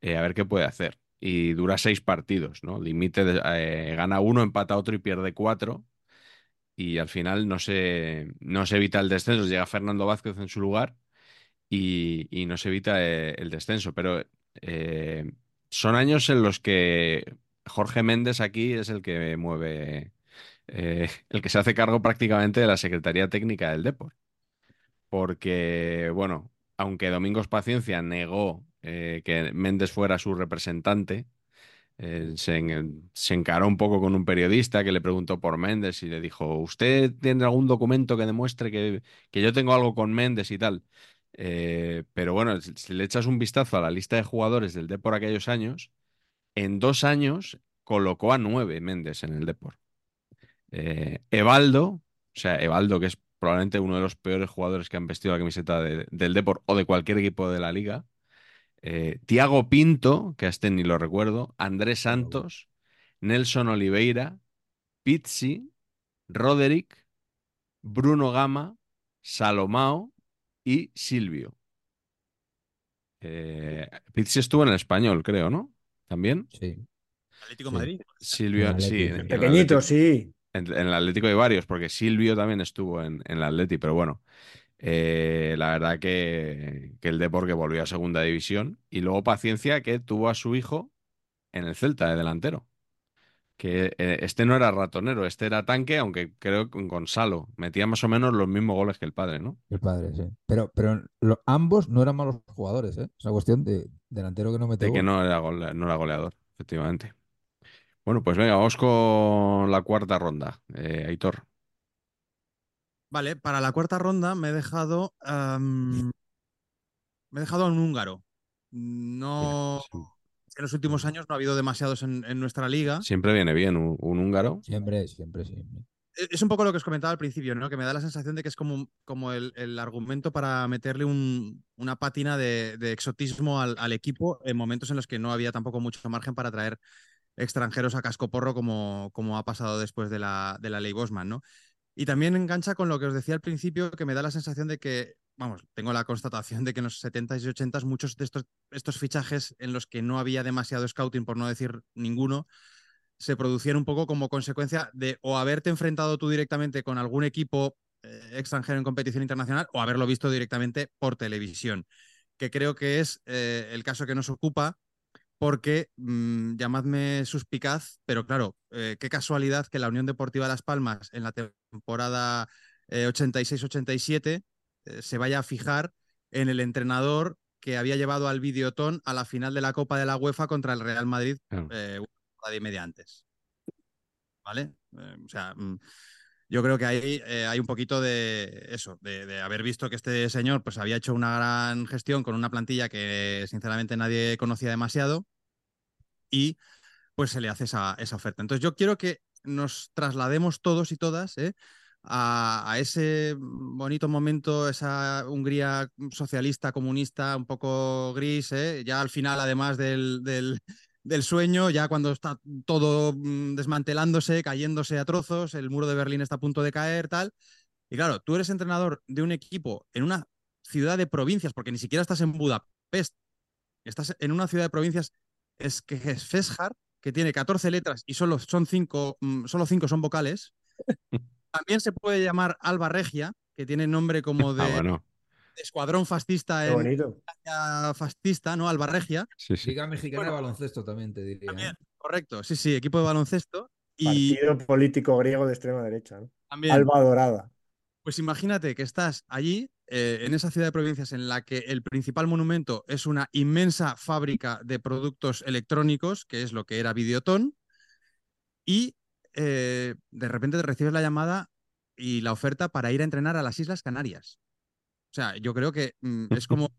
eh, a ver qué puede hacer. Y dura seis partidos, ¿no? Límite, eh, gana uno, empata otro y pierde cuatro. Y al final no se, no se evita el descenso. Llega Fernando Vázquez en su lugar y, y no se evita eh, el descenso. Pero eh, son años en los que Jorge Méndez aquí es el que mueve, [LAUGHS] el que se hace cargo prácticamente de la Secretaría Técnica del Depor. Porque, bueno, aunque Domingos Paciencia negó eh, que Méndez fuera su representante, eh, se, en- se encaró un poco con un periodista que le preguntó por Méndez y le dijo, ¿usted tiene algún documento que demuestre que, que yo tengo algo con Méndez y tal? Eh, pero bueno, si, le echas un vistazo a la lista de jugadores del Depor aquellos años, en dos años colocó a nueve Méndez en el Depor. Evaldo, o sea, Evaldo, que es probablemente uno de los peores jugadores que han vestido la camiseta de- del Depor o de cualquier equipo de la liga. Eh, Tiago Pinto, que a este ni lo recuerdo, Andrés Santos, Nelson Oliveira, Pizzi, Roderick, Bruno Gama, Salomao y Silvio. Eh, Pizzi estuvo en el español, creo, ¿no? También.
Sí.
Atlético
Sí.
Madrid.
Silvio,
En el
sí. En-
Pequeñito, sí.
En, en el Atlético hay varios, porque Silvio también estuvo en, en el Atleti, pero bueno, eh, la verdad que, que el Depor que volvió a segunda división y luego Paciencia que tuvo a su hijo en el Celta de delantero. Que eh, este no era ratonero, este era tanque, aunque creo que con Gonzalo metía más o menos los mismos goles que el padre, ¿no?
El padre, sí. Pero, pero lo- ambos no eran malos jugadores, ¿eh? Es una cuestión de delantero que no mete
De que no era, gole- no era goleador, efectivamente. Bueno, pues venga, vamos con la cuarta ronda. Eh, Aitor.
Vale, para la cuarta ronda me he dejado. me he dejado a un húngaro. No.
Sí.
En los últimos años no ha habido demasiados en, en nuestra liga.
Siempre viene bien un, un húngaro.
Siempre, siempre, siempre.
E- Es un poco lo que os comentaba al principio, ¿no? Que me da la sensación de que es como, como el, el argumento para meterle un- una pátina de, de exotismo al, al equipo en momentos en los que no había tampoco mucho margen para traer extranjeros a cascoporro como, como ha pasado después de la, de la ley Bosman, ¿no? Y también engancha con lo que os decía al principio, que me da la sensación de que, vamos, tengo la constatación de que en los 70s y 80s muchos de estos, fichajes en los que no había demasiado scouting, por no decir ninguno, se producían un poco como consecuencia de o haberte enfrentado tú directamente con algún equipo eh, extranjero en competición internacional o haberlo visto directamente por televisión, que creo que es eh, el caso que nos ocupa porque, mm, llamadme suspicaz, pero claro, eh, qué casualidad que la Unión Deportiva Las Palmas en la temporada eh, 86-87 eh, se vaya a fijar en el entrenador que había llevado al Videotón a la final de la Copa de la UEFA contra el Real Madrid
Claro.
eh, una temporada y media antes. ¿Vale? Eh, o sea, mm, yo creo que ahí eh, hay un poquito de eso, de, haber visto que este señor pues había hecho una gran gestión con una plantilla que sinceramente nadie conocía demasiado y pues se le hace esa, oferta. Entonces yo quiero que nos traslademos todos y todas ¿eh? a, ese bonito momento, esa Hungría socialista, comunista, un poco gris, ¿eh? ya al final además del, del sueño, ya cuando está todo mm, desmantelándose, cayéndose a trozos, el muro de Berlín está a punto de caer, tal. Y claro, tú eres entrenador de un equipo en una ciudad de provincias, porque ni siquiera estás en Budapest, estás en una ciudad de provincias, es que es Feshar, que tiene 14 letras y solo son cinco, mm, solo cinco son vocales. [LAUGHS] También se puede llamar Alba Regia, que tiene nombre como de,
Ah, bueno.
Escuadrón fascista
Qué
en
bonito.
España fascista, ¿no? Alba Regia.
Sí, sí.
Liga Mexicana
Bueno,
de Baloncesto también te diría. ¿eh?
También, correcto. Sí, sí, equipo de baloncesto. Y
Partido político griego de extrema derecha. ¿no?
también,
Alba Dorada.
pues imagínate que estás allí, eh, en esa ciudad de provincias en la que el principal monumento es una inmensa fábrica de productos electrónicos, que es lo que era Videoton, y eh, de repente recibes la llamada y la oferta para ir a entrenar a las Islas Canarias. O sea, yo creo que mm, es [LAUGHS] como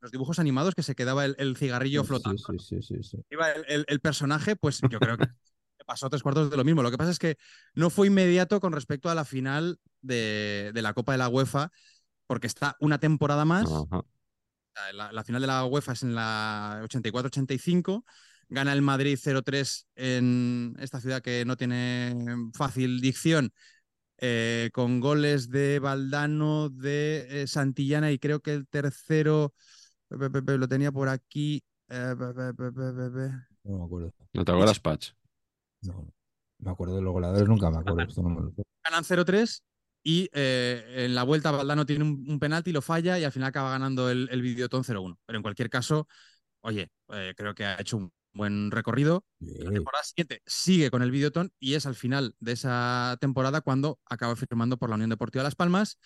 los dibujos animados que se quedaba el, el cigarrillo
Sí,
flotando.
Sí, sí, sí,
iba el, el- el personaje, pues yo creo que [LAUGHS] pasó tres cuartos de lo mismo. Lo que pasa es que no fue inmediato con respecto a la final de, de la Copa de la UEFA, porque está una temporada más.
Ajá.
La, la final de la UEFA es en la 84-85. Gana el Madrid 0-3 en esta ciudad que no tiene fácil dicción, eh, con goles de Valdano, de eh, Santillana y creo que el tercero lo tenía por aquí. eh.
No me acuerdo.
¿No te acuerdas, Patch?
No, no. Me acuerdo de los goleadores, nunca me acuerdo. Esto no me lo
ganan 0-3 y eh, en la vuelta Valdano tiene un, un penalti, lo falla y al final acaba ganando el, el Videotón 0-1. Pero en cualquier caso, oye, eh, creo que ha hecho un buen recorrido. La temporada siguiente sigue con el Videoton y es al final de esa temporada cuando acaba firmando por la Unión Deportiva Las Palmas.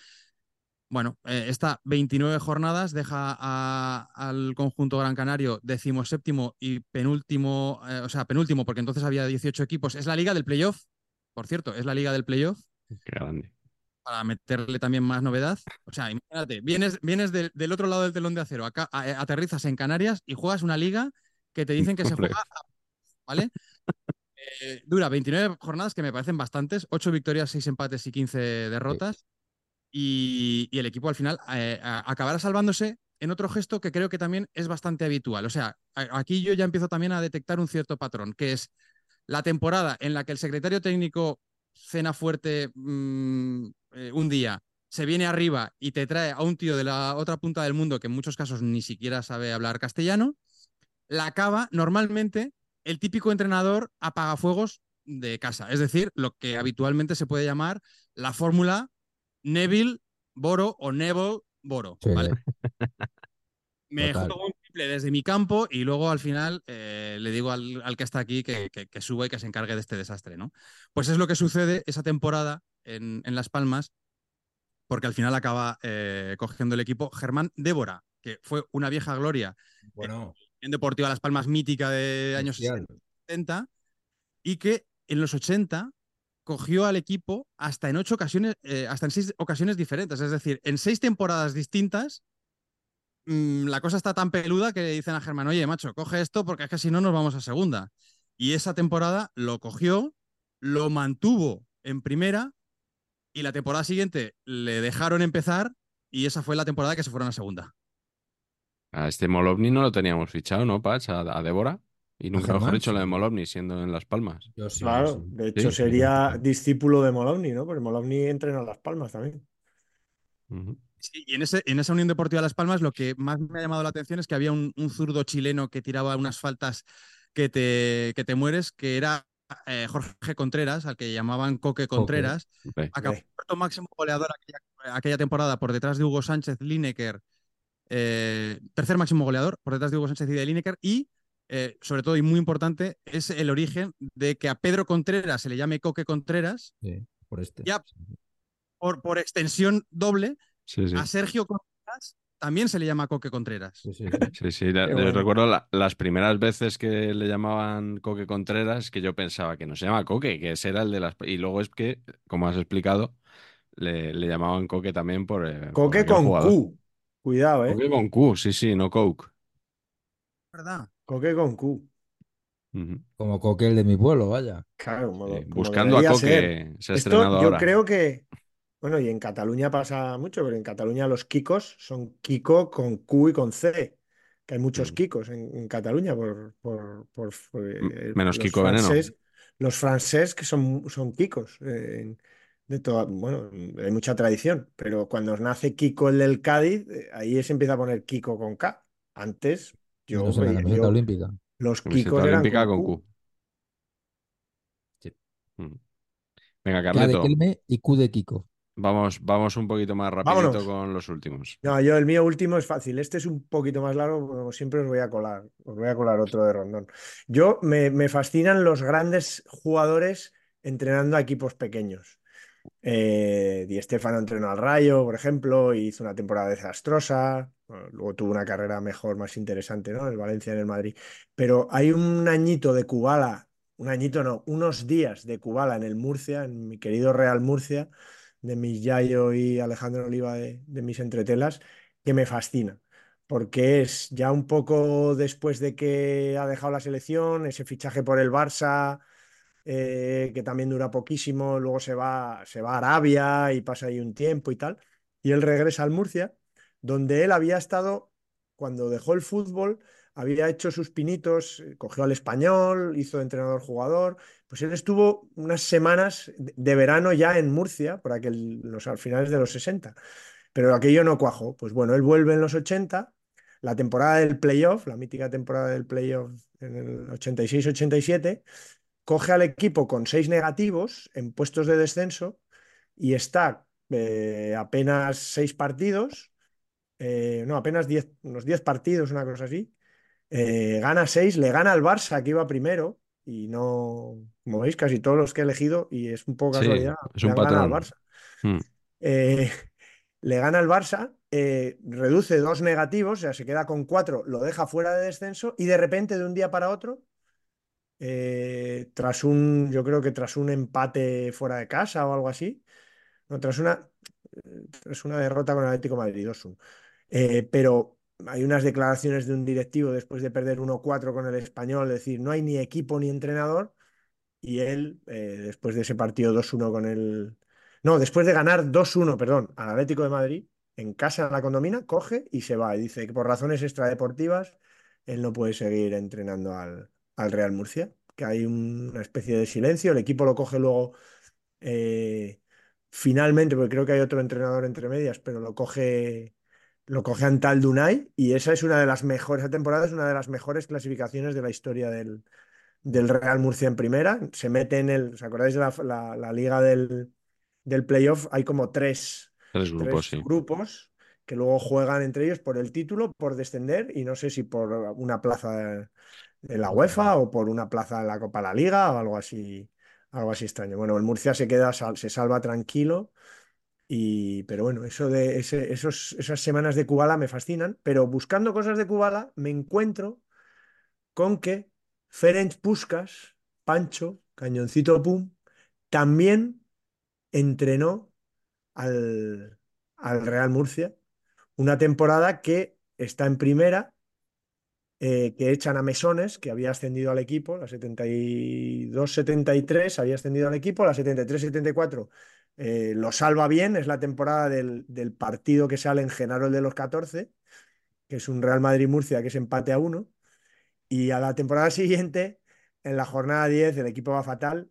Bueno, eh, esta 29 jornadas deja a- al conjunto Gran Canario decimoséptimo y penúltimo, eh, o sea, penúltimo, porque entonces había 18 equipos. Es la liga del playoff, por cierto, es la liga del playoff
grande.
para meterle también más novedad. O sea, imagínate, vienes, vienes del, del otro lado del telón de acero, acá a- aterrizas en Canarias y juegas una liga que te dicen que se juega, ¿vale? Eh, dura 29 jornadas que me parecen bastantes, 8 victorias, 6 empates y 15 derrotas. Y, y el equipo al final eh, acabará salvándose en otro gesto que creo que también es bastante habitual. O sea, aquí yo ya empiezo también a detectar un cierto patrón, que es la temporada en la que el secretario técnico cena fuerte mm, eh, un día, se viene arriba y te trae a un tío de la otra punta del mundo que en muchos casos ni siquiera sabe hablar castellano, la acaba normalmente el típico entrenador apagafuegos de casa, es decir, lo que habitualmente se puede llamar la fórmula Neville Boro o Neville Boro.
Sí.
¿vale? [LAUGHS] Me
Total.
juego un triple desde mi campo y luego al final eh, le digo al, al que está aquí que, que- que suba y que se encargue de este desastre, ¿no? Pues es lo que sucede esa temporada en, en Las Palmas, porque al final acaba eh, cogiendo el equipo Germán Débora, que fue una vieja gloria
Bueno,
en Deportiva Las Palmas mítica de años
bestial.
70, y que en los 80 cogió al equipo hasta en ocho ocasiones, eh, hasta en seis ocasiones diferentes. Es decir, en seis temporadas distintas, mmm, la cosa está tan peluda que dicen a Germán, oye, macho, coge esto porque es que si no nos vamos a segunda. Y esa temporada lo cogió, lo mantuvo en primera y la temporada siguiente le dejaron empezar y esa fue la temporada que se fueron a segunda.
A este Molovni no lo teníamos fichado, ¿no, Pach? A, a Débora. Y nunca mejor dicho lo de Molovni, siendo en Las Palmas.
Yo sí, claro, sí. de hecho sí, sería sí. discípulo de Molovni, ¿no? Porque Molovni entrena en Las Palmas también.
Uh -huh. Sí, y en, ese, en, esa Unión Deportiva Las Palmas lo que más me ha llamado la atención es que había un, un zurdo chileno que tiraba unas faltas que te, que te mueres, que era eh, Jorge Contreras, al que llamaban Coque Contreras, okay. acabó okay. cuarto máximo goleador aquella, aquella, temporada por detrás de Hugo Sánchez Lineker, eh, tercer máximo goleador por detrás de Hugo Sánchez y de Lineker, y eh, sobre todo y muy importante, es el origen de que a Pedro Contreras se le llame Coque Contreras.
Sí, por este.
Ya, por, por extensión doble, sí, sí. a Sergio Contreras también se le llama Coque Contreras.
Sí, sí, sí. [LAUGHS] sí la, bueno. recuerdo la, las primeras veces que le llamaban Coque Contreras, que yo pensaba que no se llama Coque, que ese era el de las... Y luego es que, como has explicado, le, le llamaban Coque también por... Eh,
Coque por con jugador. Q. Cuidado, ¿eh?
Coque con Q, sí, sí, no Coke.
¿Verdad?
Coque con Q.
Uh -huh. Como Coque el de mi pueblo, vaya.
Claro, como,
sí, buscando a Coque, se ha estrenado
yo
ahora.
creo que, bueno, y en Cataluña pasa mucho, pero en Cataluña los Kikos son Kiko con Q y con C. Que hay muchos mm. Kikos en, en, Cataluña por, por, por, por
eh, menos Kiko francés,
Veneno. Los franceses que son, son Kikos. Eh, de toda, bueno, hay mucha tradición, pero cuando nace Kiko el del Cádiz, eh, ahí se empieza a poner Kiko con K. Antes, yo,
no sé, la camiseta
yo,
olímpica.
Los Kikos eran
olímpica
con
con
Q.
Q. Sí. Mm. Venga, Carleto.
K de Kelme y Q de Kiko.
Vamos, vamos un poquito más rapidito Vámonos. con los últimos.
No, yo el mío último es fácil. Este es un poquito más largo, como siempre os voy a colar. Os voy a colar otro de Rondón. Yo me, me fascinan los grandes jugadores entrenando a equipos pequeños. Eh, Di Stefano entrenó al Rayo, por ejemplo, hizo una temporada desastrosa. Luego tuvo una carrera mejor, más interesante, ¿no? El Valencia en el Madrid. Pero hay un añito de Kubala, un añito no, unos días de Kubala en el Murcia, en mi querido Real Murcia, de mis Yayo y Alejandro Oliva de, de mis entretelas, que me fascina. Porque es ya un poco después de que ha dejado la selección, ese fichaje por el Barça, eh, que también dura poquísimo, luego se va, se va a Arabia y pasa ahí un tiempo y tal, y él regresa al Murcia, donde él había estado, cuando dejó el fútbol, había hecho sus pinitos, cogió al español, hizo entrenador-jugador, pues él estuvo unas semanas de verano ya en Murcia, por aquel, los, al finales de los 60, pero aquello no cuajó. Pues bueno, él vuelve en los 80, la temporada del playoff, la mítica temporada del playoff en el 86-87, coge al equipo con seis negativos en puestos de descenso y está eh, apenas seis partidos, eh, no, apenas diez, unos diez partidos, una cosa así. Eh, gana seis, le gana al Barça, que iba primero, y no, como veis, casi todos los que he elegido, y es un poco casualidad,
sí, es un patrón.
al Barça. Hmm. le gana al Barça, reduce dos negativos, o sea, se queda con cuatro, lo deja fuera de descenso, y de repente, de un día para otro, eh, tras un, yo creo que tras un empate fuera de casa o algo así, no, tras una, tras una derrota con el Atlético Madrid 2-1. Eh, pero hay unas declaraciones de un directivo después de perder 1-4 con el español, decir, no hay ni equipo ni entrenador, y él, eh, después de ese partido 2-1 con el... No, después de ganar 2-1, perdón, al Atlético de Madrid, en casa en la condomina, coge y se va. Y dice que por razones extradeportivas él no puede seguir entrenando al, al Real Murcia, que hay una especie de silencio, el equipo lo coge luego eh, finalmente, porque creo que hay otro entrenador entre medias, pero lo coge, lo coge Antal Dunay y esa es una de las mejores, esa temporada es una de las mejores clasificaciones de la historia del, del Real Murcia en primera, se mete en el, ¿os acordáis de la, la, la liga del, del playoff? Hay como tres,
tres grupos,
tres
sí.
grupos que luego juegan entre ellos por el título, por descender y no sé si por una plaza de la UEFA o por una plaza en la Copa de la Liga o algo así, algo así extraño. Bueno, el Murcia se queda, se salva tranquilo, y, pero bueno, eso de esos, esas semanas de Kubala me fascinan, pero buscando cosas de Kubala me encuentro con que Ferenc Puskas, Pancho, Cañoncito Pum, también entrenó al, al Real Murcia. Una temporada que está en primera, eh, que echan a Mesones, que había ascendido al equipo, la 72-73 había ascendido al equipo, la 73-74 eh, lo salva bien, es la temporada del, del, partido que sale en Genaro el de los 14, que es un Real Madrid-Murcia que es empate a uno, y a la temporada [LAUGHS] siguiente, en la jornada 10, el equipo va fatal,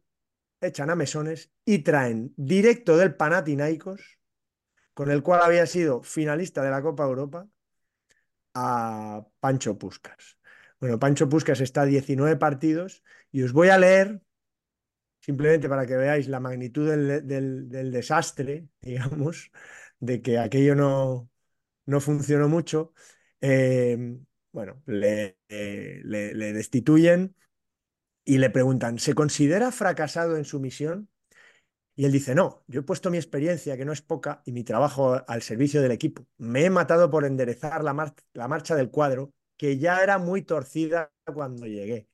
echan a Mesones y traen directo del Panathinaikos, con el cual había sido finalista de la Copa Europa, a Pancho Puscas. Bueno, Pancho Puscas está a 19 partidos y os voy a leer, simplemente para que veáis la magnitud del, del, desastre, [LAUGHS] digamos, de que aquello no, no funcionó mucho. Eh, bueno, le, le destituyen y le preguntan, ¿se considera fracasado en su misión? Y él dice, no, yo he puesto mi experiencia, que no es poca, y mi trabajo al servicio del equipo. Me he matado por enderezar la, mar la marcha del cuadro, que ya era muy torcida cuando llegué.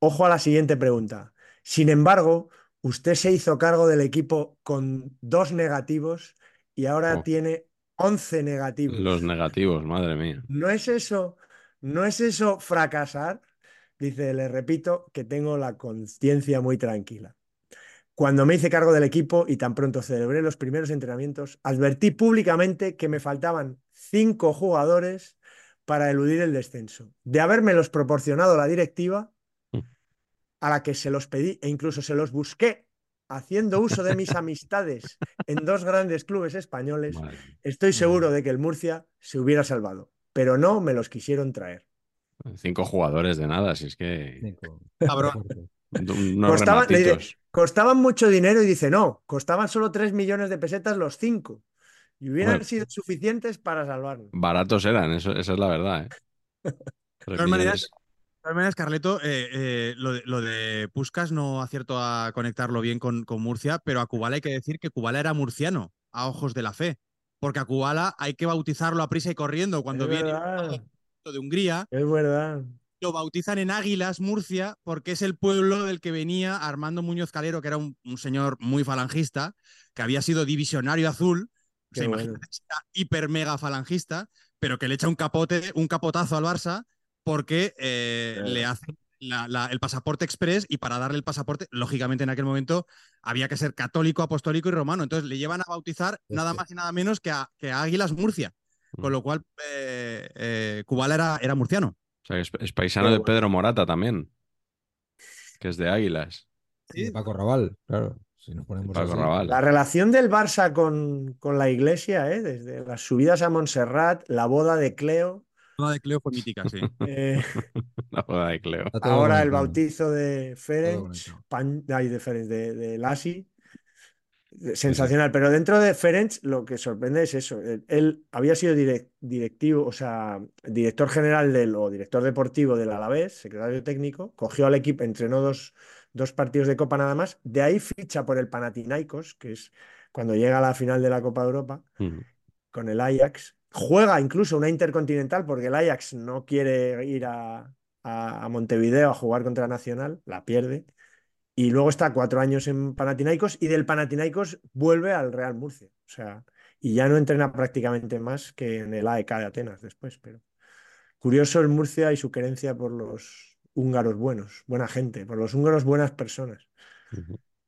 Ojo a la siguiente pregunta. Sin embargo, usted se hizo cargo del equipo con dos negativos y ahora
Oh.
tiene 11 negativos.
Los negativos, madre mía.
¿No es eso, no es eso fracasar? Dice, le repito que tengo la conciencia muy tranquila. Cuando me hice cargo del equipo y tan pronto celebré los primeros entrenamientos, advertí públicamente que me faltaban cinco jugadores para eludir el descenso. De habérmelos proporcionado la directiva, a la que se los pedí e incluso se los busqué, haciendo uso de mis [LAUGHS] amistades en dos grandes clubes españoles,
Madre.
estoy seguro de que el Murcia se hubiera salvado, pero no me los quisieron traer.
Cinco jugadores de nada, si es que.
Cinco.
Cabrón. [LAUGHS]
Unos
Costaban, le dice,
rematitos.
costaban mucho dinero y dice, no, costaban solo 3 millones de pesetas los cinco. Y hubieran
Bueno.
sido suficientes para salvarnos.
Baratos eran, eso, esa es la verdad. ¿eh? [LAUGHS]
Todas maneras. De todas maneras, Carleto, eh, eh, lo, de, lo de Puskas no acierto a conectarlo bien con, con Murcia, pero a Kubala hay que decir que Kubala era murciano, a ojos de la fe. Porque a Kubala hay que bautizarlo a prisa y corriendo. Cuando
es
viene
verdad,
de Hungría,
es verdad.
Lo bautizan en Águilas, Murcia, porque es el pueblo del que venía Armando Muñoz Calero, que era un, un señor muy falangista, que había sido divisionario azul.
Qué
imagínate
bueno.
si era hiper mega falangista, pero que le echa un capote, un capotazo al Barça porque eh, le hace la- la- el pasaporte express y para darle el pasaporte, lógicamente en aquel momento había que ser católico, apostólico y romano. Entonces le llevan a bautizar nada más y nada menos que a, que a Águilas Murcia. Con lo cual, eh, eh, Kubala era, era murciano.
O sea, es, es paisano de. Pedro Morata también, que es de Águilas.
Y de Paco Raval, claro. Si nos ponemos
Paco
así.
Raval.
La relación del Barça con, con la iglesia, ¿eh? desde las subidas a Montserrat, la boda de Cleo,
La de Cleo fue mítica, sí. [LAUGHS]
eh, [LAUGHS]
La boda de Cleo.
Ahora el bautizo de Ferenc. Pan- ay, de Ferenc, de, de Lassi. Sensacional, pero dentro de Ferenc lo que sorprende es eso. Él, él había sido direc- directivo, o sea, director general del, o director deportivo del Alavés, secretario técnico, cogió al equipo, entrenó dos, dos partidos de Copa nada más, de ahí ficha por el Panathinaikos, que es cuando llega a la final de la Copa de Europa, con el Ajax. Juega incluso una intercontinental porque el Ajax no quiere ir a, a- a Montevideo a jugar contra Nacional, la pierde. Y luego está cuatro años en Panathinaikos y del Panathinaikos vuelve al Real Murcia. O sea, y ya no entrena prácticamente más que en el AEK de Atenas después. Pero curioso el Murcia y su querencia por los húngaros buenos, buena gente, por los húngaros buenas personas.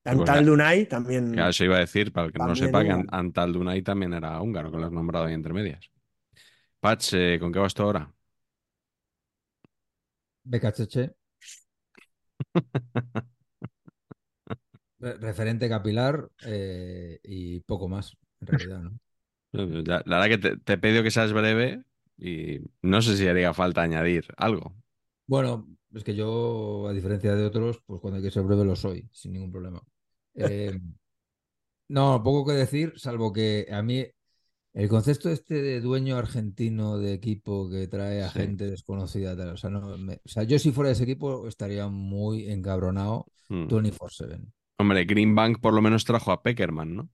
Antal
Pues,
Dunay también.
Claro, eso iba a decir, para el que no sepa, que Antal Dunay también era húngaro, que lo has nombrado ahí entre medias. Patch, eh, ¿con qué vas tú ahora?
BKHH. [LAUGHS] Re- Referente capilar eh, y poco más, en realidad, ¿no?
La, la verdad que te, te he pedido que seas breve y no sé si haría falta añadir algo.
Bueno, es que yo, a diferencia de otros, pues cuando hay que ser breve lo soy, sin ningún problema. Eh, no, poco que decir, salvo que a mí el concepto este de dueño argentino de equipo que trae a
Sí.
gente desconocida, tal, o sea, no, me- o sea, yo si fuera de ese equipo estaría muy encabronado
Mm.
24/7.
Hombre, Greenbank por lo menos trajo a Peckerman, ¿no?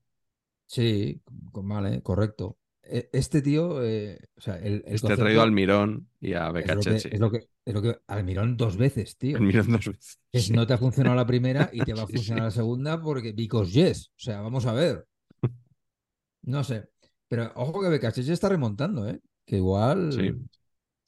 Sí, vale, correcto. eh, este tío, eh, o sea, el, el
Este ha traído al Mirón y a
es lo que,
Becachecchi.
es lo que, es lo que Almirón dos veces, tío.
Al Mirón dos veces.
Es,
Sí.
no te ha funcionado la primera y te [LAUGHS] va a
Sí, sí.
funcionar la segunda porque because yes. O sea, vamos a ver. No sé. Pero ojo que Becachese está remontando, ¿eh? Que igual
Sí.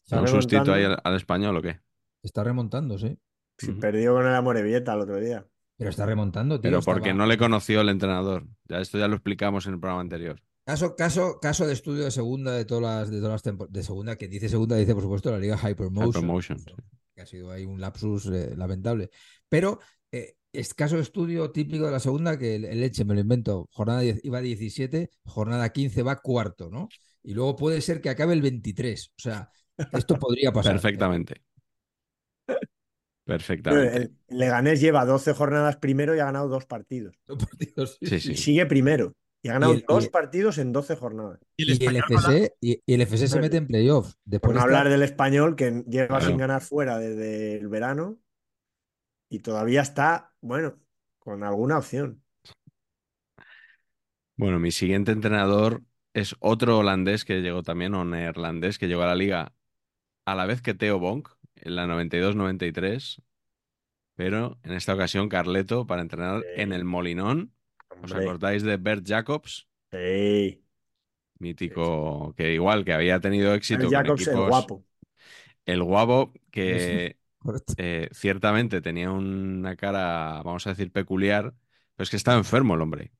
Está
¿Un sustito ahí
remontando.
al, al español o qué?
está remontando, sí.
Si
Ujú.
perdió con el Amorebieta el otro día.
Pero está remontando, tío.
Pero porque
estaba-
no le conoció el entrenador. Ya esto ya lo explicamos en el programa anterior.
Caso, caso, caso de estudio de segunda de todas las, de todas las tempo- de segunda, que dice segunda, dice por supuesto la liga Hypermotion.
Hypermotion, sí.
Que ha sido ahí un lapsus eh, lamentable. Pero eh, es caso de estudio típico de la segunda, que el, el Elche, me lo invento, jornada 10 iba 17, jornada 15 va cuarto, ¿no? Y luego puede ser que acabe el 23. O sea, esto podría pasar.
Perfectamente. Perfectamente.
El Leganés lleva 12 jornadas primero y ha ganado dos partidos.
Los partidos, sí.
Sí,
Y sigue primero. Y ha ganado
Y el-
dos
y-
partidos en 12 jornadas.
Y el
Y el FC, y, y el FC se mete en playoffs.
Por no
está-
hablar del español que lleva
Claro.
sin ganar fuera desde el verano y todavía está, bueno, con alguna opción.
Bueno, mi siguiente entrenador es otro holandés que llegó también, o neerlandés, que llegó a la liga a la vez que Theo Bonk, en la 92-93, pero en esta ocasión Carleto para entrenar
Sí.
en el Molinón. ¿Os acordáis de Bert Jacobs?
sí.
Mítico, que igual que había tenido éxito
El
con
Jacobs, el
equipos-
guapo.
El guapo, que eh, ciertamente tenía una cara, vamos a decir, peculiar, pero es que estaba enfermo el hombre.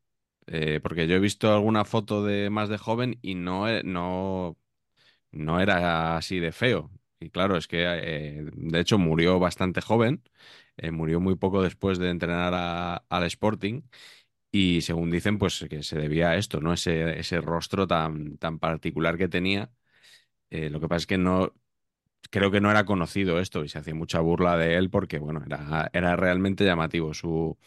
Eh, porque yo he visto alguna foto de más de joven y no, e- no, no era así de feo. Y claro, es que eh, de hecho murió bastante joven, eh, murió muy poco después de entrenar al Sporting. Y según dicen, pues que se debía a esto, ¿no? Ese, ese rostro tan, tan particular que tenía. Eh, lo que pasa es que no, creo que no era conocido esto y se hacía mucha burla de él porque, bueno, era, era realmente llamativo su,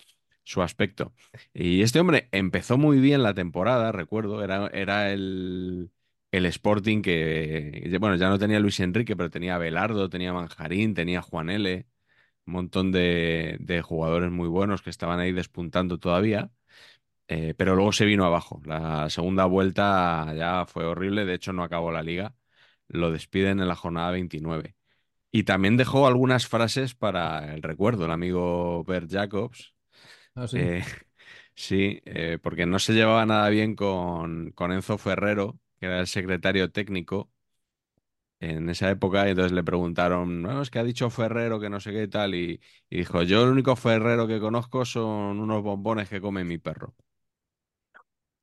su aspecto. Y este hombre empezó muy bien la temporada, recuerdo, era, era el, el Sporting que, bueno, ya no tenía Luis Enrique, pero tenía Belardo, tenía Manjarín, tenía Juan L., un montón de, de jugadores muy buenos que estaban ahí despuntando todavía. Eh, pero luego se vino abajo. La segunda vuelta ya fue horrible, de hecho no acabó la liga. Lo despiden en la jornada 29. Y también dejó algunas frases para el recuerdo, el amigo Bert Jacobs.
Ah, sí.
Eh, [LAUGHS] sí, eh, porque no se llevaba nada bien con, con Enzo Ferrero, que era el secretario técnico en esa época, y entonces le preguntaron, no, es que ha dicho Ferrero que no sé qué y tal, y, y dijo, yo el único Ferrero que conozco son unos bombones que come mi perro.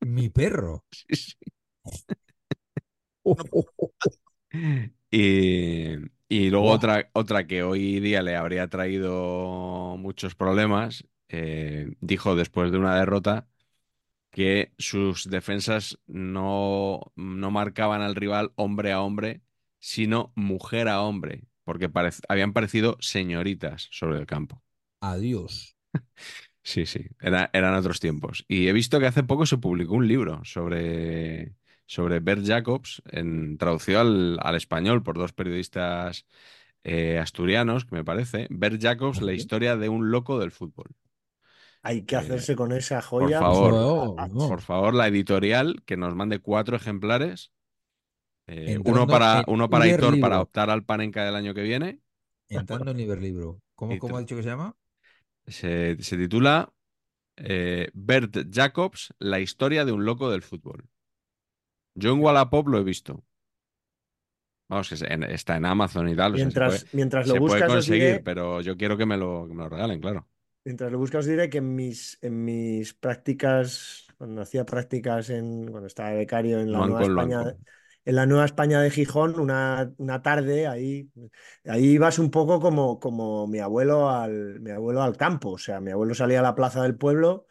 Mi perro. [LAUGHS]
Sí, sí. [LAUGHS] Y, y luego otra, otra que hoy día le habría traído muchos problemas, eh, dijo después de una derrota que sus defensas no, no marcaban al rival hombre a hombre, sino mujer a hombre, porque parec- habían parecido señoritas sobre el campo.
Adiós. [LAUGHS]
Sí, sí, era- eran otros tiempos. Y he visto que hace poco se publicó un libro sobre, sobre Bert Jacobs, en, traducido al, al español por dos periodistas eh, asturianos, que me parece. Bert Jacobs, la historia de un loco del fútbol.
Hay que
Eh,
hacerse con esa joya.
favor,
no.
Por favor, la editorial que nos mande cuatro ejemplares. Eh,
Entrando
uno para, uno para. Hitor para optar al Panenka del año que viene.
Entrando en Iberlibro. ¿Cómo, cómo ha dicho que se llama?
Se, se titula eh, Bert Jacobs, la historia de un loco del fútbol. Yo en Wallapop lo he visto. Vamos, que está en Amazon y tal. o sea, se
Mientras,
puede,
mientras lo
se puede
buscas, os
conseguir,
diré,
pero yo quiero que me lo, que me lo regalen, claro.
Mientras lo buscas, os diré que en mis, en mis prácticas, cuando hacía prácticas en, cuando estaba de becario en la Nueva España, en la Nueva España de Gijón, una, una tarde ahí, ahí ibas un poco como, como mi abuelo al, mi abuelo al campo. O sea, mi abuelo salía a la plaza del pueblo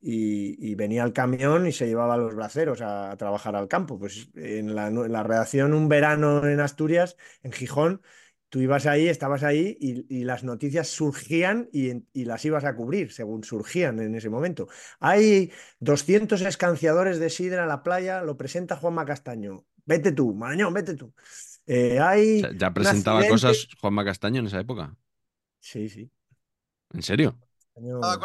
y, y venía al camión y se llevaba a los braceros a, a trabajar al campo. Pues en la, en la redacción un verano en Asturias, en Gijón, tú ibas ahí, estabas ahí y, y las noticias surgían y, y las ibas a cubrir según surgían en ese momento. Hay 200 escanciadores de sidra en la playa, lo presenta Juanma Castaño. Vete tú, Marañón, vete tú. Eh,
O
hay
sea, ya presentaba cosas Juanma Castaño en esa época.
Sí, sí.
¿En serio?
Castaño-
eras.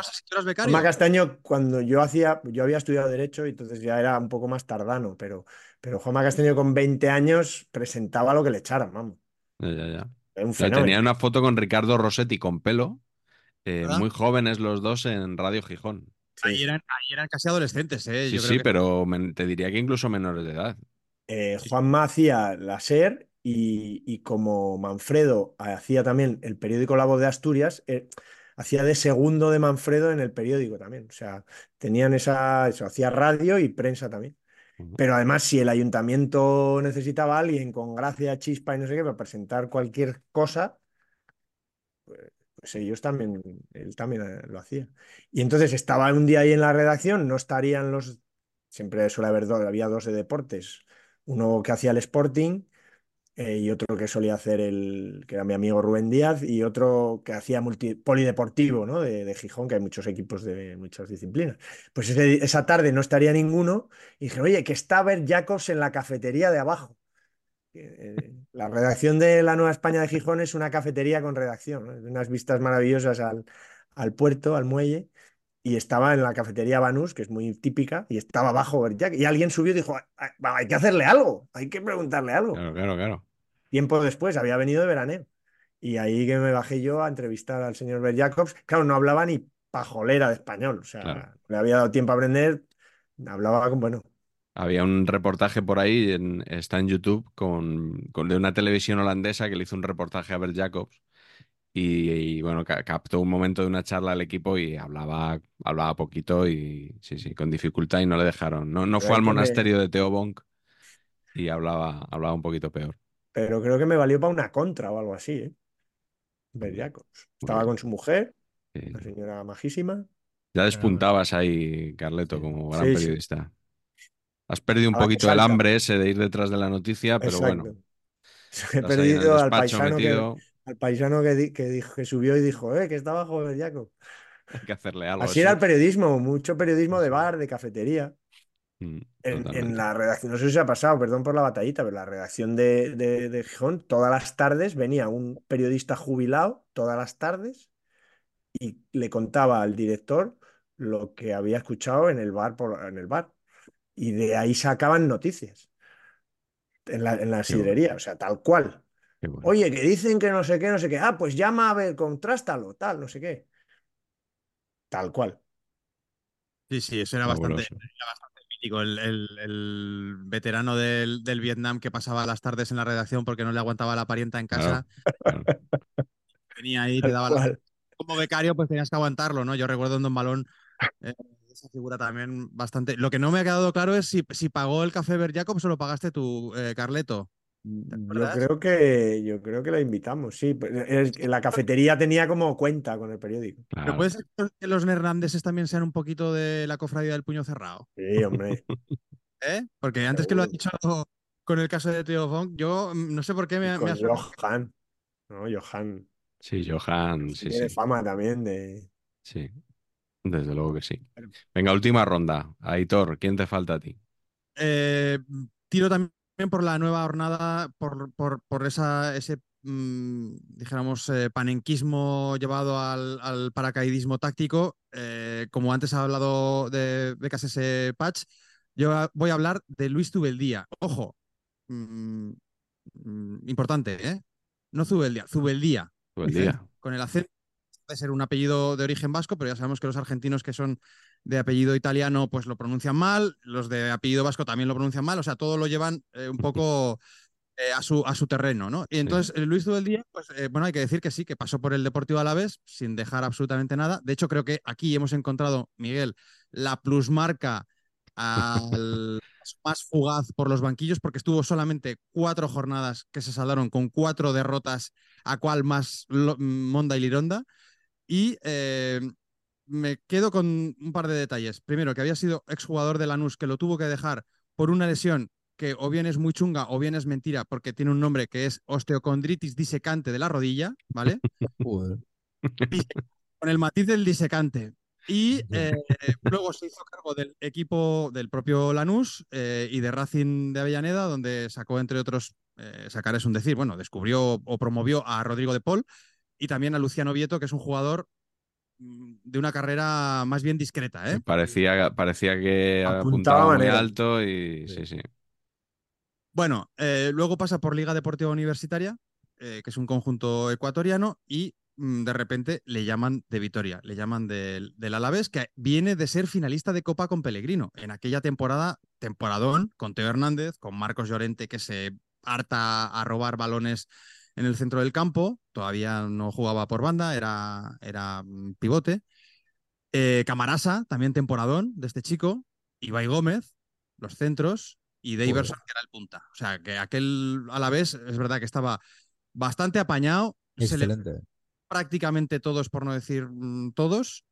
Juanma Castaño, cuando yo hacía, yo había estudiado Derecho y entonces ya era un poco más tardano, pero, pero Juanma Castaño con 20 años presentaba lo que le echaran, vamos.
Ya, ya, ya.
Era un
O sea,
fenómeno.
tenía una foto con Ricardo Rossetti con pelo, eh, muy jóvenes los dos en Radio Gijón.
Sí.
Ahí eran, ahí eran casi adolescentes, ¿eh?
Sí,
creo
sí,
que-
pero men- te diría que incluso menores de edad.
Eh, Juanma hacía la SER y, y como Manfredo hacía también el periódico La Voz de Asturias, eh, hacía de segundo de Manfredo en el periódico también. O sea, tenían esa, eso, hacía radio y prensa también. Pero además, si el ayuntamiento necesitaba a alguien con gracia, chispa y no sé qué para presentar cualquier cosa, pues ellos también, él también eh, lo hacía. Y entonces estaba un día ahí en la redacción, no estarían los, siempre suele haber dos, había dos de deportes, uno que hacía el Sporting eh, y otro que solía hacer el, que era mi amigo Rubén Díaz, y otro que hacía multi- polideportivo, ¿no? De, de Gijón, que hay muchos equipos de muchas disciplinas. Pues esa tarde no estaría ninguno, y dije, oye, que está Bert Jacobs en la cafetería de abajo. Eh, La redacción de la Nueva España de Gijón es una cafetería con redacción. Unas vistas maravillosas al, al puerto, al muelle, y estaba en la cafetería Banús, que es muy típica, y estaba abajo Bert Jacobs, y alguien subió y dijo, "Ah, ah, hay que hacerle algo, hay que preguntarle algo.
Claro, claro, claro.
Tiempo después, había venido de veraneo. Y ahí que me bajé yo a entrevistar al señor Bert Jacobs. Claro, no hablaba ni pajolera de español, o sea,
Claro.
le había dado tiempo a aprender, hablaba con, bueno,
Había un reportaje por ahí, en- está en YouTube, con, con- de una televisión holandesa que le hizo un reportaje a Bert Jacobs. Y, y, bueno, ca- captó un momento de una charla al equipo y hablaba, hablaba poquito y sí, sí, con dificultad y no le dejaron. No, no
Pero
fue al
me-
monasterio de Teobonk y hablaba, hablaba un poquito peor.
pero creo que me valió para una contra o algo así, ¿eh? Jacobs. Estaba con su mujer,
Sí.
una señora majísima.
Ya despuntabas ahí, Carleto, como gran
Sí, sí.
periodista. Has perdido un
la
poquito el hambre ese de ir detrás de la noticia, pero
Exacto.
bueno, [LAUGHS]
He perdido al
despacho
paisano, que,
metido,
al paisano que, di- que, dijo, que subió y dijo, eh, que está abajo Bert Jacobs. [LAUGHS]
hay que hacerle algo.
Así era el periodismo, mucho periodismo de bar, de cafetería.
Mm,
En, la redacción, no sé si se ha pasado, perdón por la batallita, pero la redacción de, de, de Gijón, todas las tardes venía un periodista jubilado, todas las tardes, y le contaba al director lo que había escuchado en el bar, por, en el bar. Y de ahí sacaban noticias en la, en la sidrería, o sea, tal cual.
Bueno.
Oye, que dicen que no sé qué, no sé qué. Ah, pues llama a ver, contrástalo, tal, no sé qué. Tal cual.
Sí, sí, eso era bastante, era bastante mítico. El, el- el veterano del, del Vietnam que pasaba las tardes en la redacción porque no le aguantaba la parienta en casa.
Claro.
Venía ahí y te daba la... Como becario, pues tenías que aguantarlo, ¿no? Yo recuerdo en Don Balón eh, esa figura también bastante. Lo que no me ha quedado claro es si, si pagó el café Bert Jacobs o lo pagaste tú, eh, Carleto.
Yo creo que, yo creo que la invitamos, sí. Que la cafetería tenía como cuenta con el periódico.
Pero puede ser que los neerlandeses también sean un poquito de la cofradía del puño cerrado.
Sí, hombre.
¿eh? Porque antes que lo has
Seguro.
dicho con el caso de Theo Fong, yo mm, no sé por qué me,
Y
ha- me ha.
Johan. ¿no? Johan
Sí, Johan, sí,
tiene
sí,
fama también de.
sí. Desde luego que sí. Venga, última ronda. Aitor, ¿quién te falta a ti?
Eh, tiro también por la nueva jornada, por, por, por esa, ese, mm, dijéramos, eh, panenquismo llevado al, al paracaidismo táctico. Eh, como antes ha hablado de BKSS Patch, yo voy a hablar de Luis Zubeldía. Ojo, mm, mm, importante, ¿eh? No Zubeldía, Zubeldía.
Todo el día.
Con el acento de ser un apellido de origen vasco, pero ya sabemos que los argentinos que son de apellido italiano pues lo pronuncian mal, los de apellido vasco también lo pronuncian mal, o sea, todo lo llevan eh, un poco eh, a, su, a su terreno, ¿no? Y entonces eh, Luis Zubeldía, pues eh, bueno, hay que decir que sí, que pasó por el Deportivo Alavés sin dejar absolutamente nada. De hecho, creo que aquí hemos encontrado, Miguel, la plusmarca al [LAUGHS] más fugaz por los banquillos, porque estuvo solamente cuatro jornadas que se saldaron con cuatro derrotas, a cual más monda y lironda. Y eh, me quedo con un par de detalles. Primero, que había sido exjugador de Lanús, que lo tuvo que dejar por una lesión que o bien es muy chunga o bien es mentira, porque tiene un nombre que es osteocondritis disecante de la rodilla, ¿vale? [LAUGHS] Con el matiz del disecante. Y [LAUGHS] eh, luego se hizo cargo del equipo del propio Lanús eh, y de Racing de Avellaneda, donde sacó, entre otros, eh, sacar es un decir, bueno, descubrió o promovió a Rodrigo de Paul y también a Luciano Vieto, que es un jugador de una carrera más bien discreta, ¿eh?
Parecía, parecía que
Apuntaba
apuntaba muy alto y sí, sí.
Bueno, eh, luego pasa por Liga Deportiva Universitaria, eh, que es un conjunto ecuatoriano, y mm, de repente le llaman de Vitoria, le llaman del, del Alavés, que viene de ser finalista de Copa con Pellegrino. En aquella temporada, temporadón, con Teo Hernández, con Marcos Llorente, que se harta a robar balones en el centro del campo, todavía no jugaba por banda, era, era pivote. Eh, Camarasa, también temporadón de este chico, Ibai Gómez, los centros, y Daverson, que era el punta. O sea, que aquel a la vez es verdad que estaba bastante apañado. Se le
Excelente.
prácticamente todos, por no decir mm, todos.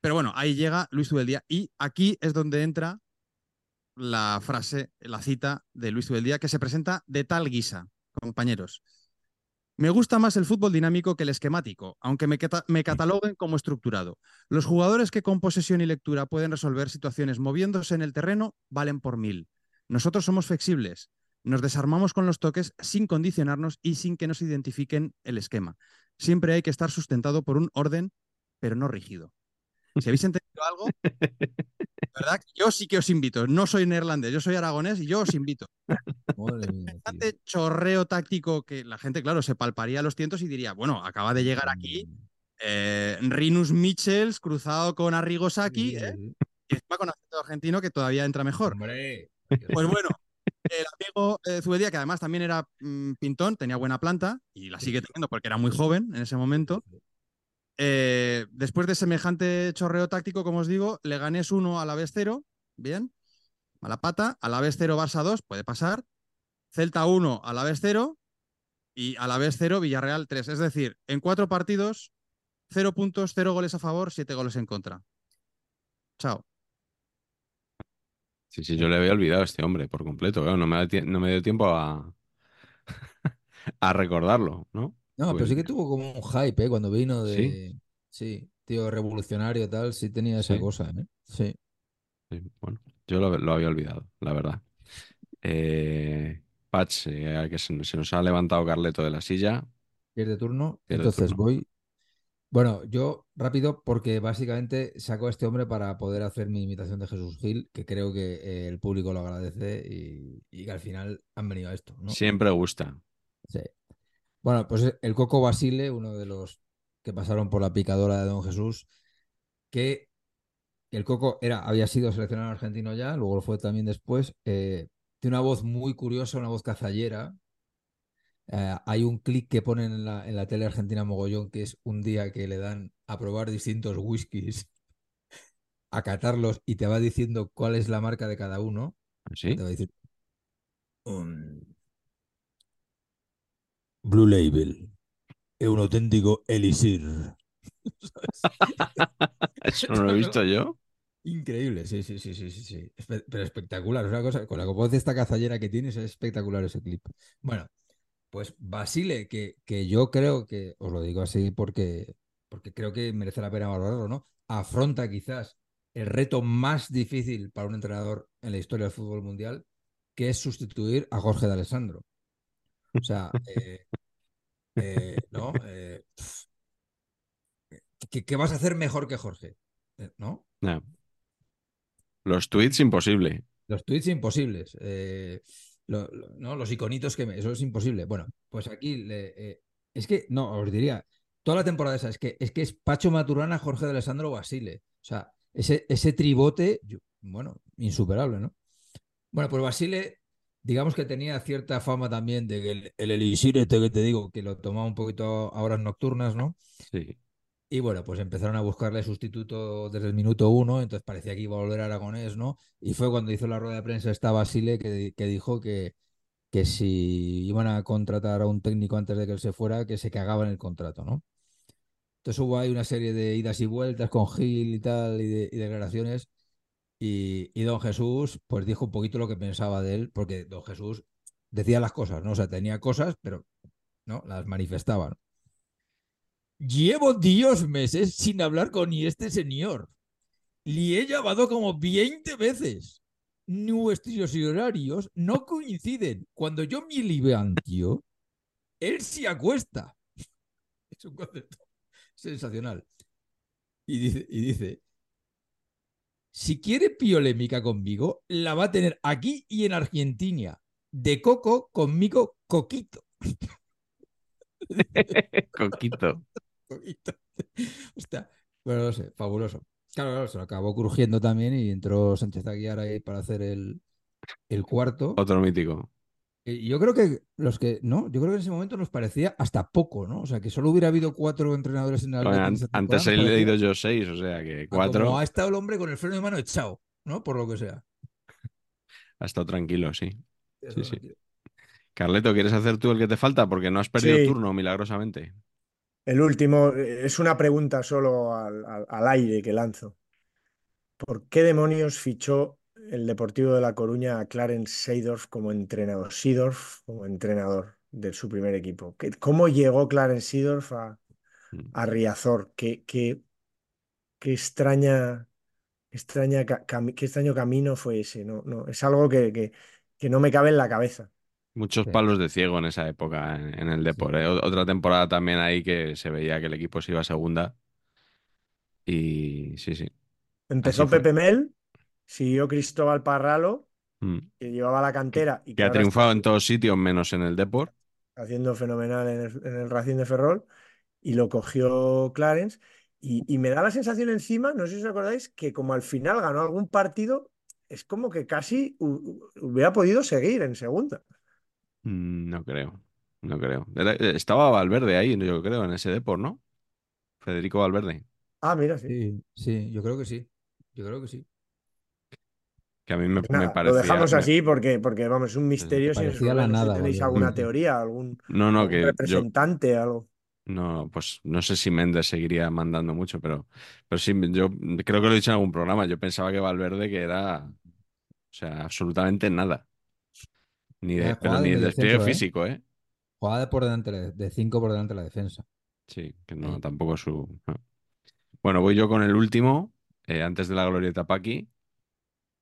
Pero bueno, ahí llega Luis Tubeldía y aquí es donde entra la frase, la cita de Luis Tubeldía, que se presenta de tal guisa, compañeros. Me gusta más el fútbol dinámico que el esquemático, aunque me, cata- me cataloguen como estructurado. Los jugadores que con posesión y lectura pueden resolver situaciones moviéndose en el terreno valen por mil. Nosotros somos flexibles, nos desarmamos con los toques sin condicionarnos y sin que nos identifiquen el esquema. Siempre hay que estar sustentado por un orden, pero no rígido. Si habéis entendido algo, [LAUGHS] ¿verdad? Yo sí que os invito. No soy neerlandés, yo soy aragonés y yo os invito.
Madre mía, tío.
Bastante chorreo táctico que la gente, claro, se palparía los tientos y diría, bueno, acaba de llegar aquí eh, Rinus Michels cruzado con Arrigo Sacchi, ¿eh? y encima con acento argentino que todavía entra mejor.
Hombre.
Pues bueno, [LAUGHS] el amigo eh, Zubedía, que además también era mm, pintón, tenía buena planta y la sigue teniendo porque era muy joven en ese momento. Eh, después de semejante chorreo táctico, como os digo, Leganés 1 a la vez 0, bien, a la pata, a la vez 0 Barça 2, puede pasar, Celta 1 a la vez 0 y a la vez 0 Villarreal 3. Es decir, en cuatro partidos, 0 puntos, 0 goles a favor, 7 goles en contra. Chao.
Sí, sí, yo le había olvidado a este hombre por completo. no, me no me dio tiempo a, [LAUGHS] a recordarlo, ¿no?
No, pero
Pues-
sí que tuvo como un hype, ¿eh? Cuando vino de. Sí, tío, revolucionario tal, sí tenía esa
Sí.
cosa, ¿eh? Sí.
Sí, bueno, yo lo, lo había olvidado, la verdad. Eh, Patch, eh, que se, se nos ha levantado Carleto de la silla.
Pierde turno.
Pierde
Entonces
turno.
voy. Bueno, yo rápido, porque básicamente saco a este hombre para poder hacer mi imitación de Jesús Gil, que creo que eh, el público lo agradece y, y que al final han venido a esto, ¿no?
Siempre gusta.
Sí. Bueno, pues el Coco Basile, uno de los que pasaron por la picadora de Don Jesús, que el Coco era, había sido seleccionado argentino ya, luego lo fue también después. eh, tiene una voz muy curiosa, una voz cazallera. Eh, hay un clic que ponen en la, en la tele argentina mogollón, que es un día que le dan a probar distintos whiskies, [LAUGHS] a catarlos y te va diciendo cuál es la marca de cada uno.
¿Sí?
Te va a decir Blue Label. Es un auténtico elixir. [LAUGHS]
Eso no lo he visto yo.
Increíble, sí, sí, sí, sí, sí, sí. Pero espectacular. Es una cosa, con la voz de esta cazallera que tienes, es espectacular ese clip. Bueno, pues Basile, que, que yo creo que, os lo digo así porque, porque creo que merece la pena valorarlo, ¿no? Afronta quizás el reto más difícil para un entrenador en la historia del fútbol mundial, que es sustituir a Jorge de Alessandro. O sea, eh, eh, ¿no? Eh, ¿qué, qué vas a hacer mejor que Jorge? ¿No?
No. Los tweets, imposible.
Los tweets imposibles. lo- lo- ¿no? Los iconitos que me- eso es imposible. Bueno, pues aquí le- es que, no, os diría, toda la temporada esa, es que es, que es Pacho Maturana, Jorge de Alessandro Basile. O sea, ese, ese tribote, yo- bueno, insuperable, ¿no? Bueno, pues Basile, digamos que tenía cierta fama también de que el, el elixir este que te digo, que lo tomaba un poquito a horas nocturnas, ¿no?
Sí.
Y bueno, pues empezaron a buscarle sustituto desde el minuto uno, entonces parecía que iba a volver a Aragonés, ¿no? Y fue cuando hizo la rueda de prensa esta Basile que, que dijo que, que si iban a contratar a un técnico antes de que él se fuera, que se cagaba en el contrato, ¿no? Entonces hubo ahí una serie de idas y vueltas con Gil y tal, y, de, y declaraciones, y, don Jesús pues dijo un poquito lo que pensaba de él, porque don Jesús decía las cosas, ¿no? O sea, tenía cosas, pero no, las manifestaba, ¿no? Llevo Dios meses sin hablar con este señor. Le he llamado como 20 veces. Nuestros horarios no coinciden. Cuando yo me levanto, él se acuesta. [LAUGHS] Es un concepto sensacional. Y dice, y dice, si quiere piolémica conmigo, la va a tener aquí y en Argentina. De coco, conmigo, coquito. [LAUGHS]
Coquito.
Coquito. Hostia, bueno, no sé, fabuloso. Claro, claro, se lo acabó crujiendo también y entró Sánchez Aguiar ahí para hacer el, el cuarto.
Otro mítico.
Yo creo que los que, ¿no? Yo creo que en ese momento nos parecía hasta poco, ¿no? O sea, que solo hubiera habido cuatro entrenadores en el
Bueno, an- antes he leído yo seis, o sea que cuatro
Como ha estado el hombre con el freno de mano echado, ¿no? Por lo que sea.
ha estado tranquilo, sí. Sí.
tío.
Carleto, ¿quieres hacer tú el que te falta? Porque no has perdido
Sí.
turno milagrosamente.
El último es una pregunta solo al, al- al aire que lanzo. ¿Por qué demonios fichó el Deportivo de La Coruña a Clarence Seedorf como entrenador? Seedorf como entrenador de su primer equipo. ¿Qué- ¿Cómo llegó Clarence Seedorf a,
Mm.
a Riazor? ¿Qué, qué, qué extraña, extraña qué extraño camino fue ese? No, no, es algo que, que, que no me cabe en la cabeza.
Muchos
Sí.
palos de ciego en esa época en, en el deporte. Otra temporada también ahí que se veía que el equipo se iba a segunda. Y sí, sí.
Empezó. Pepe Mel, siguió Cristóbal Parralo,
Mm.
que llevaba la cantera y
Que ha triunfado en todos sitios menos en el Deport.
haciendo fenomenal en el, en el Racing de Ferrol, y lo cogió Clarence. Y, y me da la sensación encima, no sé si os acordáis, que como al final ganó algún partido, es como que casi hu- hubiera podido seguir en segunda.
Mm, No creo. No creo. Era- estaba Valverde ahí, yo creo, en ese Deport, ¿no? Federico Valverde.
Ah, mira, sí.
Sí, sí, yo creo que sí. Yo creo que sí.
Que a mí me, me
nada,
parecía.
lo dejamos
me-
así porque, porque, vamos, es un misterio. Si,
Parecía la
no sé si
nada,
tenéis alguna teoría, algún,
No, no,
algún
que yo.
representante, algo.
No, pues no sé si Méndez seguiría mandando mucho, pero, pero sí, yo creo que lo he dicho en algún programa. Yo pensaba que Valverde que era, o sea, absolutamente nada. Ni de, pero
jugada
ni
de
de despliegue
¿eh?
físico, ¿eh?
Jugada de por delante, la- de cinco por delante de la defensa.
Sí, que no,
Sí.
tampoco es su. no. Bueno, voy yo con el último, eh, antes de la glorieta Paqui.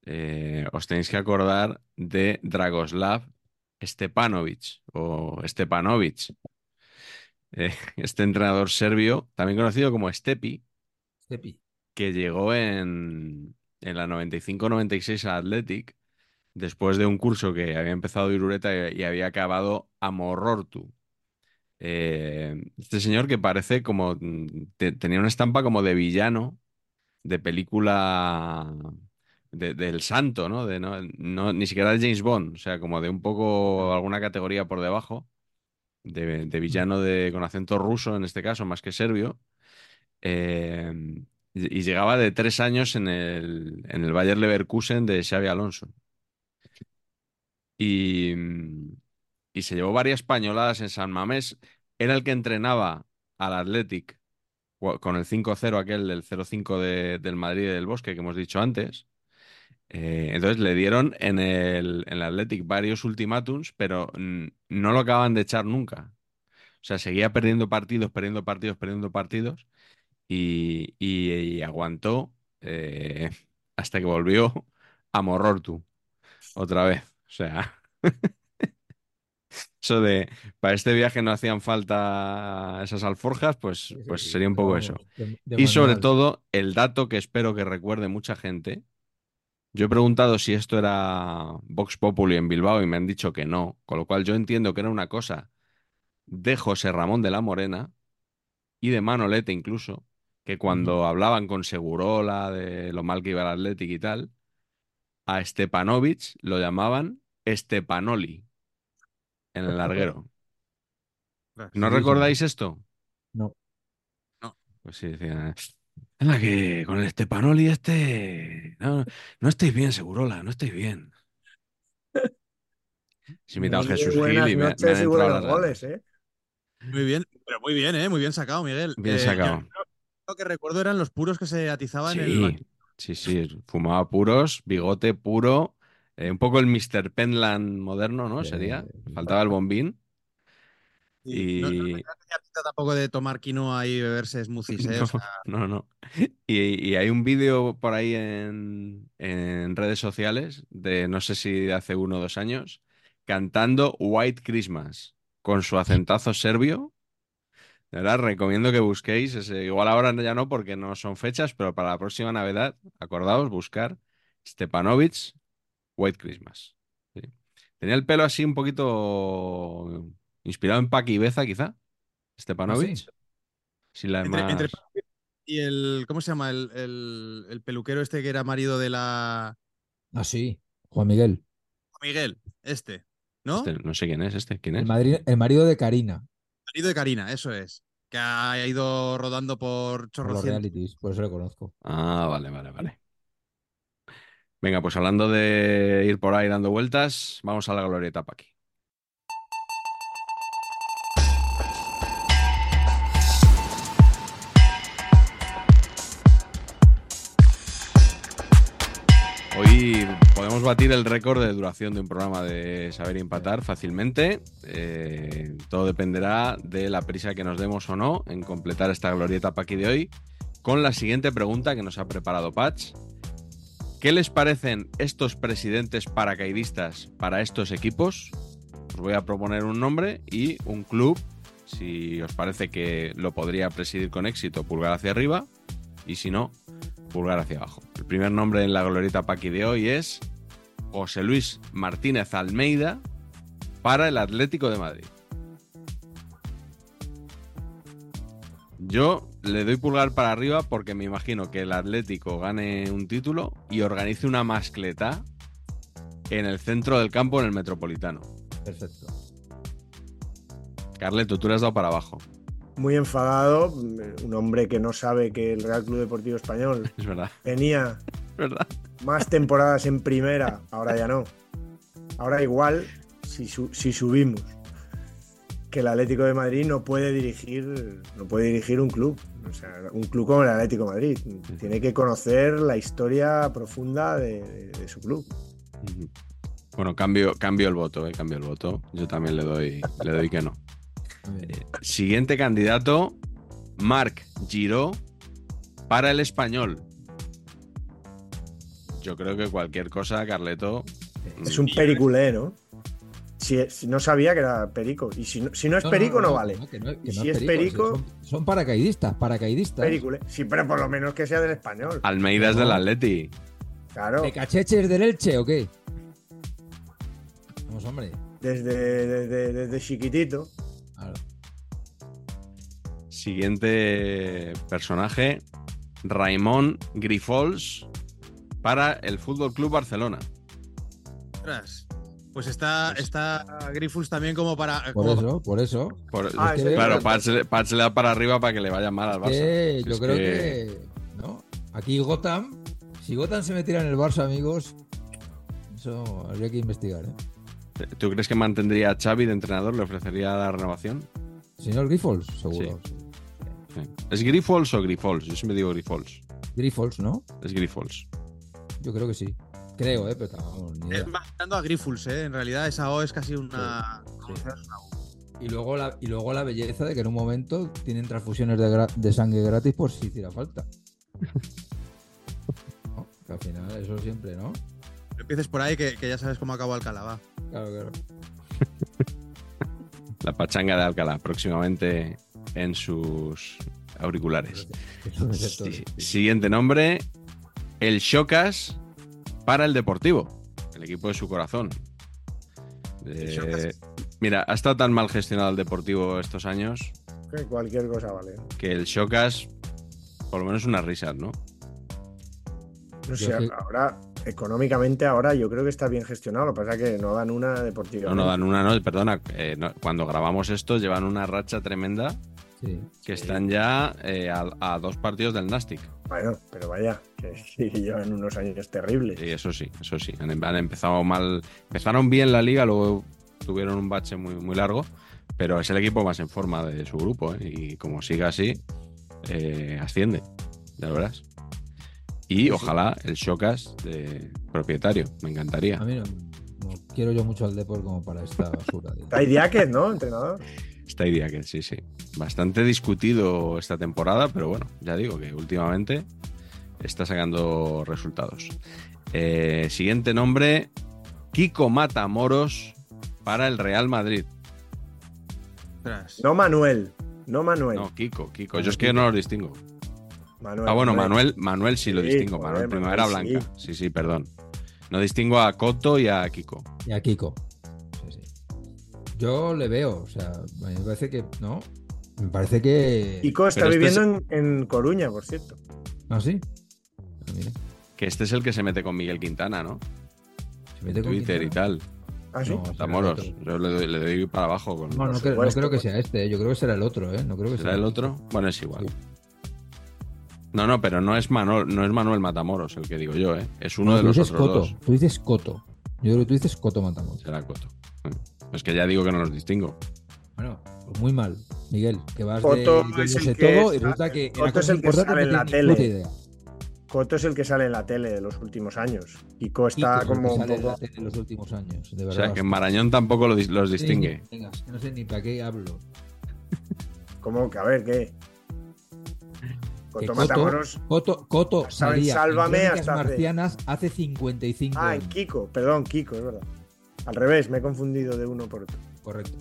Eh, os tenéis que acordar de Dragoslav Stepanovic o Stepanovic. [LAUGHS] Eh, este entrenador serbio, también conocido como Stepi,
Stepi.
que llegó en, en la 95-96 a Athletic después de un curso que había empezado Irureta y, y había acabado a Morortu. Eh, este señor que parece como mm, te- tenía una estampa como de villano de película de- del santo, ¿no? De, no, no- Ni siquiera de James Bond, o sea, como de un poco alguna categoría por debajo, de, de villano de, con acento ruso en este caso, más que serbio. Eh, y llegaba de tres años en el, en el Bayer Leverkusen de Xavi Alonso. Y, y se llevó varias pañoladas en San Mamés. Era el que entrenaba al Athletic con el 5-0 aquel del 0-5 de- del Madrid y del Bosque que hemos dicho antes. Eh, entonces le dieron en el, en el Athletic varios ultimátums, pero no lo acaban de echar nunca. O sea, seguía perdiendo partidos, perdiendo partidos, perdiendo partidos y, y- y aguantó eh, [LAUGHS] hasta que volvió a Morortu otra vez. O sea, [LAUGHS] eso de para este viaje no hacían falta esas alforjas, pues, pues sería un poco eso. Y sobre todo, el dato que espero que recuerde mucha gente. Yo he preguntado si esto era Vox Populi en Bilbao y me han dicho que no, con lo cual yo entiendo que era una cosa de José Ramón de la Morena y de Manolete incluso, que cuando hablaban con Segurola de lo mal que iba el Athletic y tal, a Stepanovic lo llamaban Stepanoli en el larguero. ¿No
Sí, sí.
recordáis esto?
No.
Pues sí, decían. Anda, que con el Stepanoli este. No, no estáis bien, Segurola, no estáis bien. [LAUGHS] Se invitado a Jesús Gil y me, me han entrado las
goles, ¿eh?
Muy bien, pero muy bien, ¿eh? Muy bien sacado, Miguel.
Bien
Eh, yo
sacado.
Lo que recuerdo eran los puros que se atizaban en el.
Sí, sí, sí. Fumaba puros, bigote puro. eh, un poco el Mr. Penland moderno, ¿no?
Sí.
Sería. Faltaba el bombín.
Y no, no pinta tampoco de tomar quinoa y beberse smoothies, ¿eh? O sea, [LAUGHS]
No, no. Y, y hay un vídeo por ahí en, en redes sociales de no sé si de hace uno o dos años, cantando White Christmas con su acentazo serbio. De verdad, recomiendo que busquéis. ese- igual ahora ya no, porque no son fechas, pero para la próxima Navidad, acordaos, buscar Stepanovic White Christmas. Sí. Tenía el pelo así un poquito inspirado en Paqui Ibeza, quizá. Stepanovic.
¿Ah, sí?
Sí, la
Entre,
más-
entre- y el, ¿cómo se llama? El, el- el peluquero este que era marido de la
Ah, sí. Juan Miguel.
Miguel, este, ¿no?
Este, no sé quién es este. ¿Quién es?
El, Madrid- el marido de Karina.
Marido de Karina, eso es. Que ha ido rodando por
Por los
chorrocientos.
realities, por eso le conozco.
Ah, vale, vale, vale. Venga, pues hablando de ir por ahí dando vueltas, vamos a la glorieta Paqui. Podemos batir el récord de duración de un programa de Saber Empatar fácilmente. Eh, todo dependerá de la prisa que nos demos o no en completar esta glorieta Paqui de hoy con la siguiente pregunta que nos ha preparado Patch. ¿Qué les parecen estos presidentes paracaidistas para estos equipos? Os voy a proponer un nombre y un club, si os parece que lo podría presidir con éxito, pulgar hacia arriba, y si no, pulgar hacia abajo. El primer nombre en la glorieta Paqui de hoy es José Luis Martínez Almeida para el Atlético de Madrid. Yo le doy pulgar para arriba porque me imagino que el Atlético gane un título y organice una mascleta en el centro del campo en el Metropolitano.
Perfecto.
Carleto, tú le has dado para abajo.
Muy enfadado, un hombre que no sabe que el Real Club Deportivo Español [LAUGHS]
Es verdad,
tenía
es verdad.
Más temporadas en primera, ahora ya no. Ahora igual, si, su- si subimos, que el Atlético de Madrid no puede dirigir, no puede dirigir un club. O sea, un club como el Atlético de Madrid. Tiene que conocer la historia profunda de, de- de su club.
Bueno, cambio, cambio el voto, eh, cambio el voto. Yo también le doy, le doy que no.
Bien.
Siguiente candidato, Marc Giró para el español. Yo creo que cualquier cosa, Carleto.
Es un periculé, ¿no? Si, si no sabía que era perico. Y si no, si no es perico, no, vale.
que no- que
Y
no
si es perico-
Son, son paracaidistas, paracaidistas.
Periculé. Sí, pero por lo menos que sea del español.
Almeida es del Atleti.
Claro.
¿De cacheches del Elche o qué? Vamos, hombre.
Desde, desde, desde chiquitito.
Claro.
Siguiente personaje, Raimón Grifols para el Fútbol Club Barcelona.
Pues está, está Grifols también como para.
Por
como-
eso, por eso.
Por-
Ah,
Es
ese
que-
claro, Pats, le- Pats le da para arriba para que le vaya mal al Barça.
que
Si
yo
es
creo que... ¿no? Aquí Gotham, si Gotham se metiera en el Barça, amigos, eso habría que investigar, ¿eh?
¿Tú crees que mantendría a Xavi de entrenador? ¿Le ofrecería la renovación?
Señor Grifols, seguro.
Sí. ¿Es Grifols o Grifols? Yo siempre digo Grifols.
Grifols, ¿no?
Es Grifols.
Yo creo que sí. Creo, ¿eh? Pero vamos, ni idea.
Es más a Grifols, ¿eh? En realidad esa O es casi una.
Sí. Y luego, la, y luego la belleza de que en un momento tienen transfusiones de, sangre gratis por si hiciera falta. [LAUGHS] ¿No? Que al final eso siempre, ¿no?
No empieces por ahí que, que ya sabes cómo acabó Alcalá, va.
Claro, claro. [LAUGHS]
La pachanga de Alcalá, próximamente en sus auriculares.
Eso es cierto.
Sí, Siguiente nombre, el Chocas para el Deportivo, el equipo de su corazón. Eh, mira, ha estado tan mal gestionado el Deportivo estos años
Que cualquier cosa vale.
que el Chocas, por lo menos unas risas, ¿no?
No sé, ahora, económicamente, ahora yo creo que está bien gestionado. Lo que pasa es que no dan una deportiva.
No, no dan una, no, perdona, eh, no, cuando grabamos esto llevan una racha tremenda
Sí.
que están ya eh, a, a dos partidos del Nastic.
Bueno, pero vaya, que, [LAUGHS] llevan unos años terribles.
Y eso sí, eso sí. Han, han empezado mal. Empezaron bien la liga, luego tuvieron un bache muy, muy largo, pero es el equipo más en forma de su grupo. ¿eh? Y como siga así, eh, asciende. Ya lo verás. Y ojalá el Chocas de propietario. Me encantaría.
A mí no, no quiero yo mucho al Depor como para esta basura.
Está Diáquez, ¿no? Entrenador.
Esta idea que sí, sí. Bastante discutido esta temporada, pero bueno, ya digo que últimamente está sacando resultados. Eh, siguiente nombre, Kiko Matamoros para el Real Madrid.
No Manuel. no Manuel.
No, Kiko, Kiko. Yo es que no los distingo.
Manuel,
Ah, bueno, Manuel, Manuel sí lo
Sí,
distingo.
joder,
Manuel Primavera
Manuel,
Blanca. Sí, sí, perdón. No distingo a Coto y a Kiko.
Y a Kiko. Yo le veo, o sea, a mí me parece que. No. Me parece que.
Kiko está
Pero este
viviendo en, en Coruña, por cierto.
¿Ah, sí? Ah, mira,
Que este es el que se mete con Miguel Quintana, ¿no?
se mete con
Twitter y tal.
¿Ah, sí?
No, otro.
Yo le doy, le doy para abajo con.
No, no, creo, no creo que sea este, ¿eh? yo creo que será el otro, ¿eh? No creo que
¿Será
sea
el otro? Bueno, es igual.
Sí.
No, no, pero no es Manuel, no es Manuel Matamoros el que digo yo, ¿eh? Es uno
No,
de los otros
Coto,
dos.
Tú dices Coto. Yo creo que tú dices Coto Matamoros.
Será Coto. Es que ya digo que no los distingo.
Bueno, pues muy mal, Miguel, que vas
Coto
de,
es el que
todo y resulta que
Coto es el que sale en la tele.
idea.
Coto es el que sale en la tele de los últimos años. Kiko
Kiko
está
es que
como un
en la
poco.
tele en los últimos años, de
O
verdad.
sea, que en Marañón tampoco lo dis- los distingue.
Venga, no sé ni para qué hablo.
¿Cómo que? A ver, ¿qué? Coto
Coto,
Matamoros.
Coto, Coto
en
salía en
Sálvame
Crónicas
hasta hace-
marcianas hace 55
Ah, en
años.
Kiko, perdón, Kiko, es verdad. Al revés, me he confundido de uno por otro.
Correcto.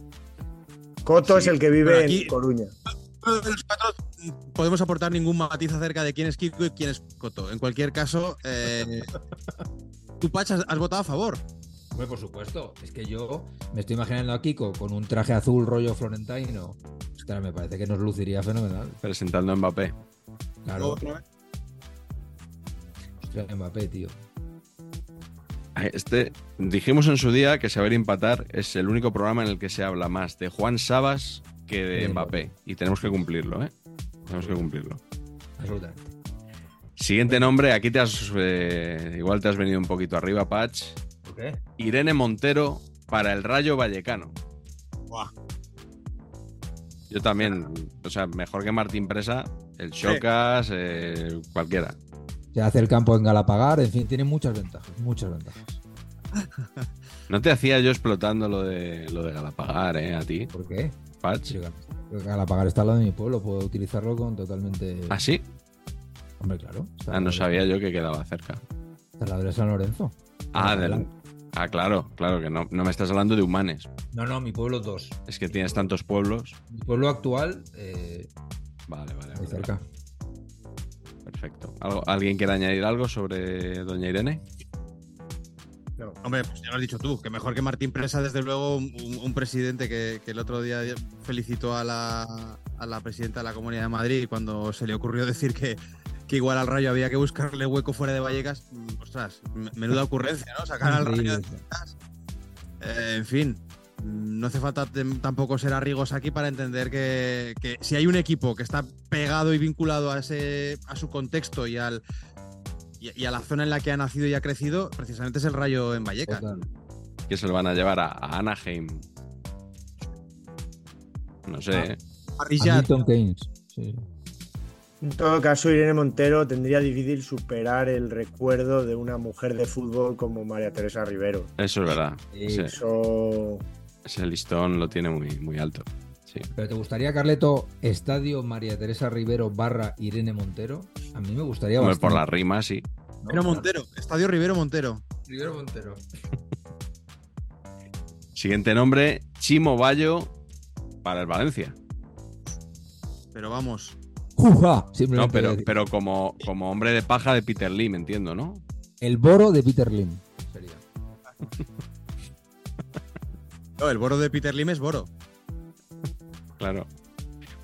Coto
Sí,
es el que vive
aquí-
en Coruña.
Ninguno de los cuatro podemos aportar ningún matiz acerca de quién es Kiko y quién es Coto. En cualquier caso, eh, tú, Pach, has, has votado a favor.
Hombre, por supuesto. Es que yo me estoy imaginando a Kiko con un traje azul rollo florentino. Ostras, me parece que nos luciría fenomenal.
Presentando a Mbappé.
Claro.
Otra vez.
Hostia, Mbappé, tío.
Este, dijimos en su día que Saber Empatar es el único programa en el que se habla más de Juan Sabas que de Mbappé. Y tenemos que cumplirlo, ¿eh? Tenemos que cumplirlo.
Absolutamente.
Siguiente nombre, aquí te has. eh, igual te has venido un poquito arriba, Patch.
¿Por qué?
Irene Montero para el Rayo Vallecano.
Buah.
Yo también, o sea, mejor que Martín Presa, el Chocas, eh, cualquiera.
Se hace el campo en Galapagar, en fin, tiene muchas ventajas, muchas ventajas. [LAUGHS]
No te hacía yo explotando lo de lo de Galapagar, ¿eh? A ti,
¿Por qué?
Patch.
Galapagar está al lado de mi pueblo, puedo utilizarlo con totalmente.
¿Ah, sí?
Hombre, claro.
Ah, no
de-
sabía yo que quedaba cerca.
Está al lado de San Lorenzo.
Ah, ah claro, claro, que no, no me estás hablando de humanes.
No, no, mi pueblo dos.
Es que tienes tantos pueblos.
Mi pueblo actual, eh,
Vale, vale.
cerca.
Perfecto. ¿Algo- ¿Alguien quiere añadir algo sobre Doña Irene?
No.
Hombre, pues ya lo has dicho tú, que mejor que Martín Presa, desde luego, un, presidente que, que el otro día felicitó a la, a la presidenta de la Comunidad de Madrid cuando se le ocurrió decir que, que igual al Rayo había que buscarle hueco fuera de Vallecas. Mm, Ostras, menuda ocurrencia, ¿no? Sacar al Rayo de Vallecas. Eh, en fin, no hace falta tampoco ser arrigos aquí para entender que, que si hay un equipo que está pegado y vinculado a, ese, a su contexto y al... y- y a la zona en la que ha nacido y ha crecido, precisamente es el Rayo en Vallecas.
Total.
Que se lo van a llevar a, a Anaheim. No sé.
Ah.
¿eh?
Keynes. Sí.
En todo caso, Irene Montero tendría difícil superar el recuerdo de una mujer de fútbol como María Teresa Rivero.
Eso es verdad.
Sí.
Ese, listón lo tiene muy, muy alto. Sí.
¿Pero te gustaría, Carleto, Estadio María Teresa Rivero barra Irene Montero? A mí me gustaría
Hombre,
bastante.
por la rima, sí.
¿no?
Rivero
Claro.
Montero, Estadio Rivero Montero.
Rivero Montero. [LAUGHS]
Siguiente nombre, Chimo Bayo para el Valencia.
Pero vamos,
¡Juja!
No, pero, pero como, como hombre de paja de Peter Lim, entiendo, ¿no?
El boro de Peter Lim.
No, el boro de Peter Lim es boro.
Claro.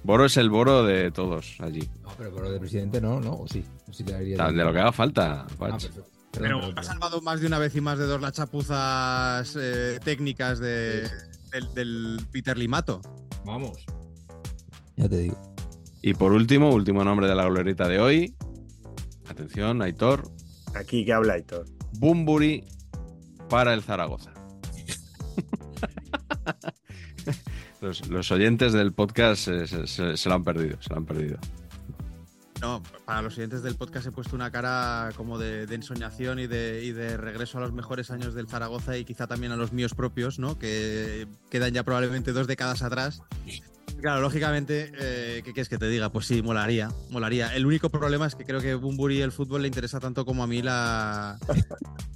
Boro es el boro de todos allí.
No, pero boro de presidente no, ¿no? O sí. O sí
de lo que haga falta,
Ah,
Pero
perdón,
ha salvado más de una vez y más de dos las chapuzas eh, técnicas de, del, del Peter Limato.
Vamos. Ya te digo.
Y por último, último nombre de la glorieta de hoy. Atención, Aitor.
Aquí que habla Aitor.
Bumburi para el Zaragoza. Los, los oyentes del podcast se, se- se- se lo han perdido, se lo han perdido.
No, para los siguientes del podcast he puesto una cara como de, de ensoñación y de, y de regreso a los mejores años del Zaragoza y quizá también a los míos propios, ¿no? Que quedan ya probablemente dos décadas atrás. Claro, lógicamente, eh, ¿qué quieres que te diga? Pues sí, molaría, molaría. El único problema es que creo que Bumburi y el fútbol le interesa tanto como a mí la...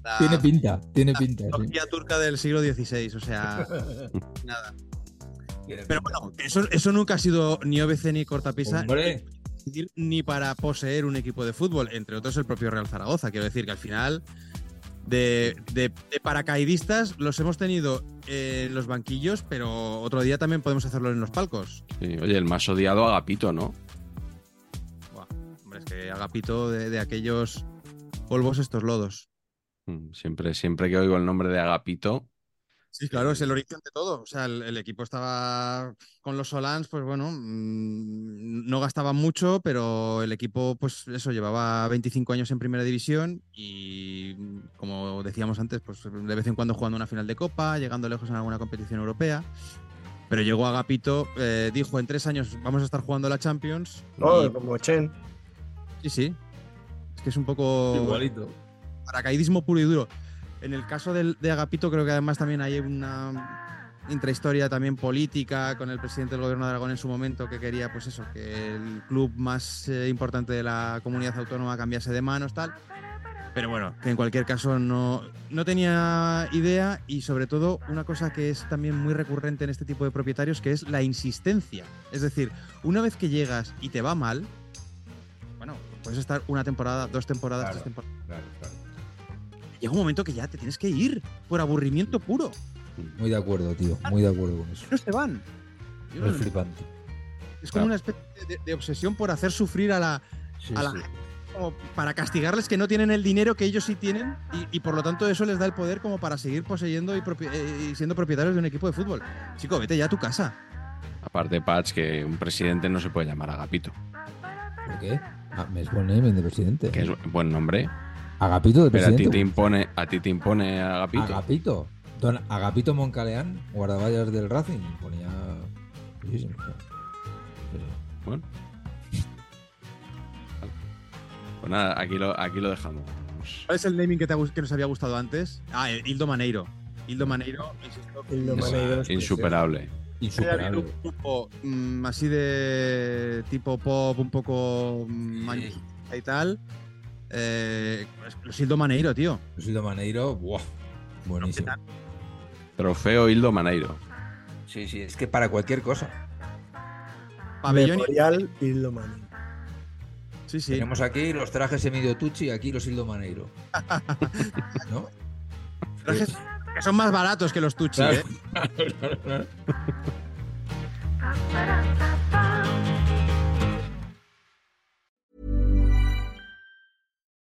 la
Tiene pinta, tiene pinta. sí.
tecnología turca del siglo XVI, o sea, nada. Pero bueno, eso, eso nunca ha sido ni OBC ni cortapisa.
Hombre,
ni para poseer un equipo de fútbol, entre otros el propio Real Zaragoza. Quiero decir que al final de, de- de paracaidistas los hemos tenido en los banquillos, pero otro día también podemos hacerlo en los palcos.
Sí, Oye, el más odiado Agapito, ¿no?
Buah, hombre, es que Agapito de, de aquellos polvos estos lodos.
Mm, Siempre, siempre que oigo el nombre de Agapito,
Sí, claro, es el origen de todo. O sea, el, el equipo estaba con los Solans, pues bueno, mm, no gastaban mucho, pero el equipo, pues eso, llevaba 25 años en primera división y, mm, como decíamos antes, pues de vez en cuando jugando una final de Copa, llegando lejos en alguna competición europea. Pero llegó Agapito, eh, dijo, en tres años vamos a estar jugando la Champions.
Oh,
y-
como Chen.
sí, sí. Es que es un poco
igualito.
paracaidismo puro y duro. En el caso del- de Agapito, creo que además también hay una intrahistoria también política con el presidente del gobierno de Aragón en su momento que quería, pues eso, que el club más eh, importante de la comunidad autónoma cambiase de manos, tal. Pero bueno, que en cualquier caso no, no tenía idea y sobre todo una cosa que es también muy recurrente en este tipo de propietarios, que es la insistencia. Es decir, una vez que llegas y te va mal, bueno, puedes estar una temporada, dos temporadas,
Claro.
tres temporadas
Claro, claro.
Llega un momento que ya te tienes que ir por aburrimiento puro.
Muy de acuerdo, tío. Muy de acuerdo con eso.
No se van. Yo no-
Es flipante.
es como una especie de, de obsesión por hacer sufrir a la,
Sí,
a la
sí.
como para castigarles que no tienen el dinero que ellos sí tienen y, y por lo tanto eso les da el poder como para seguir poseyendo y, propi- eh, y siendo propietarios de un equipo de fútbol. Chico, vete ya a tu casa.
aparte Patch, que un presidente no se puede llamar Agapito,
¿Por qué? Ah, me es buen name de presidente.
que es buen nombre.
Agapito de
Pero a ti
presidente.
te impone, a ti te impone Agapito.
Agapito. Don Agapito Moncaleán, guardaballas del Racing. Ponía. Sí, sí, sí.
Bueno. Pues nada, aquí lo, aquí lo dejamos.
¿Cuál es el naming que, te que nos había gustado antes? Ah, el Hildo Maneiro. Hildo Maneiro, insisto,
Hildo
Es
Maneiro es
insuperable.
Insuperable.
un grupo mm, así de tipo pop, un poco mm, manchita y tal. Eh, los Hildo Maneiro, tío.
Lucido Maneiro, ¡buah! Buenísimo.
Trofeo Hildo Maneiro.
Sí, sí, es que para cualquier cosa.
Pabellón.
Memorial Hildo Maneiro.
Sí, sí.
Tenemos aquí los trajes Emilio Tucci y aquí los Hildo Maneiro. [LAUGHS] ¿No?
Trajes que son más baratos que los Tucci,
Claro.
¿eh? [LAUGHS]